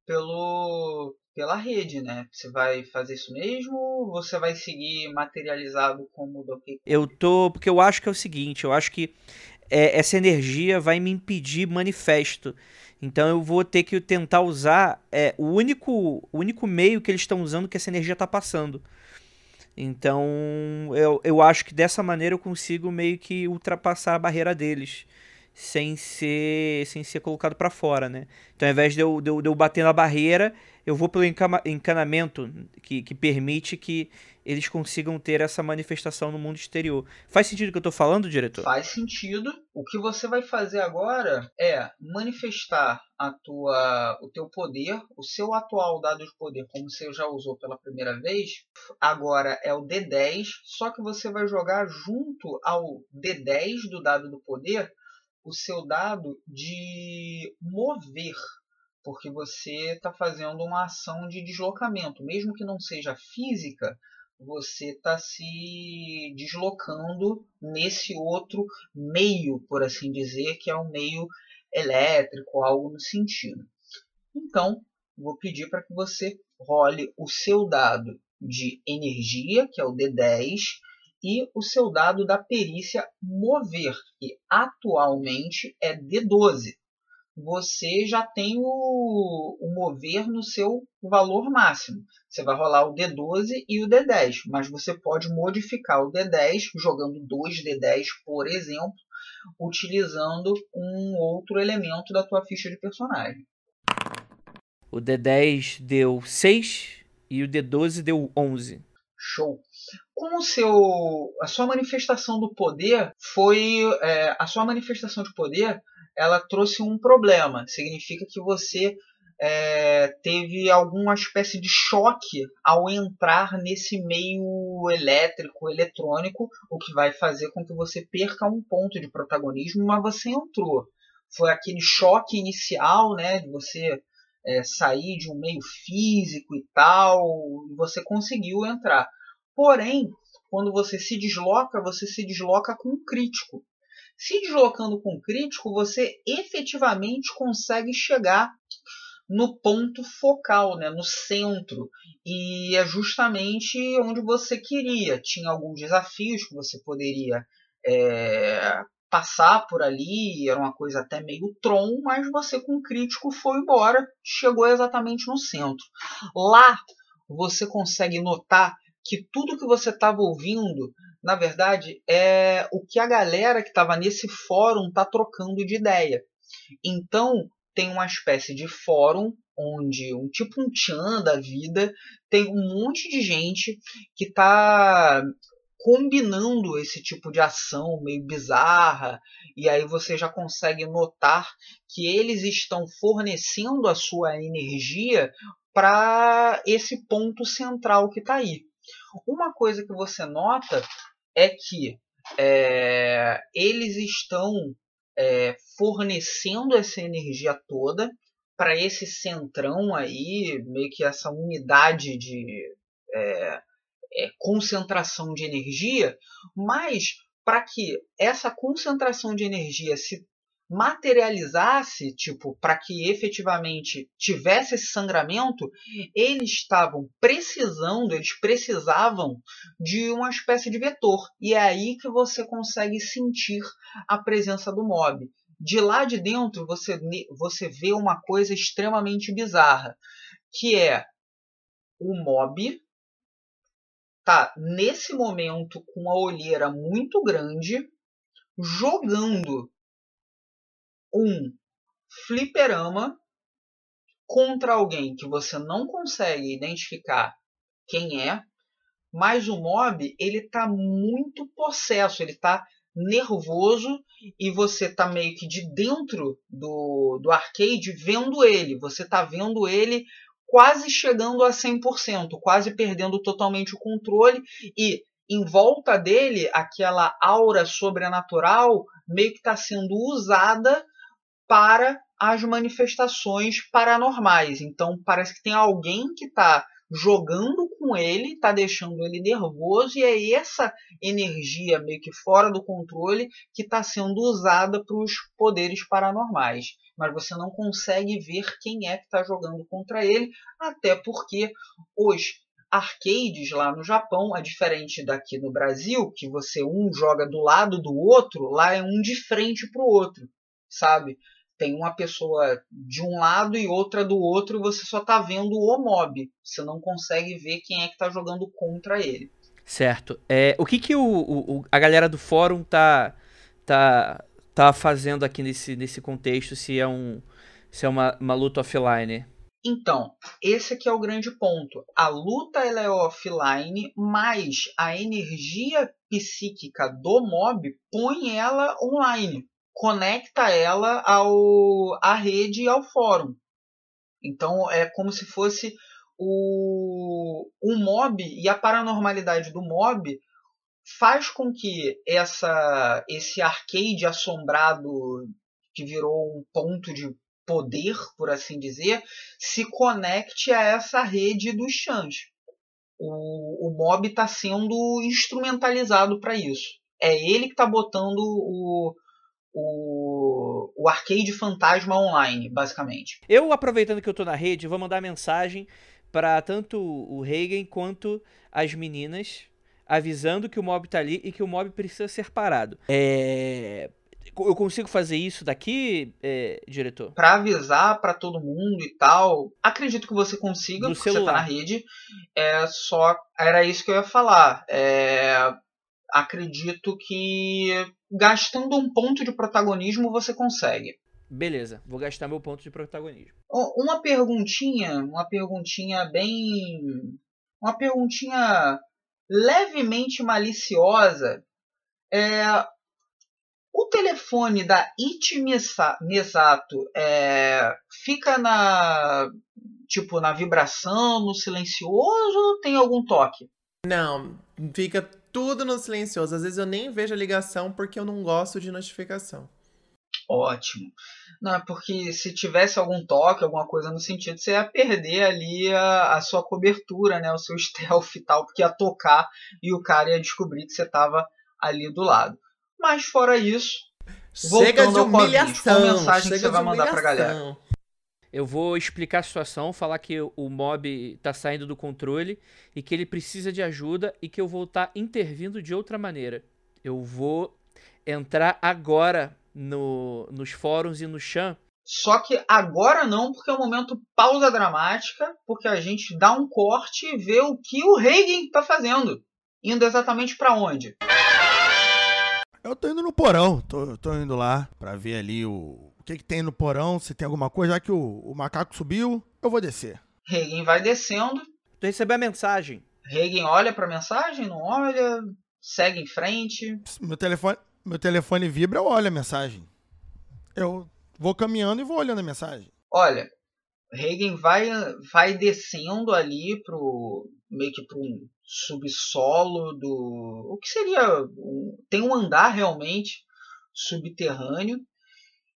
pelo pela rede, né? Você vai fazer isso mesmo ou você vai seguir materializado como Donkey Kong? Eu tô. Porque eu acho que é o seguinte, eu acho que é, essa energia vai me impedir manifesto. Então eu vou ter que tentar usar é, o único o único meio que eles estão usando que essa energia está passando. Então eu, eu acho que dessa maneira eu consigo meio que ultrapassar a barreira deles sem ser sem ser colocado para fora, né? Então ao invés de eu, de eu, de eu bater na barreira, eu vou pelo encanamento que, que permite que eles consigam ter essa manifestação no mundo exterior. Faz sentido o que eu estou falando, diretor? Faz sentido. O que você vai fazer agora é manifestar a tua, o teu poder, o seu atual dado de poder, como você já usou pela primeira vez. Agora é o D10, só que você vai jogar junto ao D10 do dado do poder o seu dado de mover porque você está fazendo uma ação de deslocamento, mesmo que não seja física, você está se deslocando nesse outro meio, por assim dizer, que é um meio elétrico, algo no sentido. Então, vou pedir para que você role o seu dado de energia, que é o D10, e o seu dado da perícia mover, que atualmente é D12 você já tem o, o, mover no seu valor máximo. Você vai rolar o D12 e o D10, mas você pode modificar o D10 jogando dois D10, por exemplo, utilizando um outro elemento da tua ficha de personagem. O D10 deu 6 e o D12 deu 11. Show. Como seu, a sua manifestação do poder foi é, a sua manifestação de poder ela trouxe um problema. Significa que você é, teve alguma espécie de choque ao entrar nesse meio elétrico, eletrônico, o que vai fazer com que você perca um ponto de protagonismo, mas você entrou. Foi aquele choque inicial, né, de você é, sair de um meio físico e tal, e você conseguiu entrar. Porém, quando você se desloca, você se desloca com um crítico. Se deslocando com crítico, você efetivamente consegue chegar no ponto focal, né, no centro. E é justamente onde você queria. Tinha alguns desafios que você poderia é, passar por ali, era uma coisa até meio tron, mas você com crítico foi embora, chegou exatamente no centro. Lá você consegue notar que tudo que você estava ouvindo na verdade, é o que a galera que estava nesse fórum está trocando de ideia. Então, tem uma espécie de fórum onde um tipo um tchan da vida tem um monte de gente que está combinando esse tipo de ação meio bizarra e aí você já consegue notar que eles estão fornecendo a sua energia para esse ponto central que está aí. Uma coisa que você nota é que é, eles estão é, fornecendo essa energia toda para esse centrão aí, meio que essa unidade de é, é concentração de energia, mas para que essa concentração de energia se materializasse, tipo, para que efetivamente tivesse esse sangramento, eles estavam precisando, eles precisavam de uma espécie de vetor. E é aí que você consegue sentir a presença do mob. De lá de dentro você, você vê uma coisa extremamente bizarra, que é o mob tá nesse momento com uma olheira muito grande jogando um fliperama contra alguém que você não consegue identificar quem é, mas o mob ele tá muito possesso, ele tá nervoso e você tá meio que de dentro do, do arcade vendo ele, você tá vendo ele quase chegando a 100%, quase perdendo totalmente o controle e em volta dele aquela aura sobrenatural meio que está sendo usada para as manifestações paranormais. Então parece que tem alguém que está jogando com ele, está deixando ele nervoso, e é essa energia meio que fora do controle que está sendo usada para os poderes paranormais. Mas você não consegue ver quem é que está jogando contra ele, até porque os arcades lá no Japão é diferente daqui no Brasil, que você um joga do lado do outro, lá é um de frente para o outro, sabe? Tem uma pessoa de um lado e outra do outro, e você só tá vendo o mob. Você não consegue ver quem é que tá jogando contra ele. Certo. É, o que, que o, o, a galera do fórum tá, tá, tá fazendo aqui nesse, nesse contexto, se é, um, se é uma, uma luta offline? Então, esse aqui é o grande ponto. A luta ela é offline, mas a energia psíquica do mob põe ela online conecta ela ao à rede e ao fórum. Então é como se fosse o, o mob e a paranormalidade do mob faz com que essa esse arcade assombrado que virou um ponto de poder, por assim dizer, se conecte a essa rede dos chãs. O, o mob está sendo instrumentalizado para isso. É ele que está botando o, o, o arcade fantasma online, basicamente. Eu, aproveitando que eu tô na rede, vou mandar mensagem para tanto o Reagan quanto as meninas, avisando que o mob tá ali e que o mob precisa ser parado. É. Eu consigo fazer isso daqui, é, diretor? Para avisar para todo mundo e tal, acredito que você consiga, no porque celular. você tá na rede. É só era isso que eu ia falar. É, acredito que gastando um ponto de protagonismo você consegue. Beleza, vou gastar meu ponto de protagonismo. Uma perguntinha, uma perguntinha bem. Uma perguntinha levemente maliciosa. É, o telefone da It Misato é, fica na tipo na vibração, no silencioso, tem algum toque? Não, fica tudo no silencioso. Às vezes eu nem vejo a ligação porque eu não gosto de notificação. Ótimo. Não, é porque se tivesse algum toque, alguma coisa no sentido, você ia perder ali a, a sua cobertura, né? O seu (laughs) stealth e tal, porque ia tocar e o cara ia descobrir que você estava ali do lado. Mas fora isso, Chega de ao Covid, humilhação. qual mensagem que chega você vai mandar pra galera? Eu vou explicar a situação, falar que o mob tá saindo do controle e que ele precisa de ajuda e que eu vou estar intervindo de outra maneira. Eu vou entrar agora no, nos fóruns e no chan. Só que agora não, porque é um momento pausa dramática, porque a gente dá um corte e vê o que o Reagan tá fazendo. Indo exatamente para onde? Eu tô indo no porão, tô, tô indo lá pra ver ali o, o que, que tem no porão, se tem alguma coisa. Já que o, o macaco subiu, eu vou descer. Reagan vai descendo, Tu recebeu a mensagem. Reagan olha pra mensagem, não olha, segue em frente. Meu telefone, meu telefone vibra, eu olho a mensagem. Eu vou caminhando e vou olhando a mensagem. Olha, Reagan vai, vai descendo ali pro meio que pro um subsolo do o que seria tem um andar realmente subterrâneo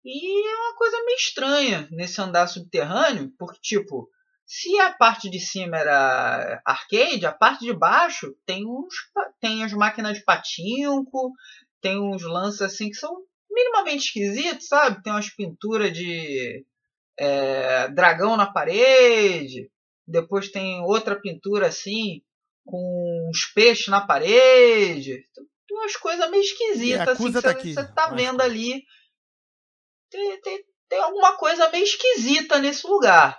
e é uma coisa meio estranha nesse andar subterrâneo porque tipo se a parte de cima era arcade a parte de baixo tem uns tem as máquinas de patinco tem uns lances assim que são minimamente esquisitos sabe tem umas pinturas de é, dragão na parede. Depois tem outra pintura assim, com uns peixes na parede. Tem umas coisas meio esquisitas assim, que tá você aqui. você tá vendo coisa. ali. Tem, tem, tem alguma coisa meio esquisita nesse lugar.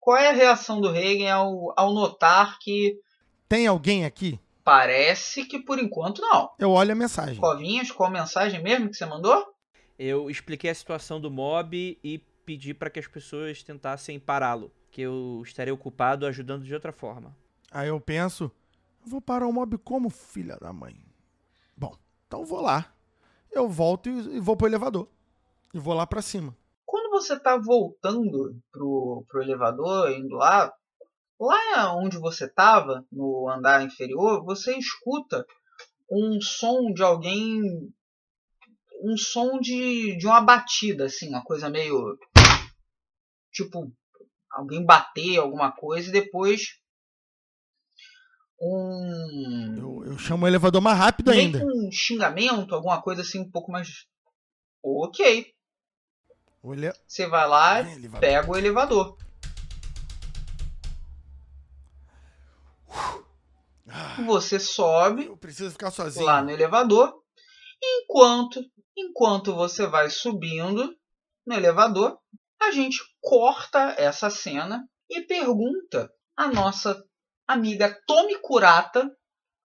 qual é a reação do Reagan ao, ao notar que Tem alguém aqui? parece que por enquanto não. Eu olho a mensagem. Covinhas, qual mensagem mesmo que você mandou? Eu expliquei a situação do mob e pedi pra que as pessoas tentassem pará-lo, que eu estaria ocupado ajudando de outra forma. Aí eu penso, eu vou parar o mob como, filha da mãe? Bom, então vou lá. Eu volto e, e vou pro elevador. E vou lá pra cima. Quando você tá voltando pro, pro elevador, indo lá, lá onde você tava, no andar inferior, você escuta um som de alguém. Um som de, de uma batida, assim, uma coisa meio. Tipo, alguém bater alguma coisa e depois. Um. Eu, eu chamo o elevador mais rápido meio ainda. um xingamento, alguma coisa assim um pouco mais. Ok. Ele... Você vai lá, elevador. pega o elevador. Ah, Você sobe eu preciso ficar sozinho. lá no elevador. Enquanto, enquanto você vai subindo no elevador, a gente corta essa cena e pergunta à nossa amiga Tomi Kurata,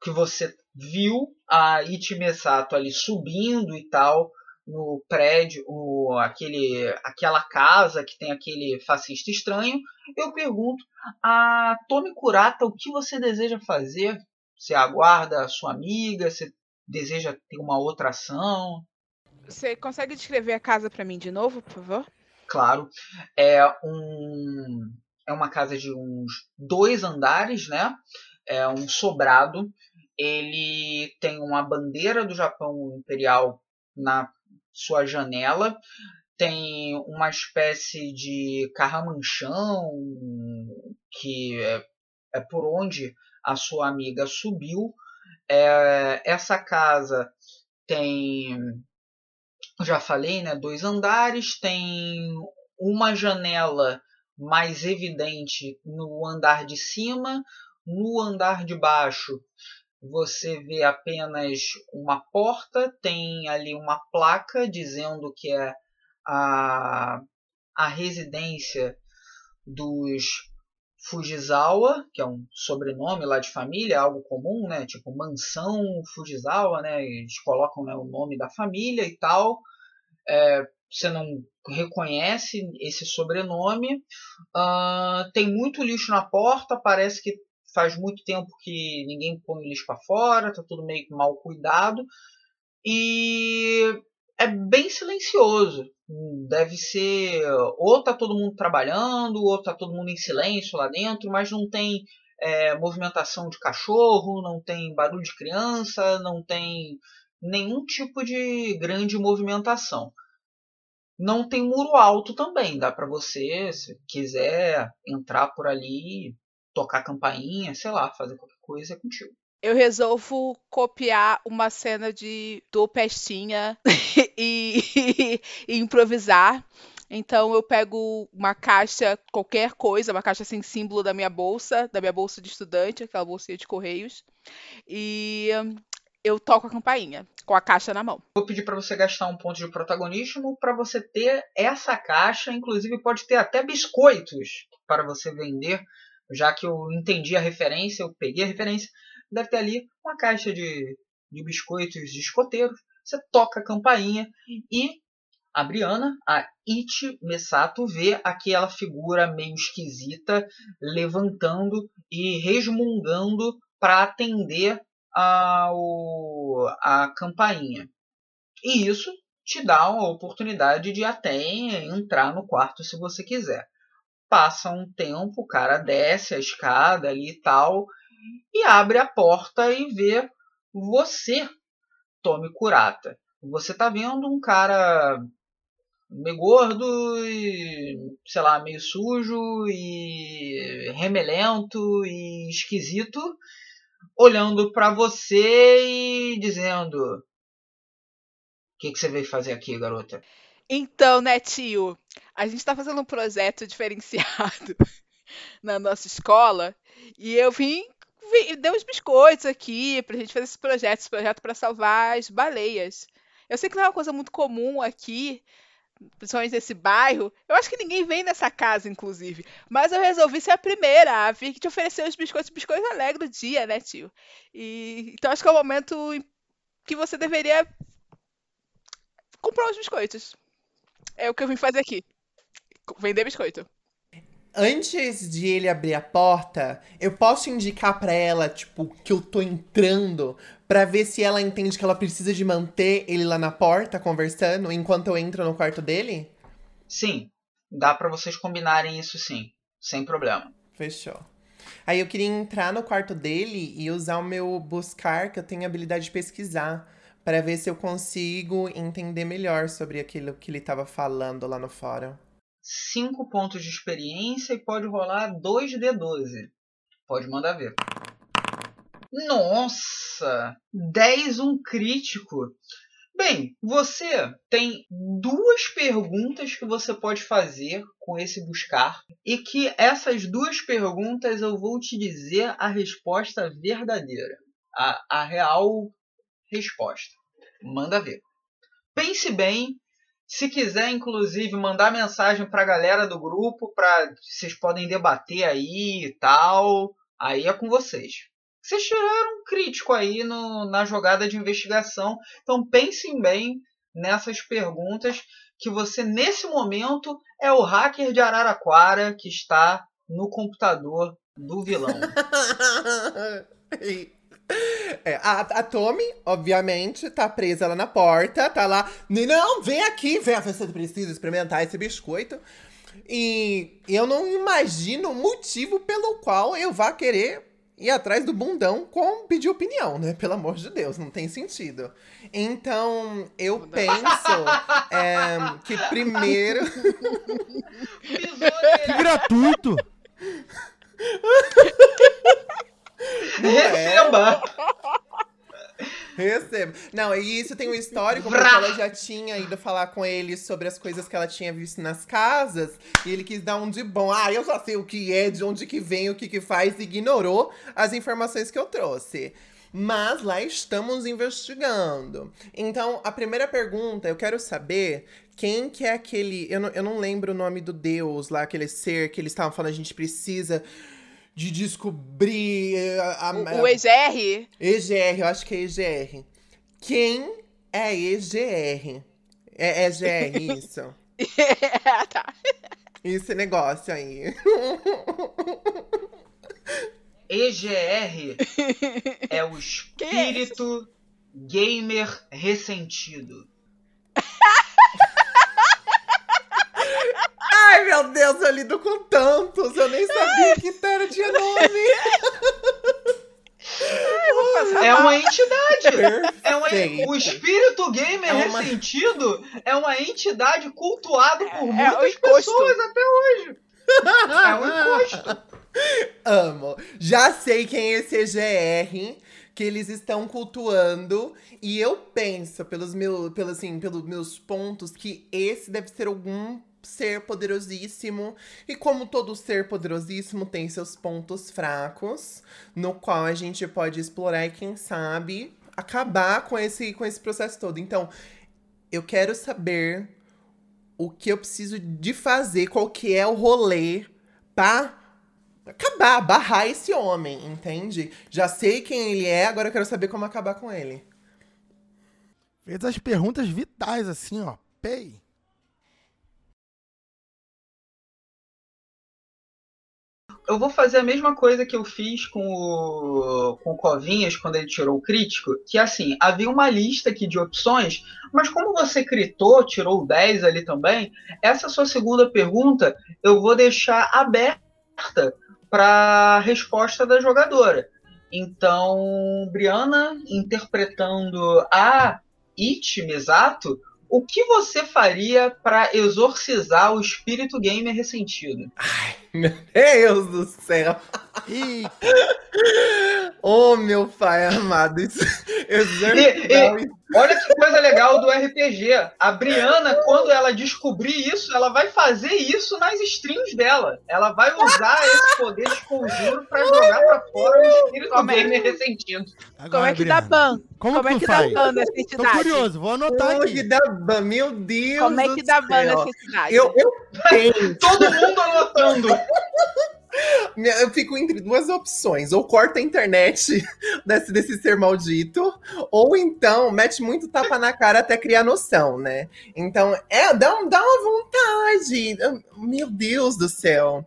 que você viu a Itimesato ali subindo e tal no prédio, o, aquele, aquela casa que tem aquele fascista estranho. Eu pergunto a Tomi Kurata o que você deseja fazer. Você aguarda a sua amiga? Você deseja ter uma outra ação? Você consegue descrever a casa pra mim de novo, por favor? Claro, é um é uma casa de uns dois andares, né? É um sobrado. Ele tem uma bandeira do Japão Imperial na sua janela. Tem uma espécie de carramanchão que é, é por onde a sua amiga subiu. É, essa casa tem já falei, né, dois andares, tem uma janela mais evidente no andar de cima, no andar de baixo você vê apenas uma porta, tem ali uma placa dizendo que é a, a residência dos Fujisawa, que é um sobrenome lá de família, algo comum, né? Tipo mansão Fujisawa, né? Eles colocam né, o nome da família e tal. É, você não reconhece esse sobrenome. Uh, tem muito lixo na porta, parece que faz muito tempo que ninguém põe lixo para fora, tá tudo meio mal cuidado. E é bem silencioso. Deve ser. Ou tá todo mundo trabalhando, ou tá todo mundo em silêncio lá dentro, mas não tem é, movimentação de cachorro, não tem barulho de criança, não tem nenhum tipo de grande movimentação. Não tem muro alto também, dá para você, se quiser entrar por ali, tocar campainha, sei lá, fazer qualquer coisa é contigo. Eu resolvo copiar uma cena de do Pestinha (laughs) e, e improvisar. Então eu pego uma caixa, qualquer coisa, uma caixa sem símbolo da minha bolsa, da minha bolsa de estudante, aquela bolsinha de correios, e eu toco a campainha com a caixa na mão. Vou pedir para você gastar um ponto de protagonismo para você ter essa caixa, inclusive pode ter até biscoitos para você vender, já que eu entendi a referência, eu peguei a referência, deve ter ali uma caixa de, de biscoitos de escoteiros. Você toca a campainha e a Briana, a Ichi Mesato, vê aquela figura meio esquisita levantando e resmungando para atender ao, a campainha. E isso te dá uma oportunidade de até entrar no quarto se você quiser. Passa um tempo, o cara desce a escada ali e tal, e abre a porta e vê você, Tome Kurata. Você tá vendo um cara meio gordo e, sei lá, meio sujo e remelento e esquisito, olhando para você e dizendo: O que, que você veio fazer aqui, garota? Então, né, tio, a gente tá fazendo um projeto diferenciado (laughs) na nossa escola e eu vim, vim dei uns biscoitos aqui pra gente fazer esse projeto, esse projeto para salvar as baleias. Eu sei que não é uma coisa muito comum aqui, principalmente nesse bairro. Eu acho que ninguém vem nessa casa, inclusive. Mas eu resolvi ser a primeira a vir te oferecer os biscoitos. Biscoitos alegre do dia, né, tio? E, então acho que é o momento que você deveria comprar os biscoitos. É o que eu vim fazer aqui. Vender biscoito. Antes de ele abrir a porta, eu posso indicar para ela, tipo, que eu tô entrando, para ver se ela entende que ela precisa de manter ele lá na porta conversando enquanto eu entro no quarto dele? Sim, dá para vocês combinarem isso sim, sem problema. Fechou. Aí eu queria entrar no quarto dele e usar o meu buscar, que eu tenho a habilidade de pesquisar, para ver se eu consigo entender melhor sobre aquilo que ele estava falando lá no fórum. 5 pontos de experiência e pode rolar 2d12. Pode mandar ver. Nossa! 10 um crítico. Bem, você tem duas perguntas que você pode fazer com esse buscar e que essas duas perguntas eu vou te dizer a resposta verdadeira, a, a real resposta. Manda ver. Pense bem se quiser, inclusive, mandar mensagem para a galera do grupo, para vocês podem debater aí e tal, aí é com vocês. Vocês tiraram um crítico aí no, na jogada de investigação, então pensem bem nessas perguntas que você, nesse momento, é o hacker de Araraquara que está no computador do vilão. (laughs) É, a, a Tommy, obviamente, tá presa lá na porta, tá lá. Não, vem aqui, vem, você precisa experimentar esse biscoito. E eu não imagino motivo pelo qual eu vá querer ir atrás do bundão com pedir opinião, né? Pelo amor de Deus, não tem sentido. Então, eu penso (laughs) é, que primeiro. (laughs) (laughs) Que gratuito! Receba! Receba. Não, e isso tem um histórico, porque ela já tinha ido falar com ele sobre as coisas que ela tinha visto nas casas. E ele quis dar um de bom. Ah, eu já sei o que é, de onde que vem, o que que faz. E ignorou as informações que eu trouxe. Mas lá estamos investigando. Então, a primeira pergunta, eu quero saber quem que é aquele. Eu não, eu não lembro o nome do deus lá, aquele ser que eles estavam falando, a gente precisa de descobrir. eh, A, a, O, o EGR? EGR, eu acho que é EGR. Quem é EGR? É EGR, (laughs) isso. Ah, tá. Esse negócio aí. (laughs) EGR é o (laughs) espírito gamer ressentido. Ai, meu Deus, eu lido com tantos. Eu nem sabia que era de nome. É uma entidade. É uma, o espírito gamer É uma- ressentido é uma entidade cultuada por É- é muitas encosto. pessoas até hoje. É um encosto. Amo. Já sei quem é esse EGR que eles estão cultuando e eu penso pelos meus, pelo, assim, pelos meus pontos que esse deve ser algum ser poderosíssimo e como todo ser poderosíssimo tem seus pontos fracos, no qual a gente pode explorar e quem sabe acabar com esse com esse processo todo. Então, eu quero saber o que eu preciso de fazer, qual que é o rolê pra acabar, barrar esse homem, entende? Já sei quem ele é, agora eu quero saber como acabar com ele. Fez as perguntas vitais, assim, ó. Pei. Eu vou fazer a mesma coisa que eu fiz com o, com o Covinhas quando ele tirou o crítico, que assim, havia uma lista aqui de opções, mas como você critou, tirou o 10 ali também, essa sua segunda pergunta eu vou deixar aberta para a resposta da jogadora. Então, Briana interpretando a It Misato, o que você faria para exorcizar o espírito gamer ressentido? Meu Deus do céu! Oh, (laughs) meu pai amado. Isso, exercitar E- Olha que coisa legal do RPG. A Briana, quando ela descobrir isso, ela vai fazer isso nas streams dela. Ela vai usar esse poder de conjuro pra jogar pra fora o espírito Como é? gamer ressentido. Como é que dá Briana, ban? Como, Como é que tu dá faz? ban nessa Tô entidade? curioso, vou anotar Como aqui. que dá ban? Meu Deus Como é que dá ban nessa entidade? Eu, eu tenho. (laughs) Todo mundo anotando. (laughs) Eu fico entre duas opções. Ou corta a internet (laughs) desse, desse ser maldito, ou então mete muito tapa na cara até criar noção, né? Então, é, dá, um- dá uma vontade. Meu Deus do céu.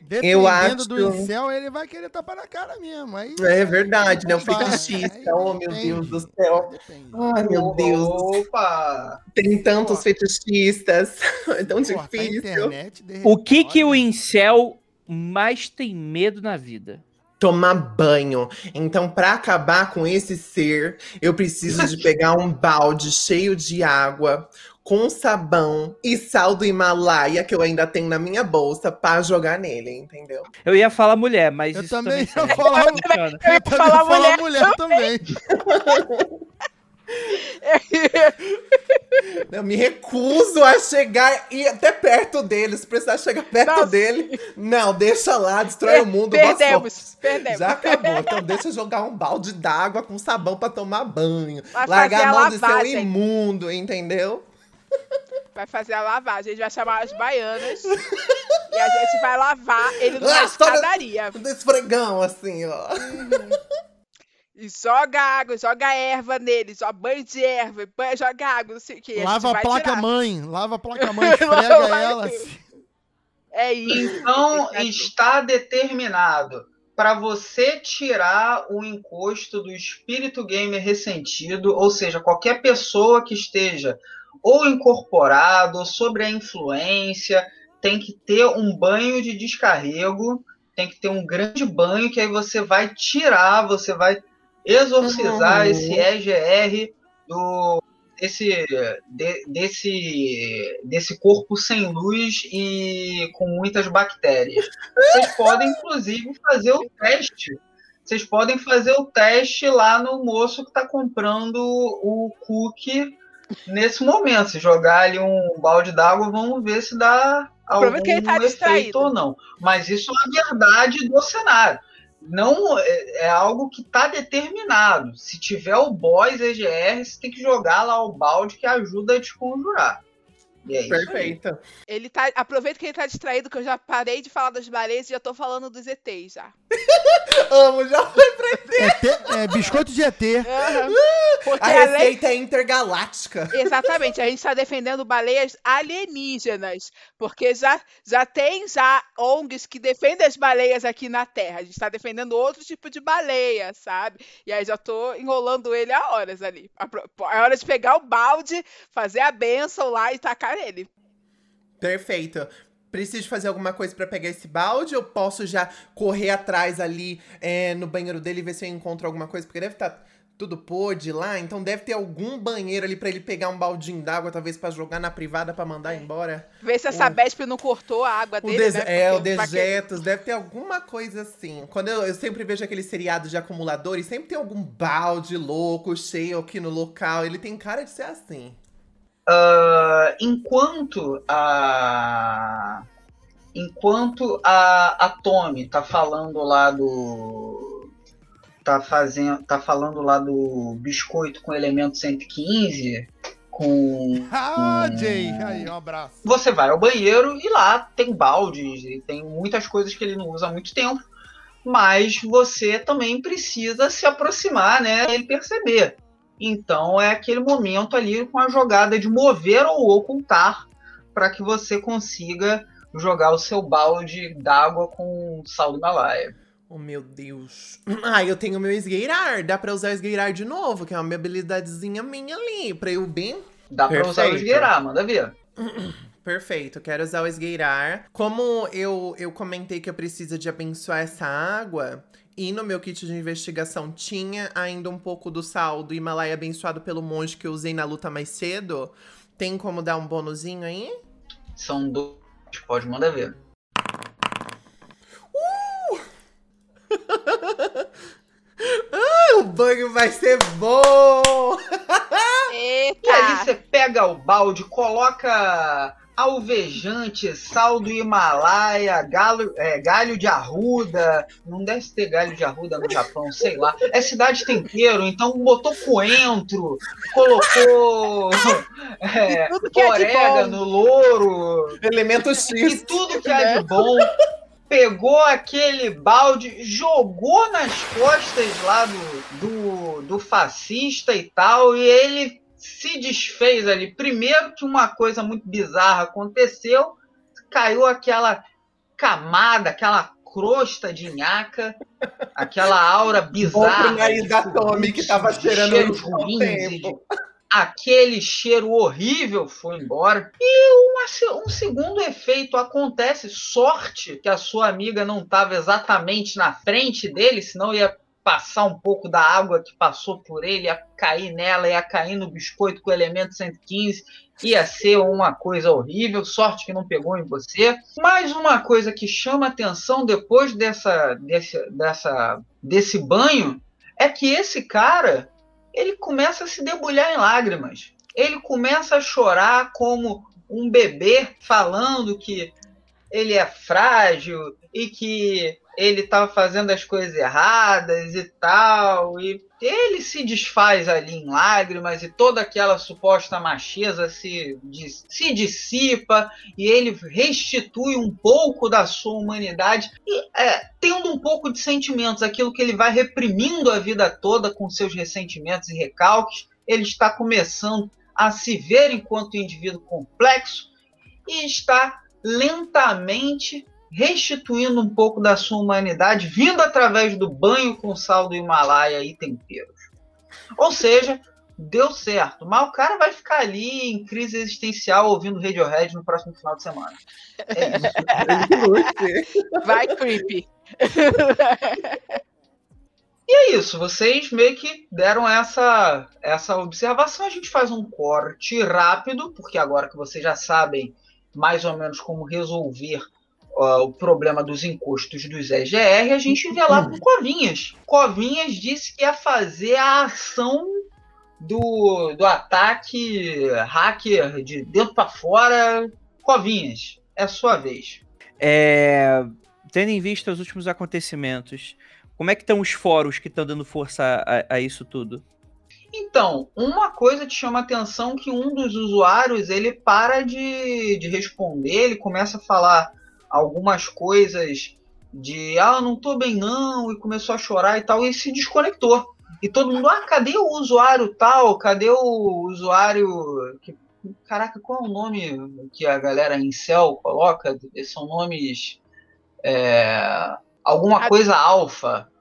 Dependendo acho- do incel, ele vai querer tapar na cara mesmo. Aí, É verdade, né? O Vai, fetichista. Oh, meu. Deus do céu. Depende. Ai, meu Deus. Opa! Tem tantos Pô. fetichistas. (laughs) É tão a difícil. internet, O que que o incel mais tem medo na vida? tomar banho. Então, para acabar com esse ser, eu preciso de pegar um balde cheio de água com sabão e sal do Himalaia que eu ainda tenho na minha bolsa para jogar nele, entendeu? Eu ia falar mulher, mas Eu isso também ia (laughs) falar-. Eu ia Eu também falar mulher. mulher também. (laughs) Eu me recuso a chegar e até perto dele. Se precisar chegar perto Nossa. dele, não, deixa lá, destrói o mundo. Perdemos, perdemos. Já acabou. Então deixa eu jogar um balde d'água com sabão pra tomar banho. Vai Largar a a mão de ser um lavagem. imundo, entendeu? Vai fazer a lavagem. A gente vai chamar as baianas e a gente vai lavar ele numa Ah, história- escadaria. Esfregão, assim, ó. E joga água, joga erva nele, joga banho de erva, banho, joga água, não sei o que. Lava a placa tirar. mãe, lava a placa (laughs) mãe, esfrega Lava ela. assim. É isso. Então Exato. está determinado para você tirar o encosto do espírito gamer ressentido, ou seja, qualquer pessoa que esteja ou incorporado ou sobre a influência, tem que ter um banho de descarrego, tem que ter um grande banho que aí você vai tirar, você vai exorcizar Uhum. esse EGR do desse, de- desse, desse corpo sem luz e com muitas bactérias. Vocês (laughs) podem, inclusive, fazer o teste. Vocês podem fazer o teste lá no moço que está comprando o cookie nesse momento. Se jogar ali um balde d'água, vamos ver se dá algum problema é tá efeito ou não. Mas isso é a verdade do cenário. Não é, é algo que está determinado. Se tiver o boss EGR, você tem que jogar lá o balde que ajuda a desconjurar. E é isso aí. Perfeito. Ele tá. Aproveita que ele tá distraído, que eu já parei de falar das baleias e já tô falando dos ETs já. (laughs) Amo, já. É, te- é biscoito de ET. Porque A além. receita é intergaláctica. Exatamente, a gente está defendendo baleias alienígenas, porque já, já tem já ONGs que defendem as baleias aqui na Terra. A gente está defendendo outro tipo de baleia, sabe? E aí já tô enrolando ele há horas ali. É hora de pegar o balde, fazer a benção lá e tacar nele. Perfeito. Preciso fazer alguma coisa pra pegar esse balde? Eu posso já correr atrás ali é, no banheiro dele e ver se eu encontro alguma coisa? Porque deve estar tudo podre lá, então deve ter algum banheiro ali pra ele pegar um baldinho d'água, talvez pra jogar na privada pra mandar embora. Ver se essa O- não cortou a água O dele, des- né? É, o pra que- dejetos, deve ter alguma coisa assim. Quando eu, eu sempre vejo aquele seriado de acumuladores, sempre tem algum balde louco cheio aqui no local. Ele tem cara de ser assim. Ah, enquanto a enquanto a, a Tommy tá falando lá do tá fazendo tá falando lá do biscoito com elemento 115 com (laughs) Ah, Hum. Jay. Aí, um abraço. você vai ao banheiro e lá tem baldes e tem muitas coisas que ele não usa há muito tempo, mas você também precisa se aproximar, né, e ele perceber. Então é aquele momento ali com a jogada de mover ou ocultar para que você consiga jogar o seu balde d'água com sal do Himalaia. Oh, meu Deus. (clears throat) Ah, eu tenho meu esgueirar. Dá pra usar o esgueirar de novo, que é uma habilidadezinha minha ali. Pra eu bem Dá para usar o Perfeito. esgueirar, manda ver. (clears throat) Perfeito, quero usar o esgueirar. Como eu, eu comentei que eu preciso de abençoar essa água, e no meu kit de investigação tinha ainda um pouco do sal do Himalaia abençoado pelo monge que eu usei na luta mais cedo. Tem como dar um bônusinho aí? São dois, pode mandar ver. Uh! (laughs) ah, o banho vai ser bom! (laughs) Eita. E aí você pega o balde, coloca alvejante, sal do Himalaia, galo, é, galho de arruda. Não deve ter galho de arruda no Japão, sei lá. É cidade tempero, então botou coentro, colocou (laughs) é, que é orégano, louro, Elemento e X. tudo que é de bom. Pegou aquele balde, jogou nas costas lá do, do, do fascista e tal, e ele se desfez ali. Primeiro que uma coisa muito bizarra aconteceu, caiu aquela camada, aquela crosta de nhaca, aquela aura (laughs) bizarra. pro nariz da Tommy, que fuliços, tava de cheirando tempo. aquele cheiro horrível foi embora. E uma um segundo efeito acontece, sorte que a sua amiga não estava exatamente na frente dele, senão ia passar um pouco da água que passou por ele, ia cair nela, ia cair no biscoito com o elemento 115, ia ser uma coisa horrível, sorte que não pegou em você. Mais uma coisa que chama atenção depois dessa, desse, dessa, desse banho é que esse cara ele começa a se debulhar em lágrimas. Ele começa a chorar como um bebê falando que ele é frágil e que ele estava fazendo as coisas erradas e tal. E ele se desfaz ali em lágrimas e toda aquela suposta macheza se, se dissipa e ele restitui um pouco da sua humanidade e é, tendo um pouco de sentimentos, aquilo que ele vai reprimindo a vida toda com seus ressentimentos e recalques, ele está começando a se ver enquanto indivíduo complexo e está lentamente restituindo um pouco da sua humanidade, vindo através do banho com sal do Himalaia e temperos. Ou seja, deu certo, mas o cara vai ficar ali em crise existencial ouvindo Radiohead no próximo final de semana. É isso. (laughs) Vai, creepy. é isso, vocês meio que deram essa, essa observação. A gente faz um corte rápido, porque agora que vocês já sabem mais ou menos como resolver ó, o problema dos encostos dos EGR, a gente vê lá com Covinhas. Covinhas disse que ia fazer a ação do, do ataque hacker de dentro para fora. Covinhas, é a sua vez. É, tendo em vista os últimos acontecimentos, como é que estão os fóruns que estão dando força a, a isso tudo? Então, uma coisa te chama a atenção que um dos usuários ele para de, de responder, ele começa a falar algumas coisas de ah, não tô bem não, e começou a chorar e tal, e se desconectou. E todo mundo, ah, cadê o usuário tal? Cadê o usuário. Que, caraca, qual é o nome que a galera em céu coloca? São nomes. é, alguma coisa alfa.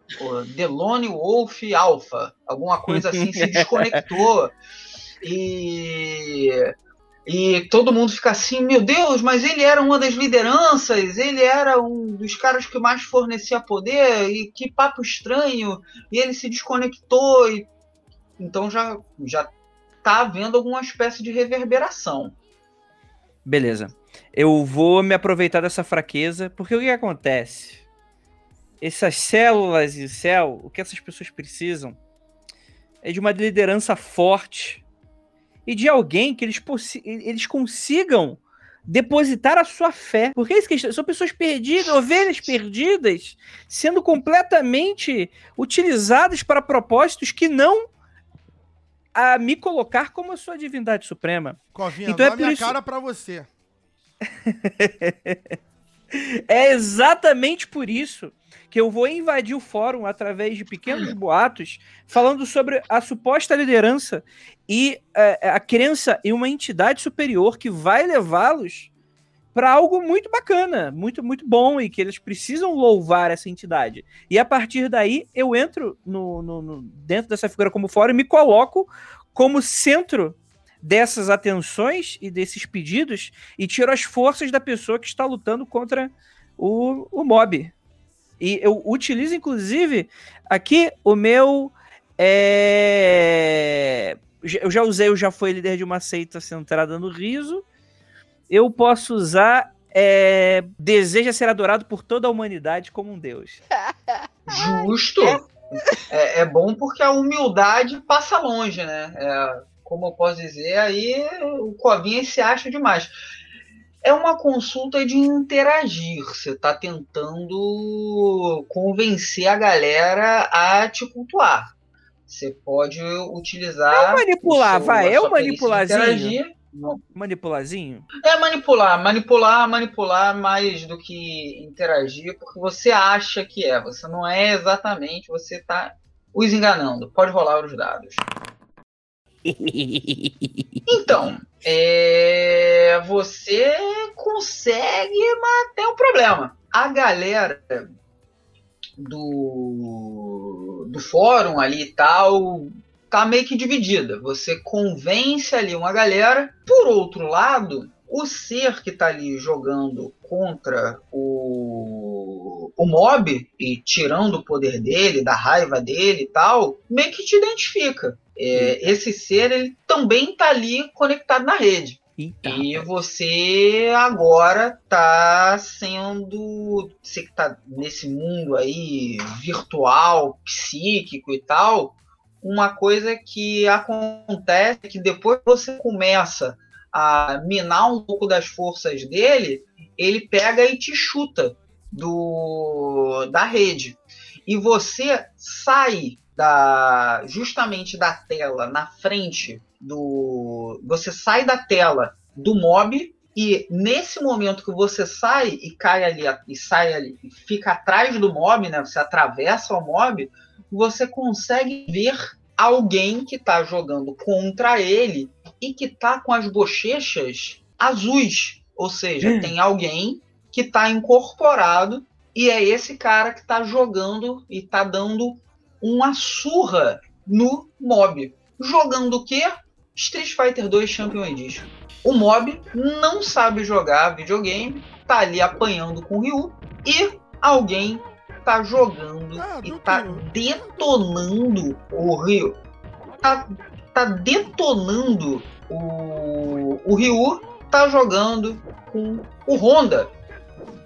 Delone Wolf Alpha, alguma coisa assim, se (laughs) desconectou. E, e todo mundo fica assim, meu Deus, mas ele era uma das lideranças, ele era um dos caras que mais fornecia poder, e que papo estranho, e ele se desconectou, e então já, já tá havendo alguma espécie de reverberação. Beleza. Eu vou me aproveitar dessa fraqueza, porque o que acontece? Essas células e céu, o que essas pessoas precisam é de uma liderança forte e de alguém que eles, eles consigam depositar a sua fé. Porque é isso que são pessoas perdidas, ovelhas perdidas, sendo completamente utilizadas para propósitos que não a me colocar como a sua divindade suprema. Covinha, Então é por minha isso- cara pra você. (laughs) É exatamente por isso que eu vou invadir o fórum através de pequenos boatos, falando sobre a suposta liderança e é, a crença em uma entidade superior que vai levá-los para algo muito bacana, muito muito bom e que eles precisam louvar essa entidade. E a partir daí eu entro no, no- no- dentro dessa figura como fórum e me coloco como centro dessas atenções e desses pedidos e tiro as forças da pessoa que está lutando contra o, o mob. E eu utilizo, inclusive, aqui o meu. é, Eu já usei o Já Foi Líder de uma Seita Centrada no Riso. Eu posso usar. é, Deseja ser adorado por toda a humanidade como um deus. Justo? É, é bom porque a humildade passa longe, né? É, como eu posso dizer, aí o Covinha se acha demais. É uma consulta de interagir. Você está tentando convencer a galera a te cultuar. Você pode utilizar. É manipular, seu- vai, é o manipularzinho. interagir. Não. Manipularzinho? É manipular, manipular, manipular mais do que interagir, porque você acha que é. Você não é exatamente, você está os enganando. Pode rolar os dados. (laughs) Então, é, você consegue, mas tem um problema. A galera do, do fórum ali e tal tá meio que dividida. Você convence ali uma galera. Por outro lado, o ser que tá ali jogando contra o, o mob e tirando o poder dele, da raiva dele e tal, meio que te identifica. É, esse ser ele também tá ali conectado na rede. Eita. E você agora tá sendo. Você que tá nesse mundo aí virtual, psíquico e tal. Uma coisa que acontece é que depois que você começa a minar um pouco das forças dele, ele pega e te chuta do da rede. E você sai da justamente da tela na frente do você sai da tela do mob e nesse momento que você sai e cai ali e sai ali e fica atrás do mob, né? Você atravessa o mob, você consegue ver alguém que está jogando contra ele e que está com as bochechas azuis, ou seja, tem alguém que está incorporado e é esse cara que está jogando e está dando uma surra no mob. Jogando o quê? Street Fighter 2 Champion Edition. O mob não sabe jogar videogame, tá ali apanhando com o Ryu e alguém tá jogando Ah, e tá detonando o Ryu. Tá, tá detonando o, o Ryu, tá jogando com o Honda.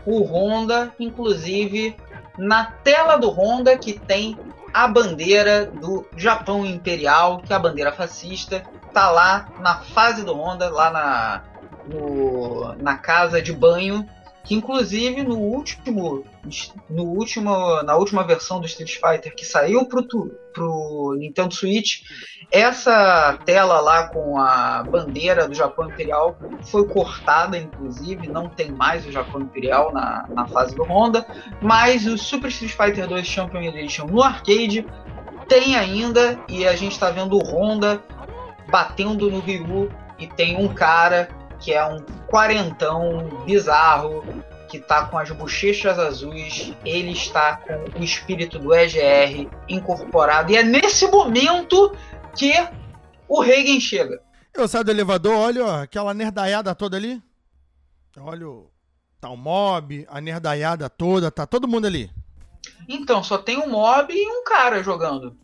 O Honda, inclusive, na tela do Honda que tem a bandeira do Japão Imperial, que é a bandeira fascista, tá lá na fase do Honda, lá na, no- na casa de banho, que inclusive no último, no último, na última versão do Street Fighter que saiu pro, pro Nintendo Switch, essa tela lá com a bandeira do Japão Imperial foi cortada, inclusive, não tem mais o Japão Imperial na, na fase do Honda, mas o Super Street Fighter 2 Champion Edition no arcade tem ainda, e a gente tá vendo o Honda batendo no Ryu, e tem um cara que é um quarentão bizarro, que tá com as bochechas azuis, ele está com o espírito do EGR incorporado, e é nesse momento que o Reagan chega. Eu saio do elevador, olho ó, aquela nerdaiada toda ali. Olho, tá o mob, a nerdaiada toda, tá todo mundo ali. Então, só tem um mob e um cara jogando.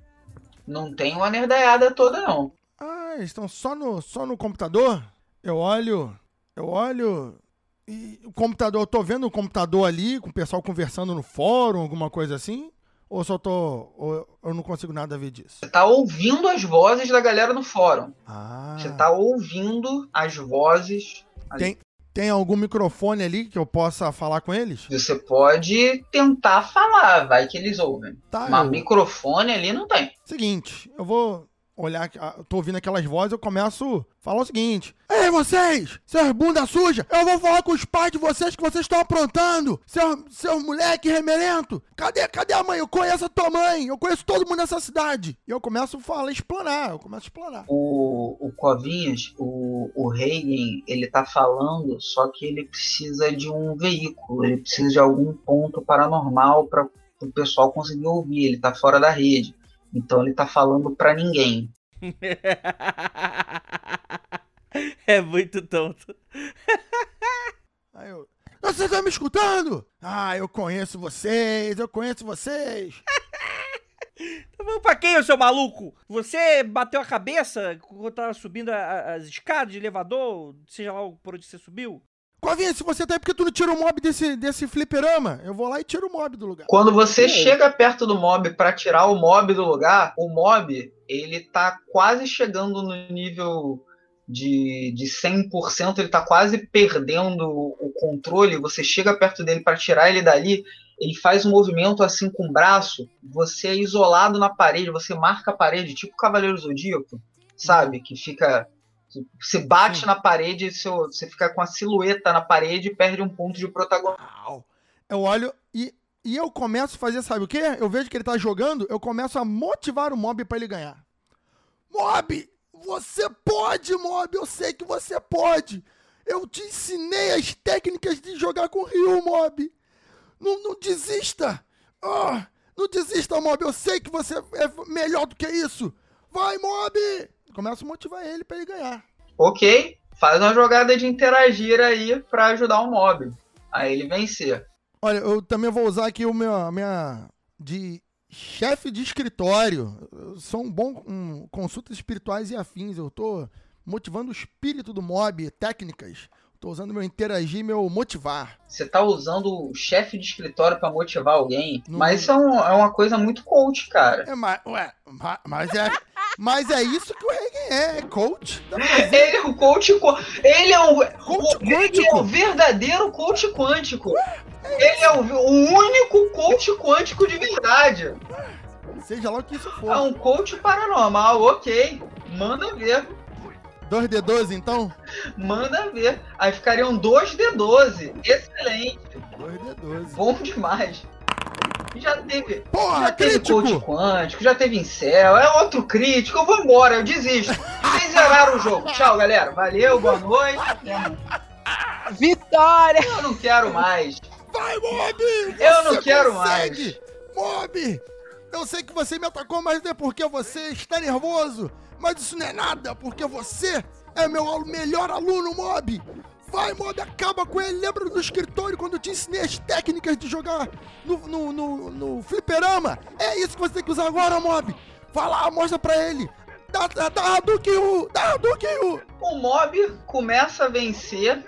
Não tem uma nerdaiada toda, não. Ah, estão só no, só no computador? Eu olho, eu olho. E o computador, eu tô vendo o computador ali, com o pessoal conversando no fórum, alguma coisa assim? Ou só tô. Ou eu não consigo nada ver disso? Você tá ouvindo as vozes da galera no fórum. Ah. Você tá ouvindo as vozes. Tem, tem algum microfone ali que eu possa falar com eles? Você pode tentar falar, vai que eles ouvem. Tá, Mas eu- microfone ali não tem. Seguinte, eu vou olhar, ah, tô ouvindo aquelas vozes, eu começo a falar o seguinte: Ei, vocês, seus bunda suja, eu vou falar com os pais de vocês que vocês estão aprontando, seu, seu moleque remelento. Cadê, cadê a mãe? Eu conheço a tua mãe, eu conheço todo mundo nessa cidade. E eu começo a falar, explanar, eu começo a explanar. O, o Covinhas, o, o ele tá falando, só que ele precisa de um veículo, ele precisa de algum ponto paranormal para o pessoal conseguir ouvir. Ele tá fora da rede. Então ele tá falando para ninguém. (laughs) é muito tonto. (laughs) Aí eu. Vocês estão me escutando? Ah, eu conheço vocês, eu conheço vocês. (laughs) Tá falando pra quem, ô seu maluco? Você bateu a cabeça quando tava subindo a- a- as escadas de elevador, seja lá por onde você subiu? Covinha, se você tá aí, por que tu não tira o mob desse, desse fliperama? Eu vou lá e tiro o mob do lugar. Quando você chega perto do mob pra tirar o mob do lugar, o mob, ele tá quase chegando no nível de, de 100%, ele tá quase perdendo o controle. Você chega perto dele pra tirar ele dali, ele faz um movimento assim com o braço, você é isolado na parede, você marca a parede, tipo o Cavaleiro Zodíaco, sabe? Que fica. Você bate Sim. na parede, seu, você fica com a silhueta na parede e perde um ponto de protagonismo. Eu olho e, e eu começo a fazer, sabe o quê? Eu vejo que ele tá jogando, eu começo a motivar o mob pra ele ganhar. Mob, você pode, mob, eu sei que você pode. Eu te ensinei as técnicas de jogar com Ryu, mob. Não, não desista. Ah, não desista, mob, eu sei que você é melhor do que isso. Vai, mob! Começo a motivar ele pra ele ganhar. Ok, faz uma jogada de interagir aí pra ajudar o mob. A ele vencer. Olha, eu também vou usar aqui o meu, a minha de chefe de escritório. Eu sou um bom um, consultas espirituais e afins. Eu tô motivando o espírito do mob, técnicas. Tô usando meu interagir, meu motivar. Você tá usando o chefe de escritório pra motivar alguém, Não- mas isso é, um- é uma coisa muito coach, cara. É, mas, ué, ma- mas é, mas é isso que o Reagan é, é coach. (laughs) Ele é um coach. co- Ele é um. Coach o- ele é o verdadeiro coach quântico. Ele é o, o único coach quântico de verdade. Seja lá o que isso É for. um coach paranormal, ok. Manda ver. 2D12, então? Manda ver. Aí ficariam 2D12. Excelente. 2D12. Bom demais. Já teve. Porra, já teve coach crítico! quântico, já teve incel, é outro crítico, eu vou embora, eu desisto. Vocês zeraram o jogo. Tchau, galera. Valeu, boa noite. Vitória! Eu não quero mais. Vai, Mob! Eu não quero consegue! Mob! Eu sei que você me atacou, mas é porque você está nervoso. Mas isso não é nada, porque você é meu melhor aluno, Mob! Vai, Mob, acaba com ele. Lembra do escritório quando eu te ensinei as técnicas de jogar no, no, no, no fliperama? É isso que você tem que usar agora, Mob! Vai lá, mostra pra ele! Dá, Hadouken, Ryu! Dá Hadouken, Ryu! O mob começa a vencer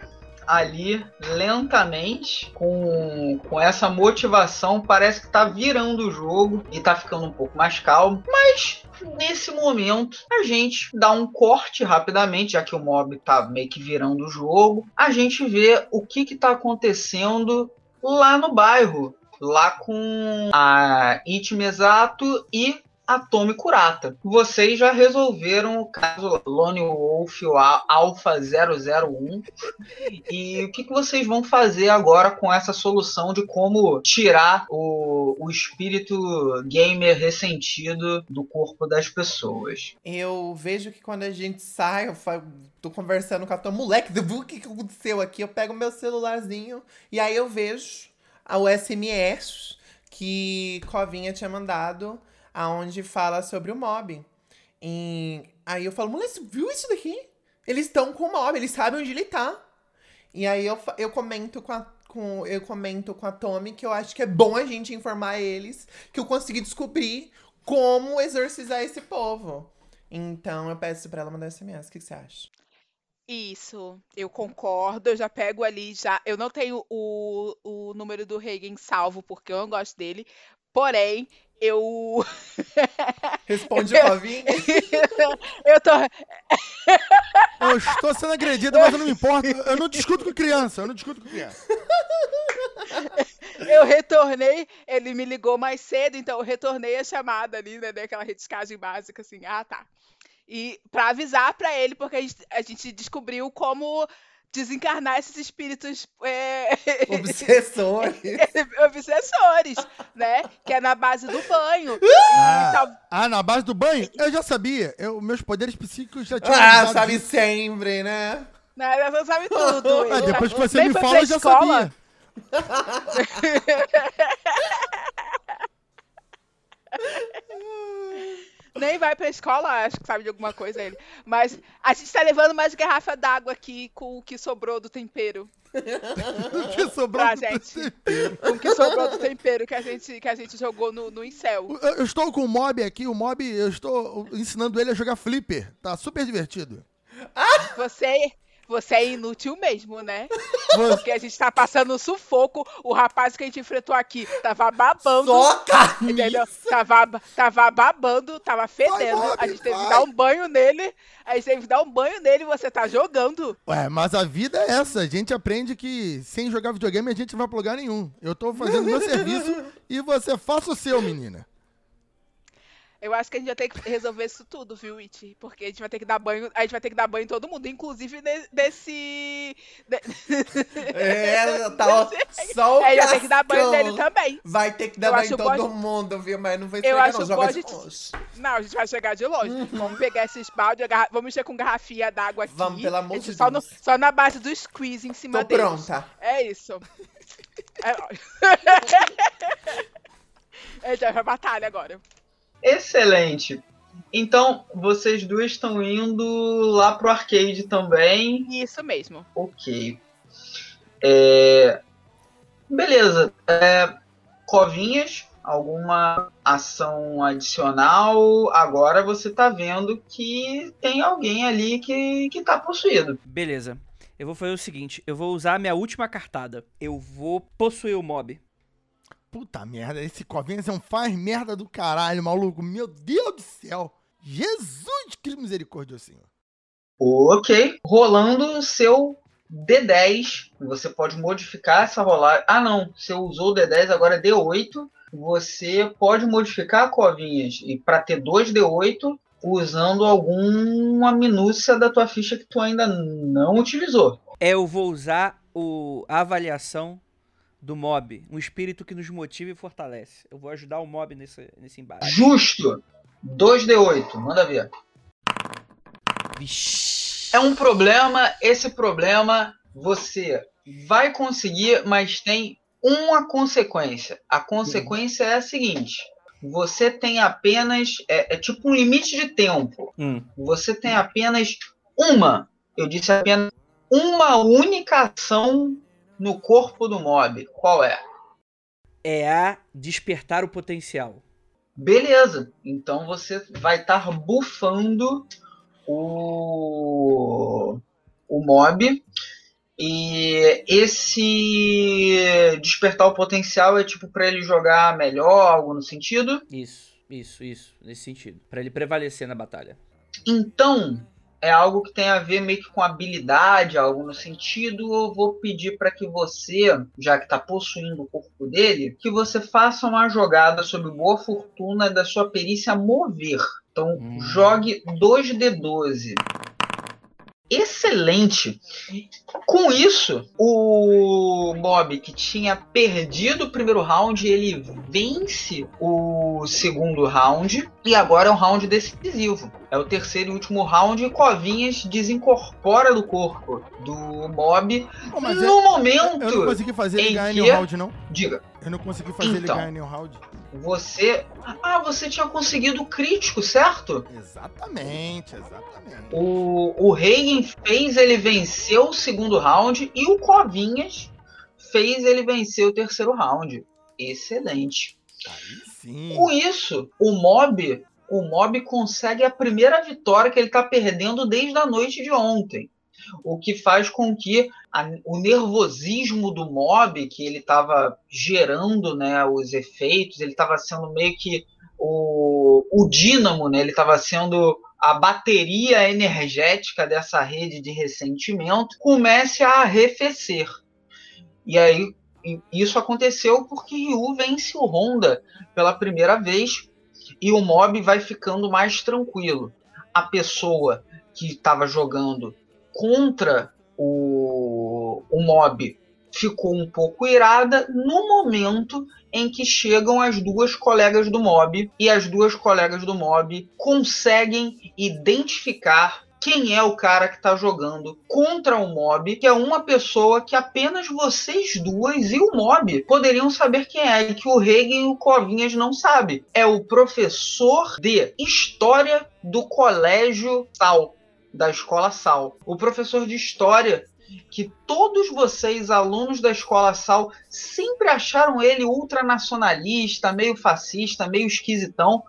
ali lentamente, com, com essa motivação. Parece que tá virando o jogo e tá ficando um pouco mais calmo. Mas nesse momento a gente dá um corte rapidamente, já que o mob tá meio que virando o jogo. A gente vê o que que tá acontecendo lá no bairro. Lá com a Itmesato e a Tomi Kurata. Vocês já resolveram o caso Lone Wolf Alpha 001 e o que, que vocês vão fazer agora com essa solução de como tirar o, o espírito gamer ressentido do corpo das pessoas? Eu vejo que quando a gente sai, eu fa- tô conversando com a tua moleque, (laughs) o que, que aconteceu aqui? Eu pego meu celularzinho e aí eu vejo o SMS que Covinha tinha mandado, aonde fala sobre o mob. E aí eu falo, mulher, você viu isso daqui? Eles estão com o mob, eles sabem onde ele tá. E aí eu, eu comento com a. Com, eu comento com a Tommy que eu acho que é bom a gente informar eles que eu consegui descobrir como exorcizar esse povo. Então eu peço pra ela mandar SMS. O que, que você acha? Isso, eu concordo. Eu já pego ali já. Eu não tenho o, o número do Reagan salvo porque eu não gosto dele. Porém, eu (laughs) Responde, Covinha. (laughs) eu tô Eu estou sendo agredido, mas eu não me importo. Eu não discuto com criança, eu não discuto com criança. eu retornei, ele me ligou mais cedo, então eu retornei a chamada ali, né, daquela retiscagem básica assim. Ah, tá. E pra avisar pra ele porque a gente, a gente descobriu como desencarnar esses espíritos é, (laughs) Obsessor. (laughs) obsessores, né? Que é na base do banho. Ah. Tal- Ah, na base do banho? Eu já sabia. Eu, meus poderes psíquicos já tinham ah, sabe disso. sempre, né? né, Você sabe tudo. Ah, depois que você me fala, eu já escola. sabia. (laughs) Nem vai pra escola, acho que sabe de alguma coisa ele. Mas a gente tá levando mais garrafa d'água aqui com o que sobrou do tempero. (laughs) O que sobrou Pra do gente. tempero. Com o que sobrou do tempero que a gente, que a gente jogou no, no incel. Eu, eu estou com o mob aqui, o mob, eu estou ensinando ele a jogar flipper. Tá super divertido. Você, Você é inútil mesmo, né? (laughs) Porque a gente tá passando sufoco. O rapaz que a gente enfrentou aqui tava babando. Só Entendeu? Tava, tava babando, tava fedendo. Bob, a gente teve vai. que dar um banho nele. A gente teve que dar um banho nele e você tá jogando. Ué, mas a vida é essa. A gente aprende que sem jogar videogame a gente não vai pra lugar nenhum. Eu tô fazendo meu serviço (laughs) e você faça o seu, menina. Eu acho que a gente vai ter que resolver isso tudo, viu, It? Porque a gente vai ter que dar banho. A gente vai ter que dar banho em todo mundo, inclusive desse. de- (laughs) É, (laughs) tá ó, só o É, já tem que dar banho nele também. Vai ter que dar Eu banho em todo mundo, viu? Mas não vai Eu esfregar, acho não. Joga a de gente- longe. Não, a gente vai chegar de longe. Vamos pegar esses garra- vamos mexer com garrafinha d'água aqui. Vamos, pelo amor de só, no- Deus. só na base do squeeze em cima Tô deles. pronta. É isso. (laughs) É... A gente vai pra batalha agora. Excelente. Então, vocês duas estão indo lá pro arcade também. Isso mesmo. Ok. É, Beleza. É, Covinhas, alguma ação adicional? Agora você tá vendo que tem alguém ali que, que tá possuído. Beleza. Eu vou fazer o seguinte, eu vou usar a minha última cartada. Eu vou possuir o mob. Puta merda, esse Covinhas é um faz merda do caralho, maluco. Meu Deus do céu. Jesus Cristo misericordioso, Senhor. Ok. Rolando o seu D10. Você pode modificar essa rolagem. Ah, não. Você usou o D10, agora é D8. Você pode modificar covinhas e para ter dois D8 usando alguma minúcia da tua ficha que tu ainda não utilizou. É, eu vou usar o, a avaliação do mob. Um espírito que nos motiva e fortalece. Eu vou ajudar o mob nesse, nesse embate. Justo. 2D8. Manda ver. Vixe. É um problema. Esse problema você vai conseguir, mas tem uma consequência. A consequência é a seguinte: você tem apenas. É, é tipo um limite de tempo. Hum. Você tem apenas uma. Eu disse apenas uma única ação no corpo do mob. Qual é? É a despertar o potencial. Beleza. Então você vai estar bufando o, o mob. E esse despertar o potencial é tipo para ele jogar melhor, algo no sentido. Isso, isso, isso. Nesse sentido. Pra ele prevalecer na batalha. Então, é algo que tem a ver meio que com habilidade, algo no sentido. Eu vou pedir para que você, já que está possuindo o corpo dele, que você faça uma jogada sob boa fortuna da sua perícia mover. Então, Hum. jogue 2d12. Excelente! Com isso, o Mob que tinha perdido o primeiro round, ele vence o segundo round e agora é um round decisivo. É o terceiro e último round e Covinhas desincorpora do corpo do Mob Pô, mas no eu, momento. eu não consegui fazer ele ganhar que- nenhum round, não. Diga, Eu não consegui fazer ele Então. ganhar nenhum round. você. Ah, você tinha conseguido o crítico, certo? Exatamente, exatamente. O, o Reagan fez ele vencer o segundo round e o Covinhas fez ele vencer o terceiro round. Excelente. Aí sim. Com isso, o Mob, o Mob consegue a primeira vitória que ele está perdendo desde a noite de ontem. O que faz com que a- o nervosismo do Mob, que ele estava gerando né, os efeitos, ele estava sendo meio que o, o dínamo, né, ele estava sendo a bateria energética dessa rede de ressentimento, comece a arrefecer. E aí, i- isso aconteceu porque Ryu vence o Honda pela primeira vez e o mob vai ficando mais tranquilo. A pessoa que estava jogando contra o, o mob ficou um pouco irada no momento em que chegam as duas colegas do mob e as duas colegas do mob conseguem identificar quem é o cara que está jogando contra o mob, que é uma pessoa que apenas vocês duas e o mob poderiam saber quem é, e que o Reagan e o Covinhas não sabem. É o professor de História do Colégio Sal, da Escola Sal. O professor de História que todos vocês, alunos da Escola Sal, sempre acharam ele ultranacionalista, meio fascista, meio esquisitão.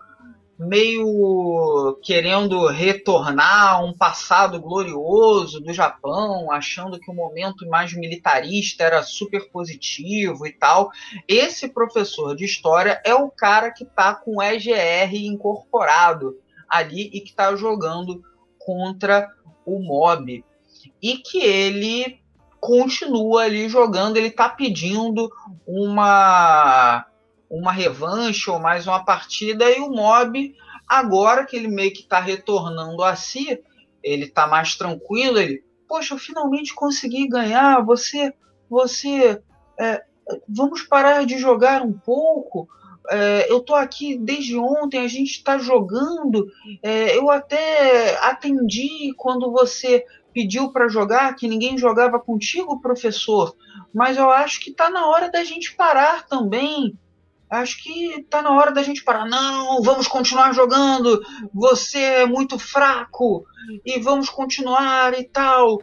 Meio querendo retornar a um passado glorioso do Japão, achando que o momento mais militarista era super positivo e tal. Esse professor de história é o cara que está com o EGR incorporado ali e que está jogando contra o mob. E que ele continua ali jogando, ele está pedindo uma uma revanche ou mais uma partida e o Mob agora que ele meio que está retornando a si, ele está mais tranquilo, ele, poxa, eu finalmente consegui ganhar, você, você, é, vamos parar de jogar um pouco, é, eu tô aqui desde ontem, a gente está jogando, é, eu até atendi quando você pediu para jogar, que ninguém jogava contigo, professor, mas eu acho que está na hora da gente parar também acho que tá na hora da gente parar. Não, vamos continuar jogando. Você é muito fraco e vamos continuar e tal.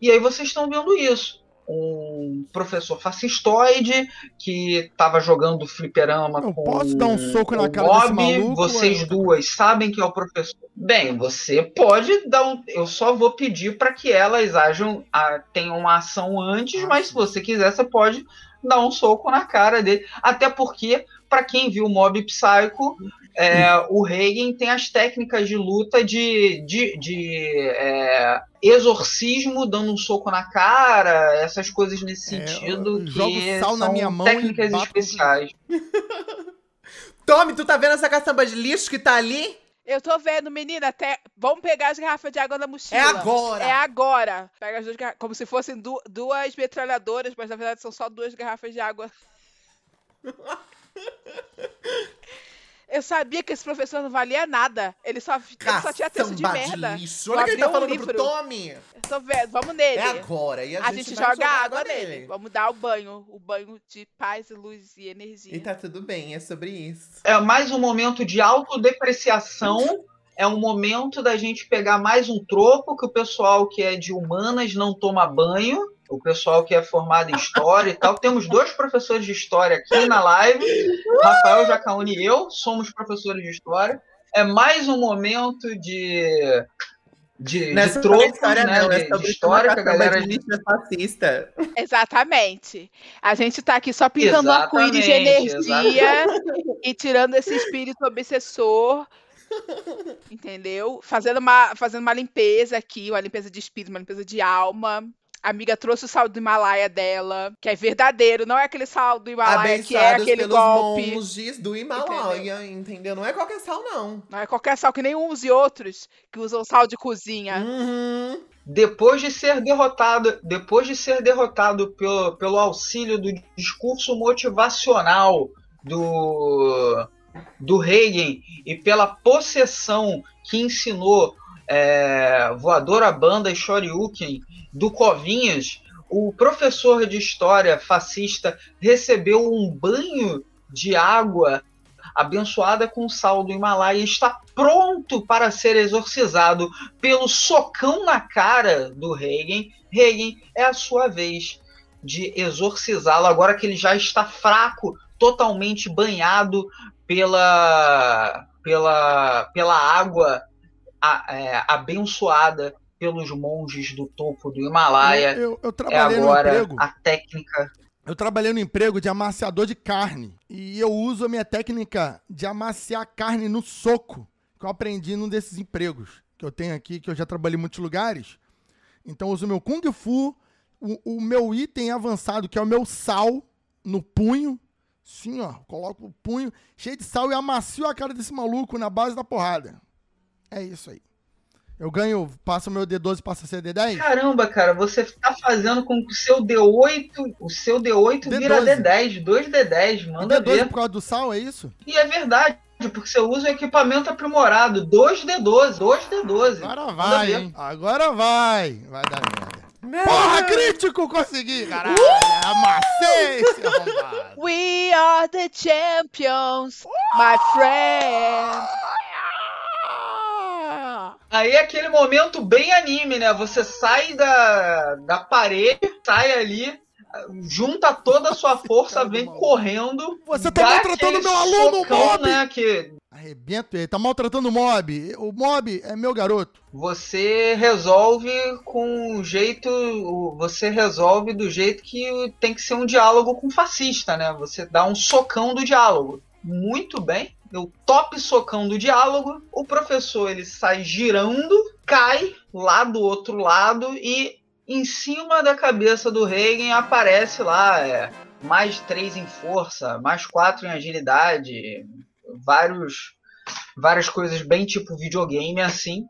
E aí vocês estão vendo isso. Um professor fascistoide que estava jogando fliperama Não com posso dar um soco na cara Bob. maluco, Vocês duas sabem que é o professor. Bem, você pode dar um. Eu só vou pedir para que elas ajam, a, tenham uma ação antes, Ah, mas se você quiser, você pode dar um soco na cara dele. Até porque, para quem viu Mob Psycho, é, o Reagan tem as técnicas de luta de, de, de é, exorcismo, dando um soco na cara, essas coisas nesse É, sentido. que sal na são minha mão técnicas especiais. (laughs) Tommy, tu tá vendo essa caçamba de lixo que tá ali? Eu tô vendo, menina, até. Vamos pegar as garrafas de água da mochila. É agora! É agora! Pega as duas garrafas. Como se fossem du- duas metralhadoras, mas na verdade são só duas garrafas de água. (laughs) Eu sabia que esse professor não valia nada. Ele só, ele só tinha texto de merda. lixo. Olha o que ele tá um falando pro livro. Tommy. Eu tô vendo, vamos nele. É agora. E a, A gente, vai joga água nele. Vamos dar o banho. O banho de paz, luz e energia. E tá tudo bem, é sobre isso. é mais um momento de autodepreciação. É um momento da gente pegar mais um troco que o pessoal que é de humanas não toma banho. O pessoal que é formado em história e tal. Temos dois professores de história aqui na live. Rafael Jacaúni e eu somos professores de história. É mais um momento de, de, Não é de sobre troco, história, né? não. de, É de sobre história que a galera de é fascista. Exatamente. A gente tá aqui só pintando um arco-íris de Exatamente, energia e tirando esse espírito obsessor. Entendeu? Fazendo uma, fazendo uma limpeza aqui, uma limpeza de espírito, uma limpeza de alma. A amiga trouxe o sal do Himalaia dela, que é verdadeiro, não é aquele sal do Himalaia que é Abençoados aquele pelos golpe. monges do Himalaia, entendeu? Não é qualquer sal, não. Não é qualquer sal que nem uns e outros que usam sal de cozinha. Uhum. depois de ser derrotado, depois de ser derrotado pelo, pelo auxílio do discurso motivacional do, do Reagan e pela possessão que ensinou é, Voadora Banda e Shoryuken do Covinhas, o professor de história fascista recebeu um banho de água abençoada com sal do Himalaia e está pronto para ser exorcizado pelo socão na cara do Reagan. Reagan é a sua vez de exorcizá-lo agora que ele já está fraco, totalmente banhado pela pela pela água a- é, abençoada pelos monges do topo do Himalaia. Eu, eu É trabalhei no agora emprego. a técnica. Eu trabalhei no emprego de amaciador de carne. E eu uso a minha técnica de amaciar carne no soco, que eu aprendi num desses empregos que eu tenho aqui, que eu já trabalhei em muitos lugares. Então eu uso o meu Kung Fu, o, o meu item avançado, que é o meu sal, no punho. Sim, ó. Coloco o punho cheio de sal e amacio a cara desse maluco na base da porrada. É isso aí. Eu ganho, passo o meu D12 passa a ser D10? Caramba, cara, você tá fazendo com que o seu D8, o seu D8 vira D12. D10, 2 D10, manda D12 ver. por causa do sal, é isso? E é verdade, porque você usa um equipamento aprimorado, 2 D12, 2 D12. Agora vai, hein? Agora vai. Vai dar merda. Não. Porra, crítico! Consegui! Caralho! Amassei esse arrombado. We are the champions, my friend. Aí é aquele momento bem anime, né? Você sai da, da parede, sai ali, junta toda a sua força, do vem correndo. Você tá maltratando meu aluno, socão, Mob! né? Que Arrebento ele. Tá maltratando o mob. O mob é meu garoto. Você resolve com um jeito. Você resolve do jeito que tem que ser um diálogo com fascista, né? Você dá um socão do diálogo. Muito bem. O top socão do diálogo. O professor ele sai girando, cai lá do outro lado e em cima da cabeça do Reagan aparece lá é, mais três em força, mais quatro em agilidade, vários, várias coisas bem tipo videogame assim.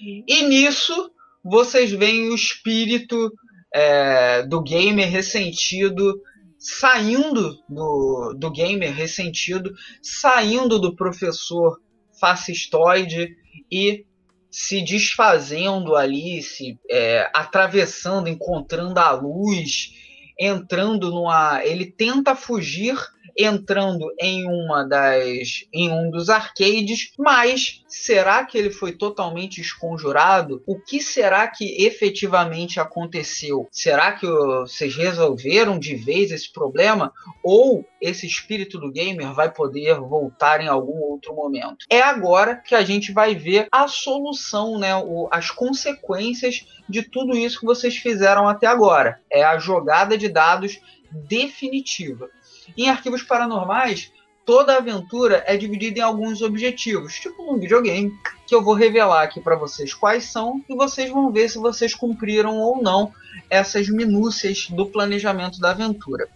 E nisso vocês veem o espírito é, do gamer ressentido saindo do, do gamer ressentido, saindo do professor fascistoide e se desfazendo ali, se é, atravessando, encontrando a luz, entrando numa. Ele tenta fugir entrando em uma das em um dos arcades, mas será que ele foi totalmente esconjurado? O que será que efetivamente aconteceu? Será que vocês resolveram de vez esse problema ou esse espírito do gamer vai poder voltar em algum outro momento? É agora que a gente vai ver a solução, né, o, as consequências de tudo isso que vocês fizeram até agora. É a jogada de dados definitiva. Em arquivos paranormais, toda aventura é dividida em alguns objetivos, tipo num videogame, que eu vou revelar aqui para vocês quais são e vocês vão ver se vocês cumpriram ou não essas minúcias do planejamento da aventura.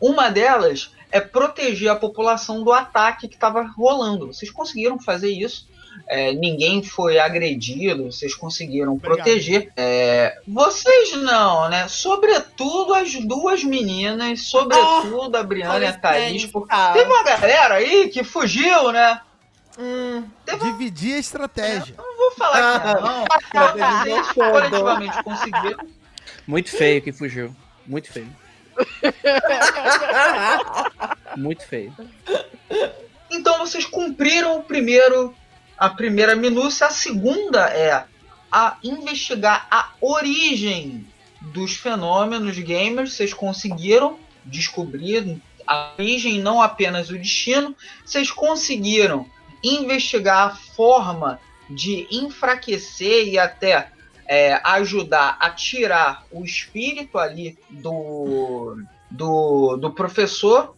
Uma delas é proteger a população do ataque que estava rolando. Vocês conseguiram fazer isso é, ninguém foi agredido, vocês conseguiram Obrigado. proteger. É, vocês não, né? Sobretudo as duas meninas, sobretudo oh, a Briana e a Thaís. Porque teve uma galera aí que fugiu, né? Hum, Dividir a estratégia. É, não vou falar que não. Vocês coletivamente conseguiram. Muito feio que fugiu. Muito feio. (laughs) Muito feio. Então vocês cumpriram o primeiro a primeira minúcia. A segunda é a investigar a origem dos fenômenos gamers. Vocês conseguiram descobrir a origem, não apenas o destino. Vocês conseguiram investigar a forma de enfraquecer e até é, ajudar a tirar o espírito ali do, do, do professor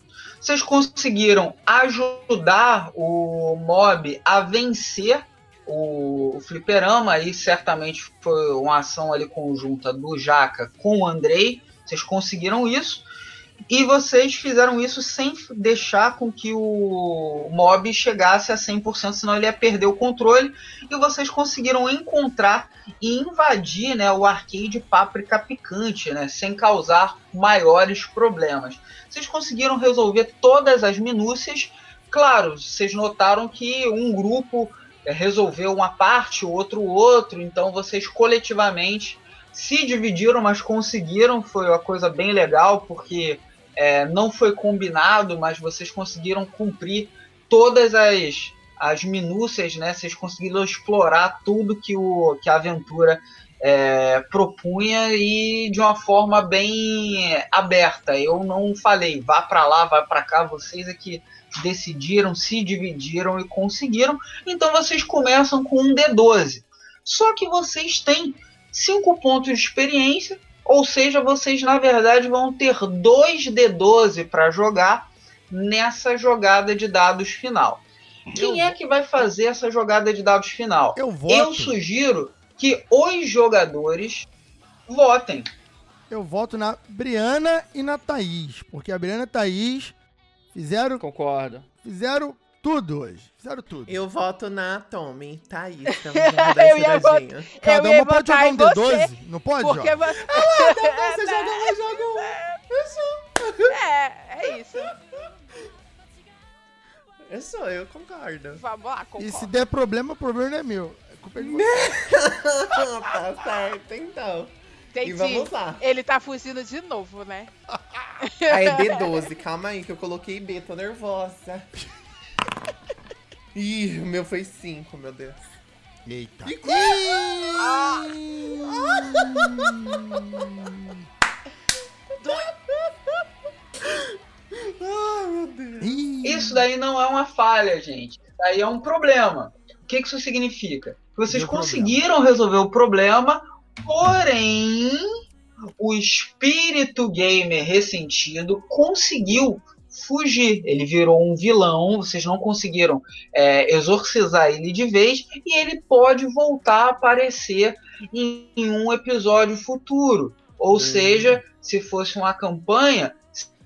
vocês conseguiram ajudar o mob a vencer o, fliperama. Aí certamente foi uma ação ali conjunta do Jaca com o Andrei. Vocês conseguiram isso. E vocês fizeram isso sem deixar com que o mob chegasse a 100%, senão ele ia perder o controle. E vocês conseguiram encontrar e invadir né, o arcade Páprica Picante, né, sem causar maiores problemas. Vocês conseguiram resolver todas as minúcias. Claro, vocês notaram que um grupo é, resolveu uma parte, o outro outro, então vocês coletivamente se dividiram, mas conseguiram. Foi uma coisa bem legal, porque é, não foi combinado, mas vocês conseguiram cumprir todas as, as minúcias, né? Vocês conseguiram explorar tudo que, o, que a aventura é, propunha e de uma forma bem aberta. Eu não falei, vá para lá, vá para cá, vocês é que decidiram, se dividiram e conseguiram. Então vocês começam com um D12. Só que vocês têm 5 pontos de experiência ou seja, vocês na verdade vão ter dois D12 para jogar nessa jogada de dados final. Quem é que vai fazer essa jogada de dados final? Eu, voto. eu sugiro que os jogadores votem. Eu voto na Briana e na Thaís, porque a Briana e a Thaís fizeram. Concordo. Fizeram tudo hoje. Fizeram tudo. Eu voto na Tommy, Thaís. (laughs) eu ia votar, Cada uma pode jogar um D12. Não pode, Porque jogar? Você... Ah, então você joga um, joga um. Isso. É, é isso. Eu sou, eu concordo. Vamos lá, concordo. E se der problema, o problema não é meu. É culpa de você. (laughs) tá certo, então. Entendi. E vamos lá. Ele tá fugindo de novo, né? Aí, D12. (laughs) Calma aí, que eu coloquei B, tô nervosa. (laughs) Ih, o meu foi 5, meu Deus. Eita. E ah! Isso daí não é uma falha, gente. Aí é um problema. O que que isso significa? Que vocês problema. conseguiram resolver o problema, porém o espírito gamer ressentido conseguiu fugir. Ele virou um vilão, vocês não conseguiram é, exorcizar ele de vez, e ele pode voltar a aparecer em, em um episódio futuro. Ou seja, se fosse uma campanha,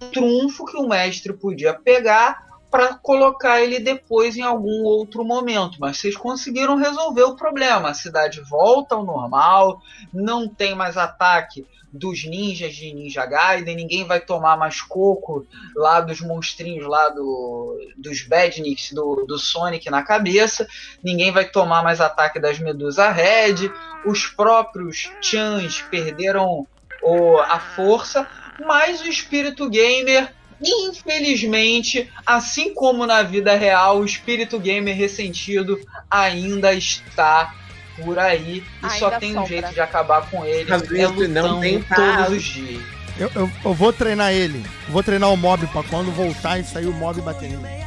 um trunfo que o mestre podia pegar para colocar ele depois em algum outro momento. Mas vocês conseguiram resolver o problema. A cidade volta ao normal, não tem mais ataque dos ninjas de Ninja Gaiden, ninguém vai tomar mais coco lá dos monstrinhos lá do, dos Badniks do, do Sonic na cabeça, ninguém vai tomar mais ataque das Medusa Red, os próprios Chans perderam o, a força, mas o espírito gamer Infelizmente, assim como na vida real, o espírito gamer ressentido ainda está por aí e só Ainda tem um sombra. jeito de acabar com ele. Às é vezes não tem todos os dias. Eu, eu, eu vou treinar ele. Vou treinar o mob pra quando voltar e sair o mob bater nele.